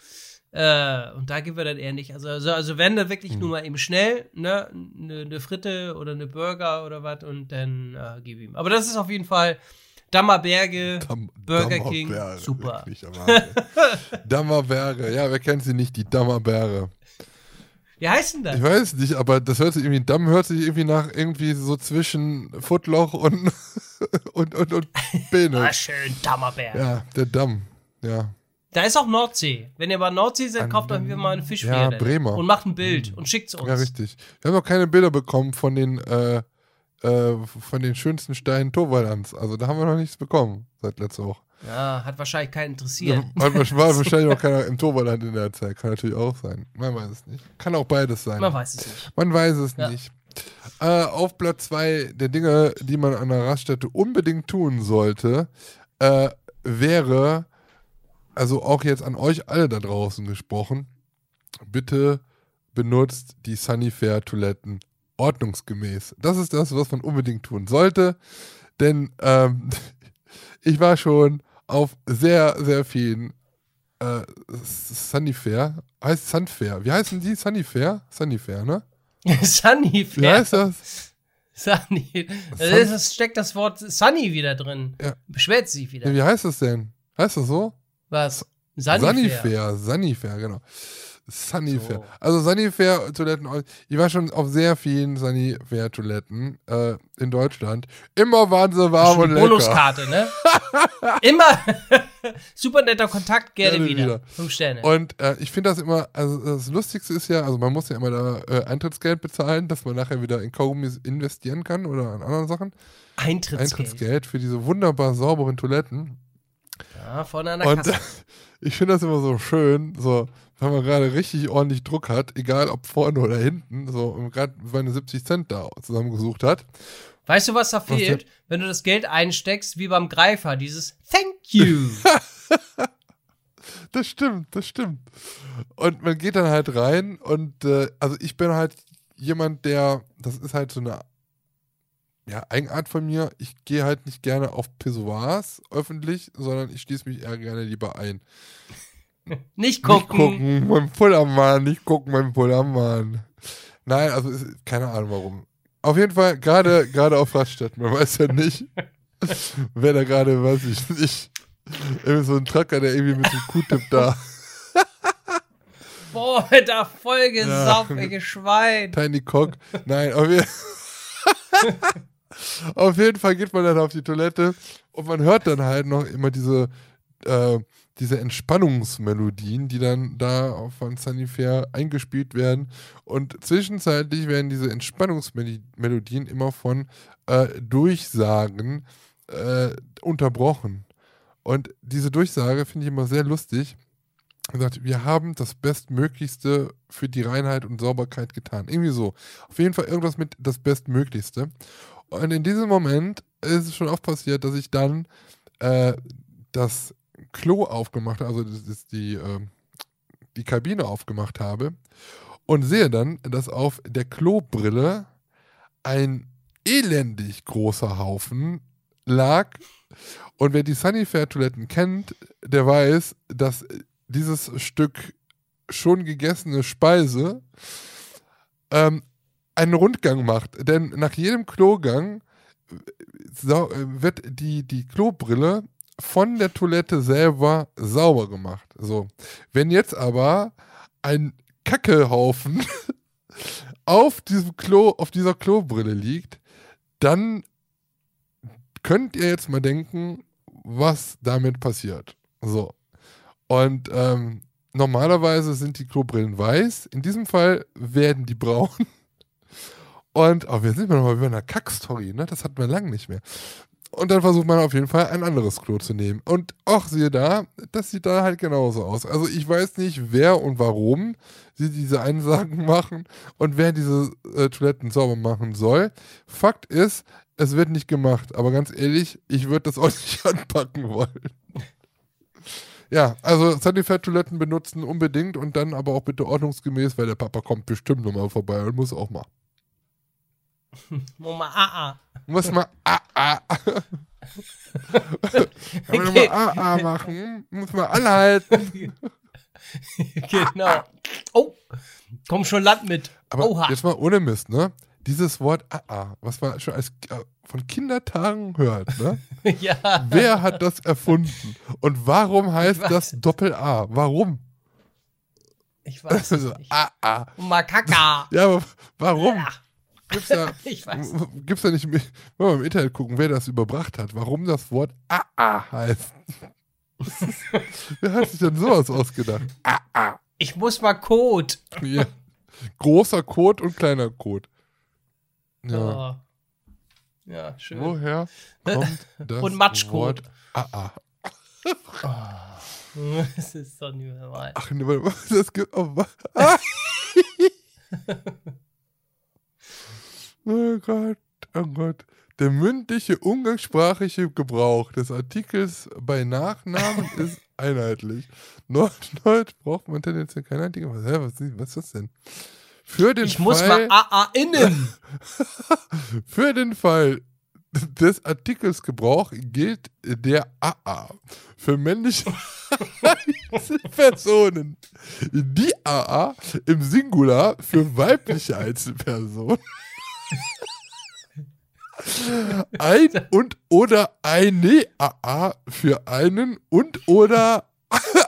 Äh, und da gehen wir dann eher nicht. Also, also, also wenn dann wirklich Hm. nur mal eben schnell, ne, eine ne Fritte oder eine Burger oder was und dann äh, gib ihm. Aber das ist auf jeden Fall Dammerberge. Dam Burger King, Dammerberge, super. am Arsch. <laughs> Dammerberge, ja, wer kennt sie nicht, die Dammerberge. Wie heißt denn das? Ich weiß nicht, aber das hört sich irgendwie, Damm hört sich irgendwie nach irgendwie so zwischen Footloch und, <laughs> und, und, und Ah, Bene. schön, Dammerberg. Ja, der Damm, ja. Da ist auch Nordsee. Wenn ihr bei Nordsee seid, kauft euch mal eine Fischfilet. Ja, Bremer. Und macht ein Bild und schickt's uns. Ja, richtig. Wir haben noch keine Bilder bekommen von den, äh, äh, von den schönsten Steinen Torwallands. Also da haben wir noch nichts bekommen seit letzter Woche. Ja, hat wahrscheinlich keinen Ja, interessiert. war, war <laughs> wahrscheinlich noch keiner im Torwalland in der Zeit. Kann natürlich auch sein. Man weiß es nicht. Kann auch beides sein. Man weiß es nicht. Man weiß es Ja. nicht. Äh, auf Platz zwei der Dinge, die man an der Raststätte unbedingt tun sollte, äh, wäre, also auch jetzt an euch alle da draußen gesprochen, bitte benutzt die Sunnyfair Toiletten ordnungsgemäß. Das ist das, was man unbedingt tun sollte, denn ähm, <laughs> ich war schon auf sehr, sehr vielen äh, Sunnyfair, heißt Sunfair. Wie heißen die? Sunnyfair? Sunnyfair, ne? <laughs> Sunny, Wie heißt das? Sunny. Da Sun- es steckt das Wort Sunny wieder drin. Ja. Beschwert sich Ja, wieder. wie heißt das denn? Heißt das so? Was? Sunny. Sunnyfair, Sunnyfair, genau. Sunnyfair. So. Also Sunnyfair Toiletten, ich war schon auf sehr vielen Sunnyfair Toiletten äh, in Deutschland. Immer waren sie warm und lecker. Bonuskarte, ne? <laughs> Immer. <laughs> Super netter Kontakt, gerne, Gerne wieder. wieder. Fünf Sterne. Und äh, ich finde das immer, also das Lustigste ist ja, also man muss ja immer da äh, Eintrittsgeld bezahlen, dass man nachher wieder in Kaugummis investieren kann oder an anderen Sachen. Eintrittsgeld. Eintrittsgeld für diese wunderbar sauberen Toiletten. Ja, vorne an der Und Kasse. <laughs> ich finde das immer so schön, so, wenn man gerade richtig ordentlich Druck hat, egal ob vorne oder hinten, so und gerade seine 70 Cent da zusammengesucht hat. Weißt du, was da fehlt? Wenn du das Geld einsteckst, wie beim Greifer, dieses Thank you. <laughs> Das stimmt, das stimmt. Und man geht dann halt rein und äh, also ich bin halt jemand, der, das ist halt so eine ja, Eigenart von mir. Ich gehe halt nicht gerne auf Pissoirs öffentlich, sondern ich schließe mich eher gerne lieber ein. Nicht gucken. Nicht gucken, mein Pullermann, nicht gucken, mein Pullermann. Nein, also ist, keine Ahnung warum. Auf jeden Fall, gerade gerade auf Raststätten, man weiß ja nicht, <laughs> wer da gerade, weiß ich nicht, irgendwie so ein Trucker, der irgendwie mit dem Q-Tip da, <laughs> Boah, da voll gesauft, Ja. Schwein. Tiny Cock. Nein, auf, je <laughs> auf jeden Fall geht man dann auf die Toilette und man hört dann halt noch immer diese, äh, diese Entspannungsmelodien, die dann da von Sunnyfair eingespielt werden. Und zwischenzeitlich werden diese Entspannungsmelodien immer von äh, Durchsagen äh, unterbrochen. Und diese Durchsage finde ich immer sehr lustig. Er sagt, wir haben das Bestmöglichste für die Reinheit und Sauberkeit getan. Irgendwie so. Auf jeden Fall irgendwas mit das Bestmöglichste. Und in diesem Moment ist es schon oft passiert, dass ich dann äh, das Klo aufgemacht also das ist die, äh, die Kabine aufgemacht habe und sehe dann, dass auf der Klobrille ein elendig großer Haufen lag. Und wer die Sunnyfair-Toiletten kennt, der weiß, dass dieses Stück schon gegessene Speise ähm, einen Rundgang macht. Denn nach jedem Klogang äh, äh, wird die, die Klobrille von der Toilette selber sauber gemacht. So. Wenn jetzt aber ein Kackehaufen <laughs> auf diesem Klo, auf dieser Klobrille liegt, dann könnt ihr jetzt mal denken, was damit passiert. So. Und ähm, normalerweise sind die Klobrillen weiß. In diesem Fall werden die braun. <laughs> Und, oh, wir sind mal über einer Kackstory, ne? Das hatten wir lange nicht mehr. Und dann versucht man auf jeden Fall ein anderes Klo zu nehmen. Und ach, siehe da, das sieht da halt genauso aus. Also ich weiß nicht, wer und warum sie diese Einsagen <laughs> machen und wer diese äh, Toiletten sauber machen soll. Fakt ist, es wird nicht gemacht. Aber ganz ehrlich, ich würde das <laughs> auch nicht anpacken wollen. <laughs> Ja, also Sanitär-Toiletten benutzen unbedingt und dann aber auch bitte ordnungsgemäß, weil der Papa kommt bestimmt nochmal vorbei und muss auch mal. Muss mal ah, ah. Muss mal ah, ah. <laughs> Wenn Okay. mal ah, ah machen, muss man anhalten. <laughs> genau. Oh, komm schon Land mit. Aber Oha. jetzt mal ohne Mist, ne? Dieses Wort ah, was man schon als äh, von Kindertagen hört, ne? <laughs> ja. Wer hat das erfunden? Und warum heißt das. Doppel-A? Warum? Ich weiß Also, nicht. ah. Makaka. Ja, aber warum? Ja, Gibt's da, <laughs> ich weiß. gibt's da nicht, wenn wir im Internet gucken, wer das überbracht hat, warum das Wort ah, ah heißt? <laughs> wer hat sich denn sowas ausgedacht? Ah, ah. Ich muss mal Code. Ja. Großer Code und kleiner Code. Ja. Oh. Ja, schön. Woher <laughs> kommt das Und Matschcode. Wort ah, ah? Das ist doch nicht wahr. Ach, ne, das gibt oh, wa- ah. Oh Gott, oh Gott. Der mündliche, umgangssprachliche Gebrauch des Artikels bei Nachnamen <laughs> ist einheitlich. Nord, Nord braucht man tendenziell keinen Artikel. Was, was, ist das denn? Für den Ich muss Fall, mal AA innen. <laughs> Für den Fall des Artikels Gebrauch gilt der AA. Für männliche <laughs> Einzelpersonen. Die AA im Singular für weibliche Einzelpersonen. Ein und oder eine AA für einen und oder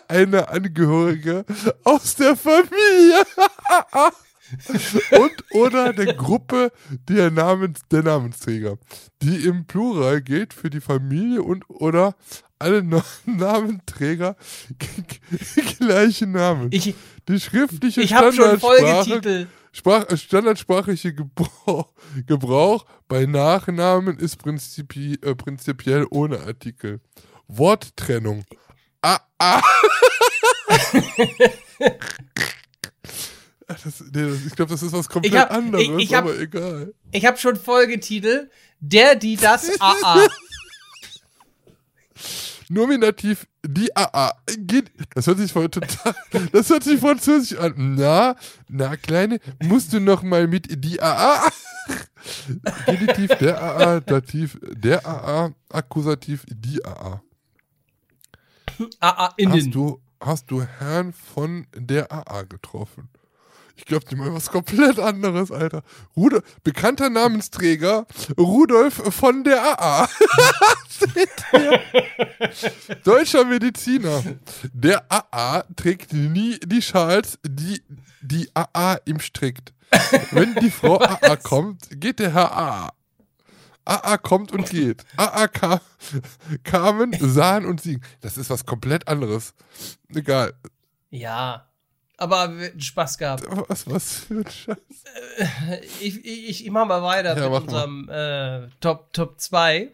eine Angehörige aus der Familie. und oder der Gruppe der, Namens, der Namensträger, die im Plural gilt für die Familie und oder alle Na- Namenträger <laughs> gleiche Namen. Ich, die schriftliche ich habe schon Standardsprache, Folgetitel. Sprach, standardsprachliche Gebrauch, Gebrauch bei Nachnamen ist prinzipi, äh, prinzipiell ohne Artikel. Worttrennung. Ah, ah. <laughs> Das, nee, das, ich glaube, das ist was komplett hab- anderes, ich- ich hab- aber egal. Ich habe schon Folgetitel. Der, die, das, AA. <laughs> Nominativ die AA. Geht, das hört sich voll total, das hört sich französisch an. Na, na, Kleine, musst du noch mal mit die AA? Genitiv der AA, Dativ der AA, Akkusativ die AA. AA innen. Hast du, hast du Herrn von der AA getroffen? Ich glaube, die meinen was komplett anderes, Alter. Rudolf, bekannter Namensträger, Rudolf von der AA. <laughs> Deutscher Mediziner. Der AA trägt nie die Schals, die die AA ihm strickt. Wenn die Frau AA kommt, geht der Herr AA. AA kommt und geht. AA kam, kamen, sahen und siegen. Das ist was komplett anderes. Egal. Ja. Aber wir hatten Spaß gehabt. <laughs> Was, was für ein Scheiß. Ich, ich, ich mach mal weiter Ja, mit unserem äh, Top, Top 2.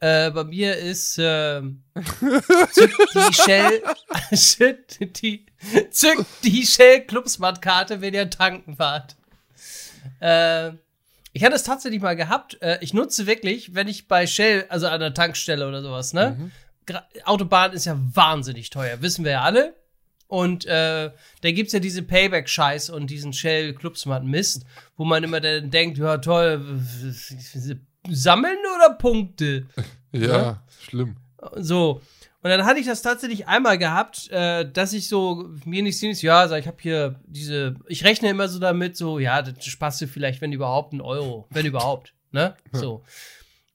Äh, bei mir ist ähm, zück die <laughs> Shell <laughs> shit, die, zück die Shell Clubsmart-Karte, wenn ihr tanken fahrt. Äh, ich hatte es tatsächlich mal gehabt. Äh, ich nutze wirklich, wenn ich bei Shell, also an der Tankstelle oder sowas, ne? Mhm. Autobahn ist ja wahnsinnig teuer, wissen wir ja alle. Und äh, da gibt's ja diese Payback-Scheiß und diesen Shell-Clubsmart-Mist, wo man immer dann denkt, ja toll, sammeln oder Punkte? <laughs> Ja, Ja? schlimm. So. Und dann hatte ich das tatsächlich einmal gehabt, äh, dass ich so mir nicht sinnig, ja, sag ich habe hier diese, ich rechne immer so damit, so, ja, das sparst du vielleicht, wenn überhaupt, ein Euro, wenn überhaupt, ne? So.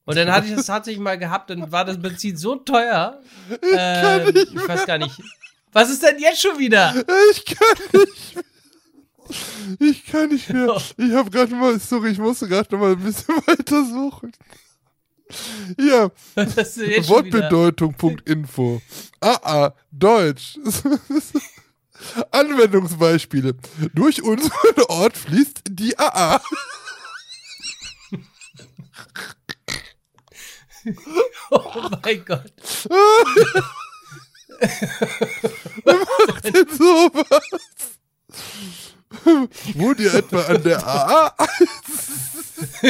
Und dann hatte ich das tatsächlich mal gehabt, dann war das Benzin so teuer. <laughs> Äh, ich weiß gar nicht. Was ist denn jetzt schon wieder? Ich kann nicht mehr. Ich kann nicht mehr. Ich habe gerade mal, sorry, ich musste gerade noch mal ein bisschen <laughs> weiter suchen. Ja? <laughs> Wortbedeutung.info. AA, Deutsch. <laughs> Anwendungsbeispiele. Durch unseren Ort fließt die AA. Oh mein Gott. Denn <laughs> sowas? Wohnt ihr etwa an der AA?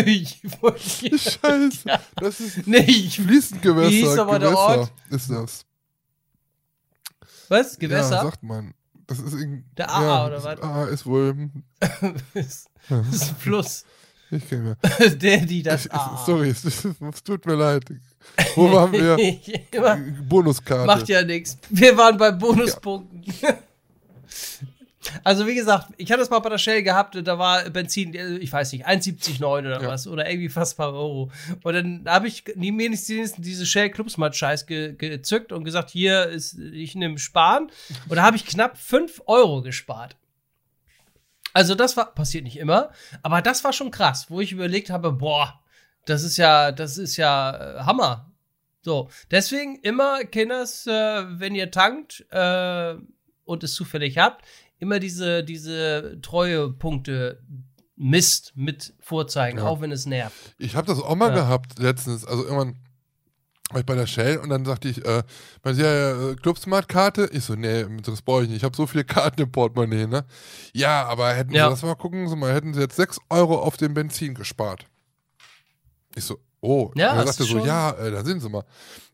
ich wollte- <laughs> Scheiße. Das ist nee, ich, fließend Gewässer. Wie hieß aber der Gewässer Ort? ist das. was? Ja, Gewässer? sagt man. Das ist irgendwie. Der AA ja, oder was? AA ist wohl. <laughs> das ist ein Fluss. Ich kenne mir. <laughs> Der, die, das A. Sorry, es, es, es tut mir leid. Wo waren wir? <laughs> Bonuskarte. macht ja nichts. Wir waren bei Bonuspunkten. <laughs> Also wie gesagt, ich hatte es mal bei der Shell gehabt, da war Benzin, äh, ich weiß nicht, 1,79,9 oder Ja. was, oder irgendwie fast ein paar Euro. Und dann habe ich nie wenigstens diese Shell Clubsmart Scheiß ge gezückt und gesagt, hier ist, ich nehme Sparen. Und da habe ich knapp 5 Euro gespart. Also das war, passiert nicht immer, aber das war schon krass, wo ich überlegt habe, boah, das ist ja, das ist ja äh, Hammer. So, deswegen immer, Kinders, äh, wenn ihr tankt äh, und es zufällig habt, immer diese, diese Treuepunkte Mist mit vorzeigen, Ja. auch wenn es nervt. Ich habe das auch mal Ja. gehabt letztens. Also irgendwann ich bei der Shell und dann sagte ich, äh, man ja, ja, Clubsmart-Karte. Ich so, nee, das brauche ich nicht. Ich habe so viele Karten im Portemonnaie, ne? Ja, aber hätten Ja. Sie das mal gucken, Sie mal, hätten Sie jetzt 6 Euro auf dem Benzin gespart. Ich so, oh. Ja, und das sagte ist so, ja, äh, da sind Sie mal.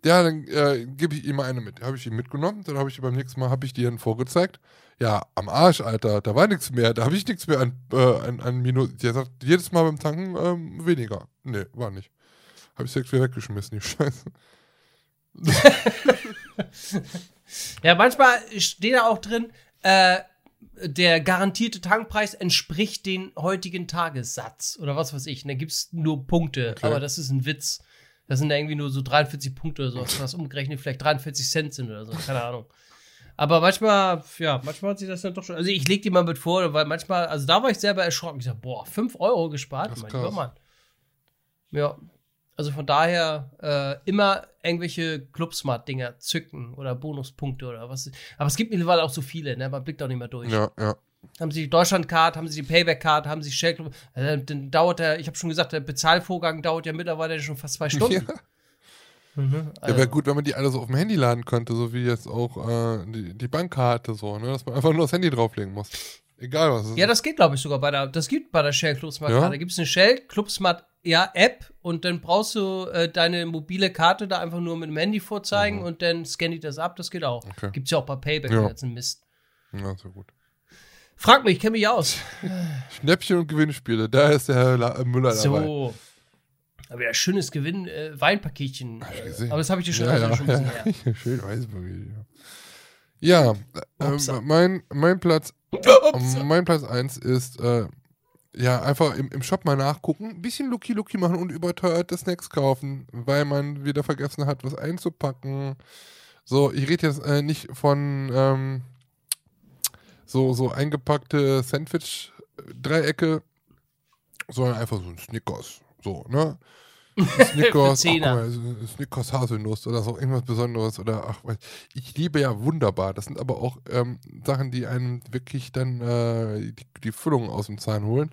Ja, dann äh, gebe ich ihm mal eine mit. Habe ich ihm mitgenommen, dann habe ich beim nächsten Mal, habe ich die dann vorgezeigt. Ja, am Arsch, Alter, da war nichts mehr. Da habe ich nichts mehr an, äh, an, an Minus. Der sagt jedes Mal beim Tanken ähm, weniger. Nee, war nicht. Habe ich direkt wieder weggeschmissen, die Scheiße. <laughs> Ja, manchmal steht da auch drin, äh, der garantierte Tankpreis entspricht den heutigen Tagessatz oder was weiß ich. Und da gibt es nur Punkte, Okay. aber das ist ein Witz. Das sind irgendwie nur so 43 Punkte oder so, was umgerechnet vielleicht 43 Cent sind oder so, keine Ahnung. Aber manchmal, ja, manchmal hat sich das dann doch schon. Also ich leg die mal mit vor, weil manchmal, also da war ich selber erschrocken. Ich sag, boah, 5 Euro gespart, mein lieber Mann. Ja. Also von daher äh, immer irgendwelche Clubsmart-Dinger zücken oder Bonuspunkte oder was. Aber es gibt mittlerweile auch so viele, ne? Man blickt auch nicht mehr durch. Ja, ja. Haben Sie die Deutschland-Card, haben Sie die Payback-Card, haben Sie Shell Club. Äh, dann dauert der, ich habe schon gesagt, der Bezahlvorgang dauert ja mittlerweile schon fast zwei <laughs> Stunden. Ja, Mhm, ja also. wäre gut, wenn man die alle so auf dem Handy laden könnte, so wie jetzt auch äh, die, die Bankkarte, so, ne? Dass man einfach nur das Handy drauflegen muss. Egal was es ist. Ja, das geht, glaube ich, sogar bei der, das gibt bei der Shell Clubsmart Ja? Da gibt es eine Shell Clubsmart ja, App und dann brauchst du äh, deine mobile Karte da einfach nur mit dem Handy vorzeigen und dann scannt die das ab, das geht auch. Mhm. Okay. Gibt's ja auch bei Payback, Ja. ja. jetzt ein Mist. ja, so gut. Frag mich, ich kenne mich aus. <laughs> Schnäppchen und Gewinnspiele, da ist der Herr La Müller dabei. So. Aber ja, schönes Gewinn, äh, Weinpaketchen. ich Äh, aber das habe ich dir schon, ja, ja, schon her. ja. <laughs> Schön Weißburg. Ja, ja äh, mein, mein Platz Ups. mein Platz 1 ist, äh, ja, einfach im, im Shop mal nachgucken, ein bisschen Lucky-Lucky machen und überteuerte Snacks kaufen, weil man wieder vergessen hat, was einzupacken. So, ich rede jetzt äh, nicht von ähm, so, so eingepackte Sandwich-Dreiecke, sondern einfach so ein Snickers. So, ne? Snickers, <laughs> Snickers Haselnuss oder so irgendwas Besonderes oder ach, ich liebe ja wunderbar. Das sind aber auch ähm, Sachen, die einem wirklich dann äh, die, die Füllung aus dem Zahn holen.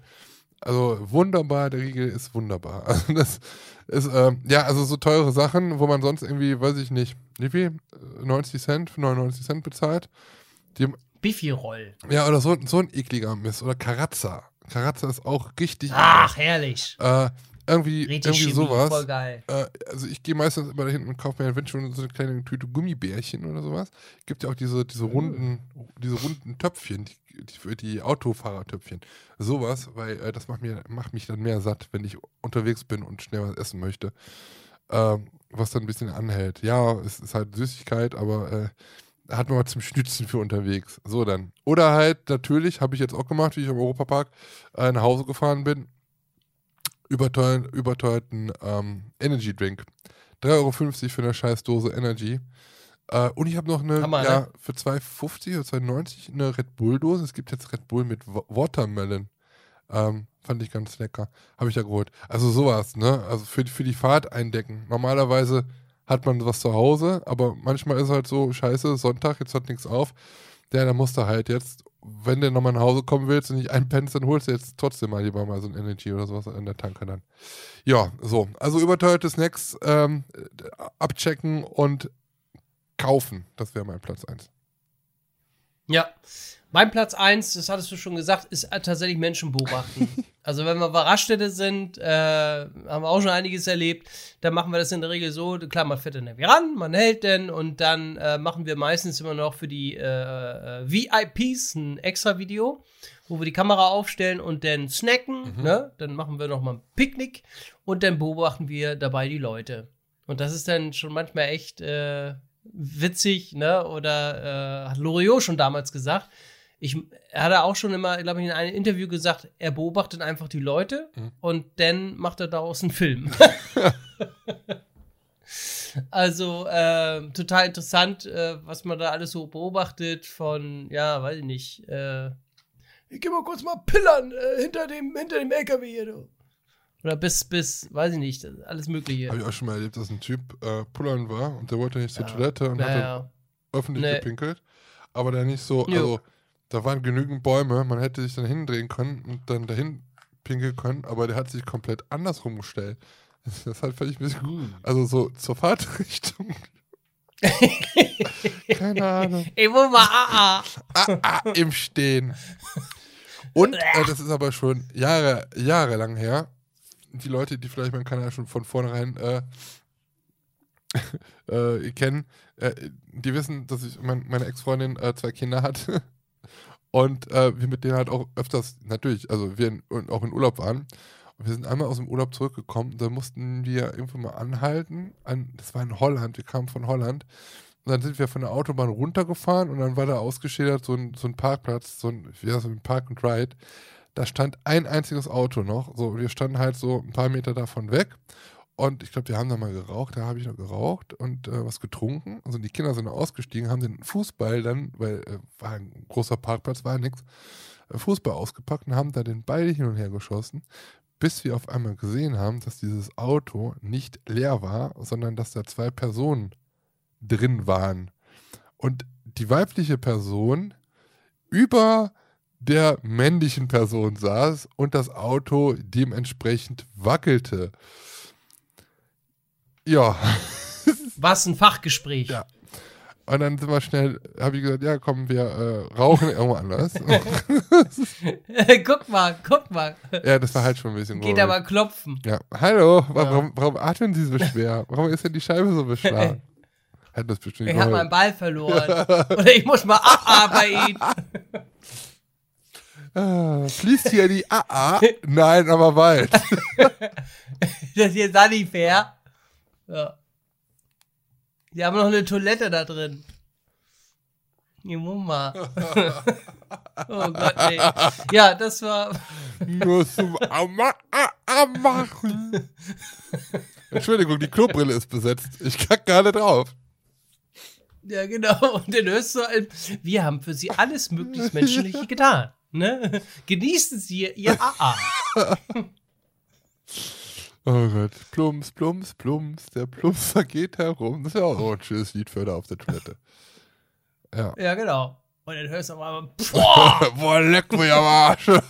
Also wunderbar, der Riegel ist wunderbar. <laughs> Also das ist, ähm, ja, also so teure Sachen, wo man sonst irgendwie, weiß ich nicht, wie viel? Äh, 90 Cent, 99 Cent bezahlt. Die, Biffy-Roll. ja, oder so, so ein ekliger Mist. Oder Karazza. Karazza ist auch richtig. Ach, herrlich. Äh, irgendwie, Richtig irgendwie Chemie, sowas. voll geil. Äh, also ich gehe meistens immer dahin und kaufe mir, wenn schon so eine kleine Tüte Gummibärchen oder sowas. Gibt ja auch diese, diese runden, diese runden Töpfchen, die, die für die Autofahrertöpfchen. Sowas, weil äh, das macht, mir, macht mich dann mehr satt, wenn ich unterwegs bin und schnell was essen möchte. Ähm, was dann ein bisschen anhält. Ja, es ist halt Süßigkeit, aber äh, hat man mal zum Schnitzen für unterwegs. So dann. Oder halt, natürlich, habe ich jetzt auch gemacht, wie ich im Europapark äh, nach Hause gefahren bin, überteuer, überteuerten ähm, Energy Drink. 3,50 Euro für eine scheiß Dose Energy. Äh, und ich habe noch eine, Hammer, ja, ne? für 2,50 oder 2,90 eine Red Bull Dose. Es gibt jetzt Red Bull mit Wa- Watermelon. Ähm, fand ich ganz lecker. Habe ich ja geholt. Also sowas, ne? Also für, für die Fahrt eindecken. Normalerweise hat man was zu Hause, aber manchmal ist halt so, scheiße, Sonntag, jetzt hat nichts auf. Ja, dann musst du halt jetzt, wenn du nochmal nach Hause kommen willst und nicht einpennst, dann holst du jetzt trotzdem mal lieber mal so ein Energy oder sowas in der Tanke dann. Ja, so. Also überteuerte Snacks ähm, abchecken und kaufen. Das wäre mein Platz 1. Ja. Mein Platz 1, das hattest du schon gesagt, ist tatsächlich Menschen beobachten. <laughs> also wenn wir bei Raststätte sind, äh, haben wir auch schon einiges erlebt, dann machen wir das in der Regel so, klar, man fährt dann irgendwie ran, man hält den und dann äh, machen wir meistens immer noch für die äh, äh VIPs ein extra Video, wo wir die Kamera aufstellen und dann snacken, mhm. ne? Dann machen wir nochmal ein Picknick und dann beobachten wir dabei die Leute. Und das ist dann schon manchmal echt äh, witzig, ne? Oder äh, hat Loriot schon damals gesagt, ich, er hat auch schon immer, glaube ich, in einem Interview gesagt, er beobachtet einfach die Leute mhm. und dann macht er daraus einen Film. <laughs> also äh, total interessant, äh, was man da alles so beobachtet von, ja, weiß ich nicht. Äh, ich geh mal kurz mal pillern äh, hinter, dem, hinter dem LKW hier. Du. Oder bis, bis, weiß ich nicht, alles Mögliche. Habe ich auch schon mal erlebt, dass ein Typ äh, pullern war und der wollte nicht zur ja. Toilette und ja, hat ja. öffentlich nee. gepinkelt. Aber der nicht so, jo. also da waren genügend Bäume, man hätte sich dann hindrehen können und dann dahin pinkeln können, aber der hat sich komplett andersrum gestellt. <laughs> Das ist halt völlig ein bisschen gut. Also so zur Fahrtrichtung. <laughs> Keine Ahnung. Ich muss mal ah, ah. ah, im Stehen. Und äh, das ist aber schon Jahre, jahrelang her. Die Leute, die vielleicht meinen Kanal schon von vornherein äh, <laughs> äh, kennen, äh, die wissen, dass ich mein, meine Ex-Freundin äh, zwei Kinder hat. <laughs> Und äh, wir mit denen halt auch öfters, natürlich, also wir in, auch in Urlaub waren. Und wir sind einmal aus dem Urlaub zurückgekommen. Da mussten wir irgendwo mal anhalten. An, das war in Holland, wir kamen von Holland. Und dann sind wir von der Autobahn runtergefahren und dann war da ausgeschildert so ein, so ein Parkplatz, so ein, wie heißt das, ein Park and Ride. Da stand ein einziges Auto noch. So, wir standen halt so ein paar Meter davon weg. Und ich glaube, wir haben da mal geraucht, da habe ich noch geraucht und äh, was getrunken. Also die Kinder sind ausgestiegen, haben den Fußball dann, weil äh, war ein großer Parkplatz, war nichts, äh, Fußball ausgepackt und haben da den Ball hin und her geschossen, bis wir auf einmal gesehen haben, dass dieses Auto nicht leer war, sondern dass da zwei Personen drin waren. Und die weibliche Person über der männlichen Person saß und das Auto dementsprechend wackelte. Ja. <laughs> Was ein Fachgespräch. Ja. Und dann sind wir schnell, habe ich gesagt, ja, komm, wir äh, rauchen irgendwo anders. <laughs> guck mal, guck mal. Ja, das war halt schon ein bisschen Geht aber klopfen. Ja, hallo, warum, ja. warum atmen Sie so schwer? Warum ist denn die Scheibe so beschlagen? <laughs> Hat das bestimmt Ich habe meinen Ball verloren. Oder ich muss mal AA bei Ihnen. Ah, fließt hier die AA? Nein, aber bald. <laughs> das ist jetzt nicht fair. Ja. Die haben noch eine Toilette da drin. Die Mumma. <laughs> oh Gott, nee. Ja, das war. <laughs> Nur zum machen. Entschuldigung, die Klobrille ist besetzt. Ich kack gerade drauf. Ja, genau. Und hörst du, ein, wir haben für sie alles möglichst Menschliche getan. Ne? Genießen Sie Ihr AA. <laughs> Oh Gott. Plumps, plumps, plumps. Der Plumpser geht herum. Das ist ja auch ein schönes Lied für da auf der Toilette. Ja. Ja, genau. Und dann hörst du mal, boah, <laughs> boah leck mich am Arsch. <laughs> Ey,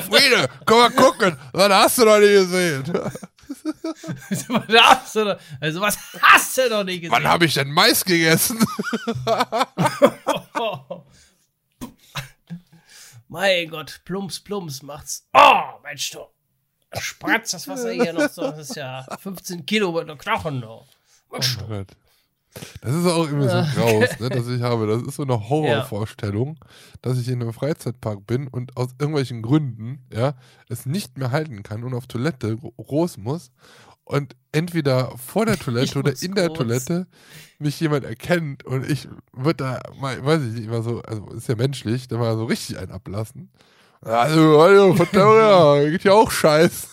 Friede, komm mal gucken. Was hast du noch nicht gesehen? was hast du noch, also, was hast du noch nicht gesehen? Wann habe ich denn Mais gegessen? Mein Gott, plumps, plumps macht's. Oh, Mensch, du spratzt das Wasser hier noch so. Das ist ja 15 Kilo mit einem Knochen. Oh Gott. Das ist auch irgendwie so graus, ne, dass ich habe. Das ist so eine <laughs> Horrorvorstellung, dass ich in einem Freizeitpark bin und aus irgendwelchen Gründen ja, es nicht mehr halten kann und auf Toilette groß muss und entweder vor der <laughs> Toilette oder in der Toilette mich jemand erkennt und ich würde da mal, weiß ich nicht, immer so, also ist ja menschlich, da mal so richtig einen ablassen. Also, also, Verdammt, <laughs> geht ja auch scheiße.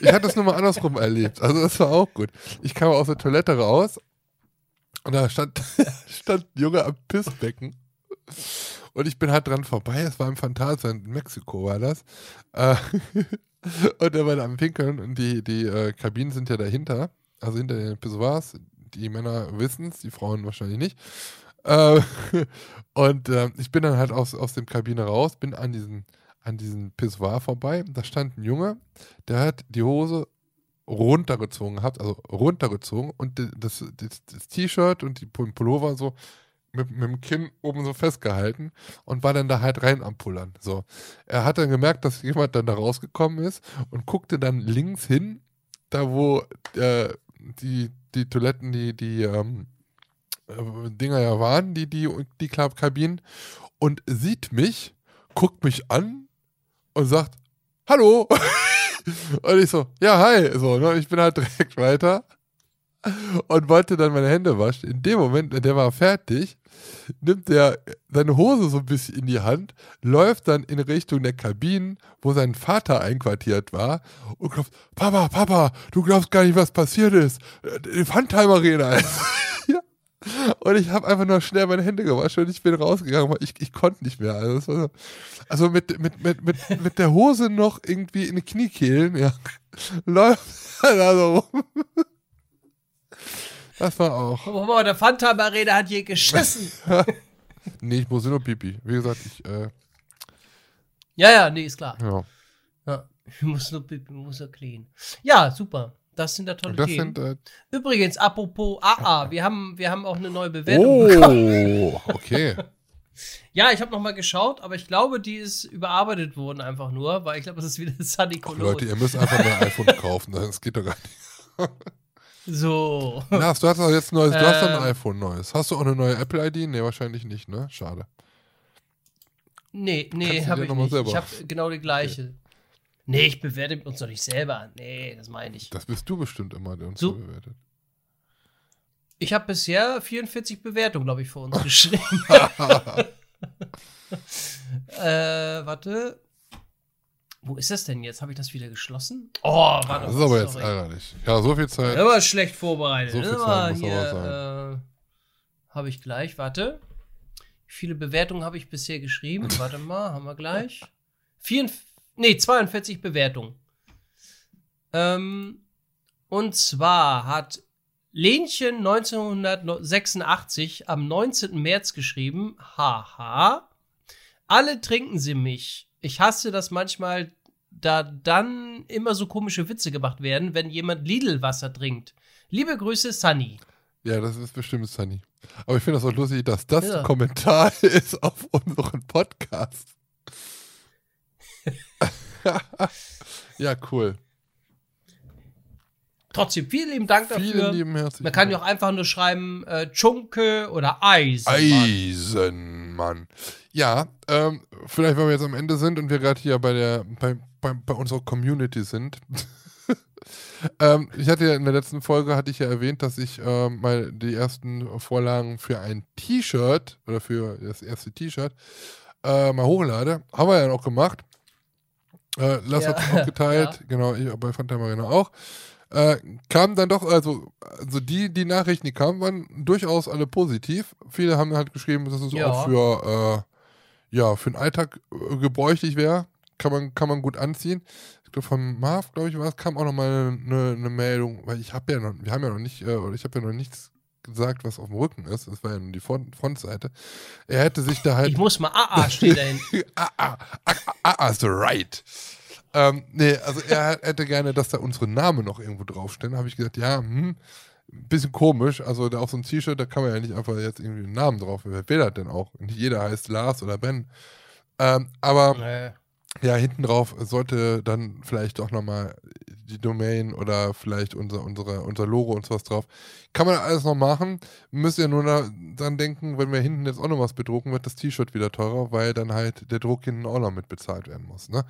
Ich hatte das nur mal andersrum erlebt. Also, das war auch gut. Ich kam aus der Toilette raus und da stand, <laughs> stand ein Junge am Pissbecken. Und ich bin halt dran vorbei. Es war im Phantasia in Mexiko, war das. Äh, und er war da am Pinkeln und die, die äh, Kabinen sind ja dahinter. Also hinter den Pissoirs. die Männer wissen es, die Frauen wahrscheinlich nicht. Äh, <laughs> und äh, ich bin dann halt aus, aus dem Kabine raus, bin an diesen, an diesen Pissoir vorbei. Da stand ein Junge, der hat die Hose runtergezogen gehabt, also runtergezogen und das, das, das T-Shirt und die Pullover so mit, mit dem Kinn oben so festgehalten und war dann da halt rein am Pullern. So. Er hat dann gemerkt, dass jemand dann da rausgekommen ist und guckte dann links hin, da wo äh, die, die Toiletten, die, die ähm, äh, Dinger ja waren, die, die, die Kabinen, und sieht mich, guckt mich an und sagt, Hallo! <laughs> Und ich so, ja, hi. So, ne? Ich bin halt <laughs> direkt weiter und wollte dann meine Hände waschen. In dem Moment, der war fertig, nimmt er seine Hose so ein bisschen in die Hand, läuft dann in Richtung der Kabinen, wo sein Vater einquartiert war und klopft, Papa, Papa, du glaubst gar nicht, was passiert ist. Die Pfandheim Arena. <laughs> ja. Und ich habe einfach nur schnell meine Hände gewaschen und ich bin rausgegangen, weil ich, ich konnte nicht mehr. Also, so, also mit, mit, mit, mit, mit der Hose noch irgendwie in die Kniekehlen, ja, <laughs> läuft da so rum. Das war auch. Oh, der Phantom Arena hat hier geschissen. <laughs> nee, ich muss nur Pipi. Wie gesagt, ich. Äh, ja, ja, nee, ist klar. Ja. ja. Ich muss nur Pipi, muss nur clean. Ja, super. Das sind da tolle das Themen. Sind, äh, Übrigens, apropos AA, wir haben, wir haben auch eine neue Bewertung oh, bekommen. okay. <laughs> Ja, ich habe noch mal geschaut, aber ich glaube, die ist überarbeitet worden einfach nur, weil ich glaube, das ist wieder Sunny Ach, Leute, ihr müsst einfach mal ein iPhone <laughs> kaufen, das geht doch gar nicht. So. Lars, du hast doch jetzt ein neues, du hast doch ein Ähm. iPhone neues. Hast du auch eine neue Apple-ID? Nee, wahrscheinlich nicht, ne? Schade. Nee, nee, habe ich nicht. selber- Ich habe genau die gleiche. Nee, ich bewerte uns doch nicht selber. Nee, das meine ich. Das bist du bestimmt immer, der uns so bewertet. Ich habe bisher 44 Bewertungen, glaube ich, für uns <laughs> geschrieben. <laughs> äh, warte. Wo ist das denn jetzt? Habe ich das wieder geschlossen? Oh, warte. Das ist aber jetzt ärgerlich. Ja, so viel Zeit. Immer schlecht vorbereitet. So viel Zeit muss hier, aber äh, habe ich gleich. Warte. Wie viele Bewertungen habe ich bisher geschrieben? Warte mal, haben wir gleich. Vier, nee, 42 Bewertungen. Ähm, und zwar hat Lenchen 1986 am 19. März geschrieben, haha, alle trinken sie mich. Ich hasse das manchmal, da dann immer so komische Witze gemacht werden, wenn jemand Lidl-Wasser trinkt. Liebe Grüße, Sunny. Ja, das ist bestimmt Sunny. Aber ich finde das auch lustig, dass das Ja. ein Kommentar <laughs> ist auf unseren Podcast. <laughs> ja, cool. Trotzdem, vielen lieben Dank dafür. Vielen lieben herzlichen Man kann ja auch einfach nur schreiben, äh, Chunke oder Eis. Eisenmann. Ja, ähm, vielleicht, weil wir jetzt am Ende sind und wir gerade hier bei der, bei, bei, bei unserer Community sind. <laughs> ähm, ich hatte ja in der letzten Folge hatte ich ja erwähnt, dass ich ähm, mal die ersten Vorlagen für ein T-Shirt oder für das erste T-Shirt äh, mal hochlade. Haben wir ja noch gemacht. Äh, Lass Ja. hat es auch geteilt, <laughs> Ja. genau, ich bei Fanta Marina auch. Äh, kam dann doch, also, also die, die Nachrichten, die kamen, waren durchaus alle positiv. Viele haben halt geschrieben, dass es Ja. auch für, äh, ja, für den Alltag äh, gebräuchlich wäre. Kann man, kann man gut anziehen. Von Marv, glaube ich, war es, kam auch nochmal eine, eine Meldung, weil ich habe ja noch, wir haben ja noch nicht, äh, oder ich habe ja noch nichts gesagt, was auf dem Rücken ist. Das war ja nur die Front, Frontseite. Er hätte sich da halt Ich muss mal AA <laughs> ah, ah, ah, ah, ah, so right. Ähm, nee, also er hätte gerne, dass da unsere Namen noch irgendwo draufstehen. habe ich gesagt, ja, hm, bisschen komisch. Also da auf so einem T-Shirt, da kann man ja nicht einfach jetzt irgendwie einen Namen drauf. Wer will das denn auch? Nicht jeder heißt Lars oder Ben. Ähm, aber äh, ja, hinten drauf sollte dann vielleicht auch nochmal die Domain oder vielleicht unser, unsere, unser Logo und sowas drauf. Kann man alles noch machen. Müsst ihr nur da, dann denken, wenn wir hinten jetzt auch noch was bedrucken, wird das T-Shirt wieder teurer, weil dann halt der Druck hinten auch noch mit bezahlt werden muss. Ne?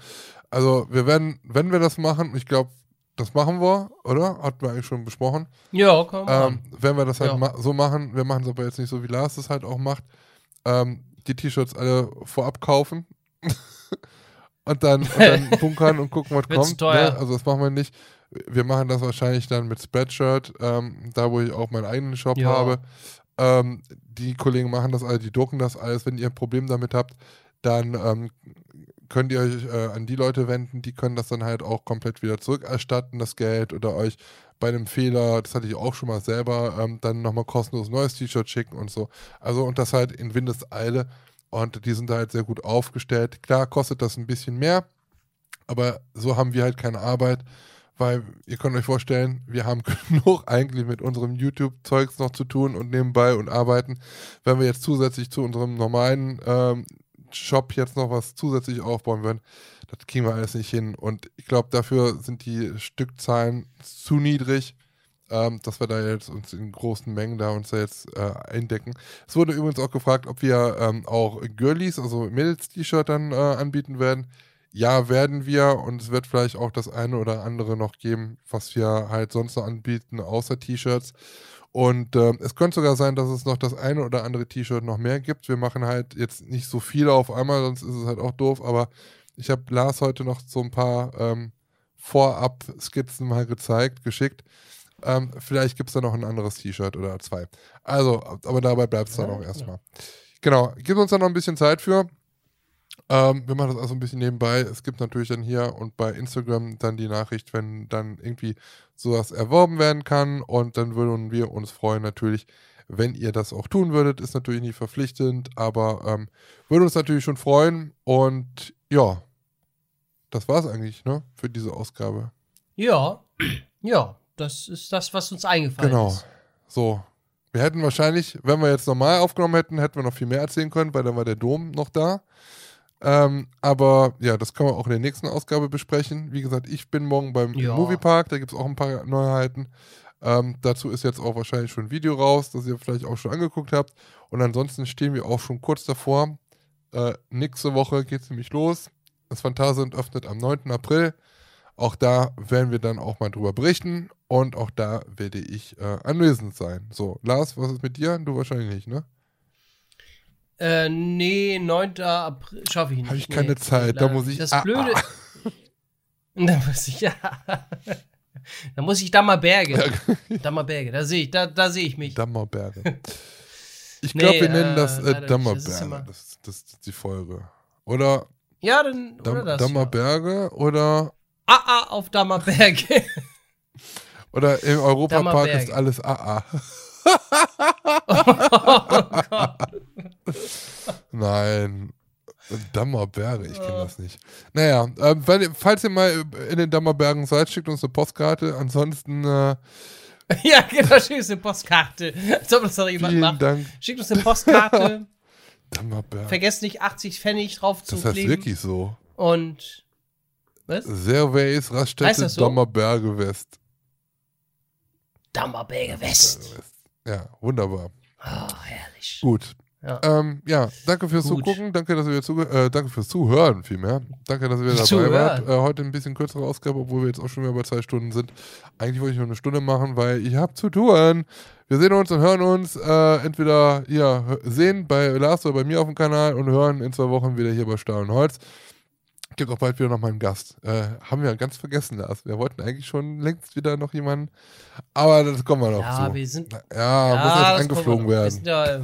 Also wir werden, wenn wir das machen, ich glaube, das machen wir, oder? Hatten wir eigentlich schon besprochen. ja, komm. Ähm, wenn wir das halt Ja. ma so machen, wir machen es aber jetzt nicht so, wie Lars es halt auch macht, ähm, die T-Shirts alle vorab kaufen <laughs> und dann, und dann <laughs> bunkern und gucken, was kommt. teuer. Ne? Also das machen wir nicht. Wir machen das wahrscheinlich dann mit Spreadshirt, ähm, da wo ich auch meinen eigenen Shop Ja. habe. Ähm, die Kollegen machen das alle, die drucken das alles. Wenn ihr ein Problem damit habt, dann ähm, könnt ihr euch äh, an die Leute wenden, die können das dann halt auch komplett wieder zurückerstatten, das Geld, oder euch bei einem Fehler, das hatte ich auch schon mal selber, ähm, dann nochmal kostenlos neues T-Shirt schicken und so. Also und das halt in Windeseile und die sind da halt sehr gut aufgestellt. Klar kostet das ein bisschen mehr, aber so haben wir halt keine Arbeit, weil ihr könnt euch vorstellen, wir haben <laughs> genug eigentlich mit unserem YouTube-Zeugs noch zu tun und nebenbei und arbeiten. Wenn wir jetzt zusätzlich zu unserem normalen ähm, Shop jetzt noch was zusätzlich aufbauen würden, das kriegen wir alles nicht hin. Und ich glaube, dafür sind die Stückzahlen zu niedrig, ähm, dass wir da jetzt uns in großen Mengen da uns da jetzt äh, eindecken. Es wurde übrigens auch gefragt, ob wir ähm, auch Girlies, also Mädels-T-Shirt dann äh, anbieten werden. Ja, werden wir und es wird vielleicht auch das eine oder andere noch geben, was wir halt sonst noch anbieten, außer T-Shirts. Und äh, es könnte sogar sein, dass es noch das eine oder andere T-Shirt noch mehr gibt. Wir machen halt jetzt nicht so viele auf einmal, sonst ist es halt auch doof, aber ich habe Lars heute noch so ein paar ähm, Vorab-Skizzen mal gezeigt, geschickt. Ähm, vielleicht gibt es da noch ein anderes T-Shirt oder zwei. Also, aber dabei bleibt es dann Ja, auch erstmal. Genau, gib uns dann noch ein bisschen Zeit für. Ähm, wir machen das also ein bisschen nebenbei. Es gibt natürlich dann hier und bei Instagram dann die Nachricht, wenn dann irgendwie sowas erworben werden kann. Und dann würden wir uns freuen natürlich, wenn ihr das auch tun würdet. Ist natürlich nicht verpflichtend, aber ähm, würde uns natürlich schon freuen. Und ja, das war's eigentlich, ne? Für diese Ausgabe. Ja, <clears throat> ja, das ist das, was uns eingefallen Genau. ist. So. Wir hätten wahrscheinlich, wenn wir jetzt normal aufgenommen hätten, hätten wir noch viel mehr erzählen können, weil dann war der Dom noch da. Ähm, aber ja, das können wir auch in der nächsten Ausgabe besprechen. Wie gesagt, ich bin morgen beim Ja. Moviepark, da gibt es auch ein paar Neuheiten. Ähm, dazu ist jetzt auch wahrscheinlich schon ein Video raus, das ihr vielleicht auch schon angeguckt habt. Und ansonsten stehen wir auch schon kurz davor. Äh, nächste Woche geht es nämlich los. Das Phantasialand öffnet am 9. April. Auch da werden wir dann auch mal drüber berichten und auch da werde ich äh, anwesend sein. So, Lars, was ist mit dir? Du wahrscheinlich nicht, ne? Äh, nee, 9. April schaffe ich nicht. Habe ich nee, keine Zeit, da muss ich- Das ah, Blöde. <laughs> Da muss ich, ja. <laughs> Da muss ich Dammerberge. Dammerberge, da sehe ich, da, da sehe ich mich. Dammerberge. <laughs> Ich Nee, glaube, wir nennen äh, das äh. Dammerberge. Das Das, das, ist die Folge. Oder, Ja, dann. Dam oder das, Dammerberge oder, Ja. AA auf Dammerberge. <laughs> oder im Europapark ist alles AA. <laughs> Nein. Dammerberge, ich kenne das nicht. Naja, ähm, wenn, falls ihr mal in den Dammerbergen seid, schickt uns eine Postkarte. Ansonsten äh, <laughs> ja, genau, schickt uns eine Postkarte. Als ob das doch jemand macht. Dank. Schickt uns eine Postkarte. Dammerberge. Vergesst nicht, 80 Pfennig drauf zu Das heißt kleben. wirklich so. Und. Was? Servays Raststätte so? Dammerberge West. Dammerberge West. Ja, wunderbar. Oh, herrlich. Gut. Ja. Ähm, ja, danke fürs Gut. Zugucken, danke, dass ihr zuge äh, danke fürs Zuhören vielmehr. Danke, dass ihr wieder dabei Zuhören. wart. Äh, heute ein bisschen kürzere Ausgabe, obwohl wir jetzt auch schon wieder bei zwei Stunden sind. Eigentlich wollte ich nur eine Stunde machen, weil ich habe zu tun. Wir sehen uns und hören uns äh, entweder ja, sehen bei Lars oder bei mir auf dem Kanal und hören in zwei Wochen wieder hier bei Stahl und Holz. Gibt auch bald wieder noch mal einen Gast. Äh, haben wir ganz vergessen, Lars. Wir wollten eigentlich schon längst wieder noch jemanden, aber das kommen wir noch Ja, zu. wir sind. Ja, muss das erst angeflogen wir werden. ja,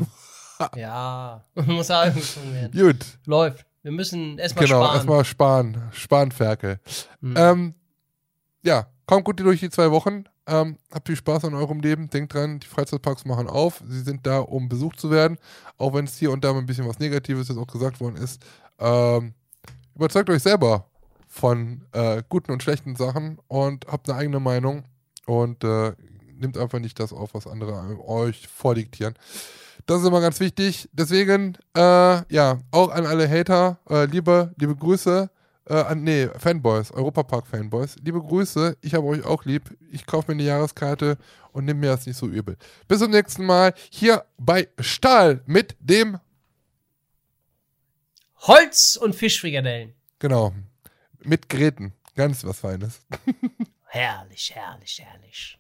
<laughs> ja, muss ja angeflogen werden. Gut. Läuft. Wir müssen erstmal Genau, sparen. erstmal sparen. Sparen, Ferkel. Hm. Ähm, ja, kommt gut durch die zwei Wochen. Ähm, habt viel Spaß an eurem Leben. Denkt dran, die Freizeitparks machen auf. Sie sind da, um besucht zu werden. Auch wenn es hier und da mal ein bisschen was Negatives jetzt auch gesagt worden ist. Ähm, überzeugt euch selber von äh, guten und schlechten Sachen und habt eine eigene Meinung. Und äh, nehmt einfach nicht das auf, was andere euch vordiktieren. Das ist immer ganz wichtig. Deswegen, äh, ja, auch an alle Hater, äh, liebe, liebe Grüße. Äh, an, nee, Fanboys, Europapark-Fanboys. Liebe Grüße, ich habe euch auch lieb. Ich kaufe mir eine Jahreskarte und nehme mir das nicht so übel. Bis zum nächsten Mal hier bei Stahl mit dem, Holz und Fischfrikadellen. genau, mit Gräten. Ganz was Feines. <laughs> Herrlich, herrlich, herrlich.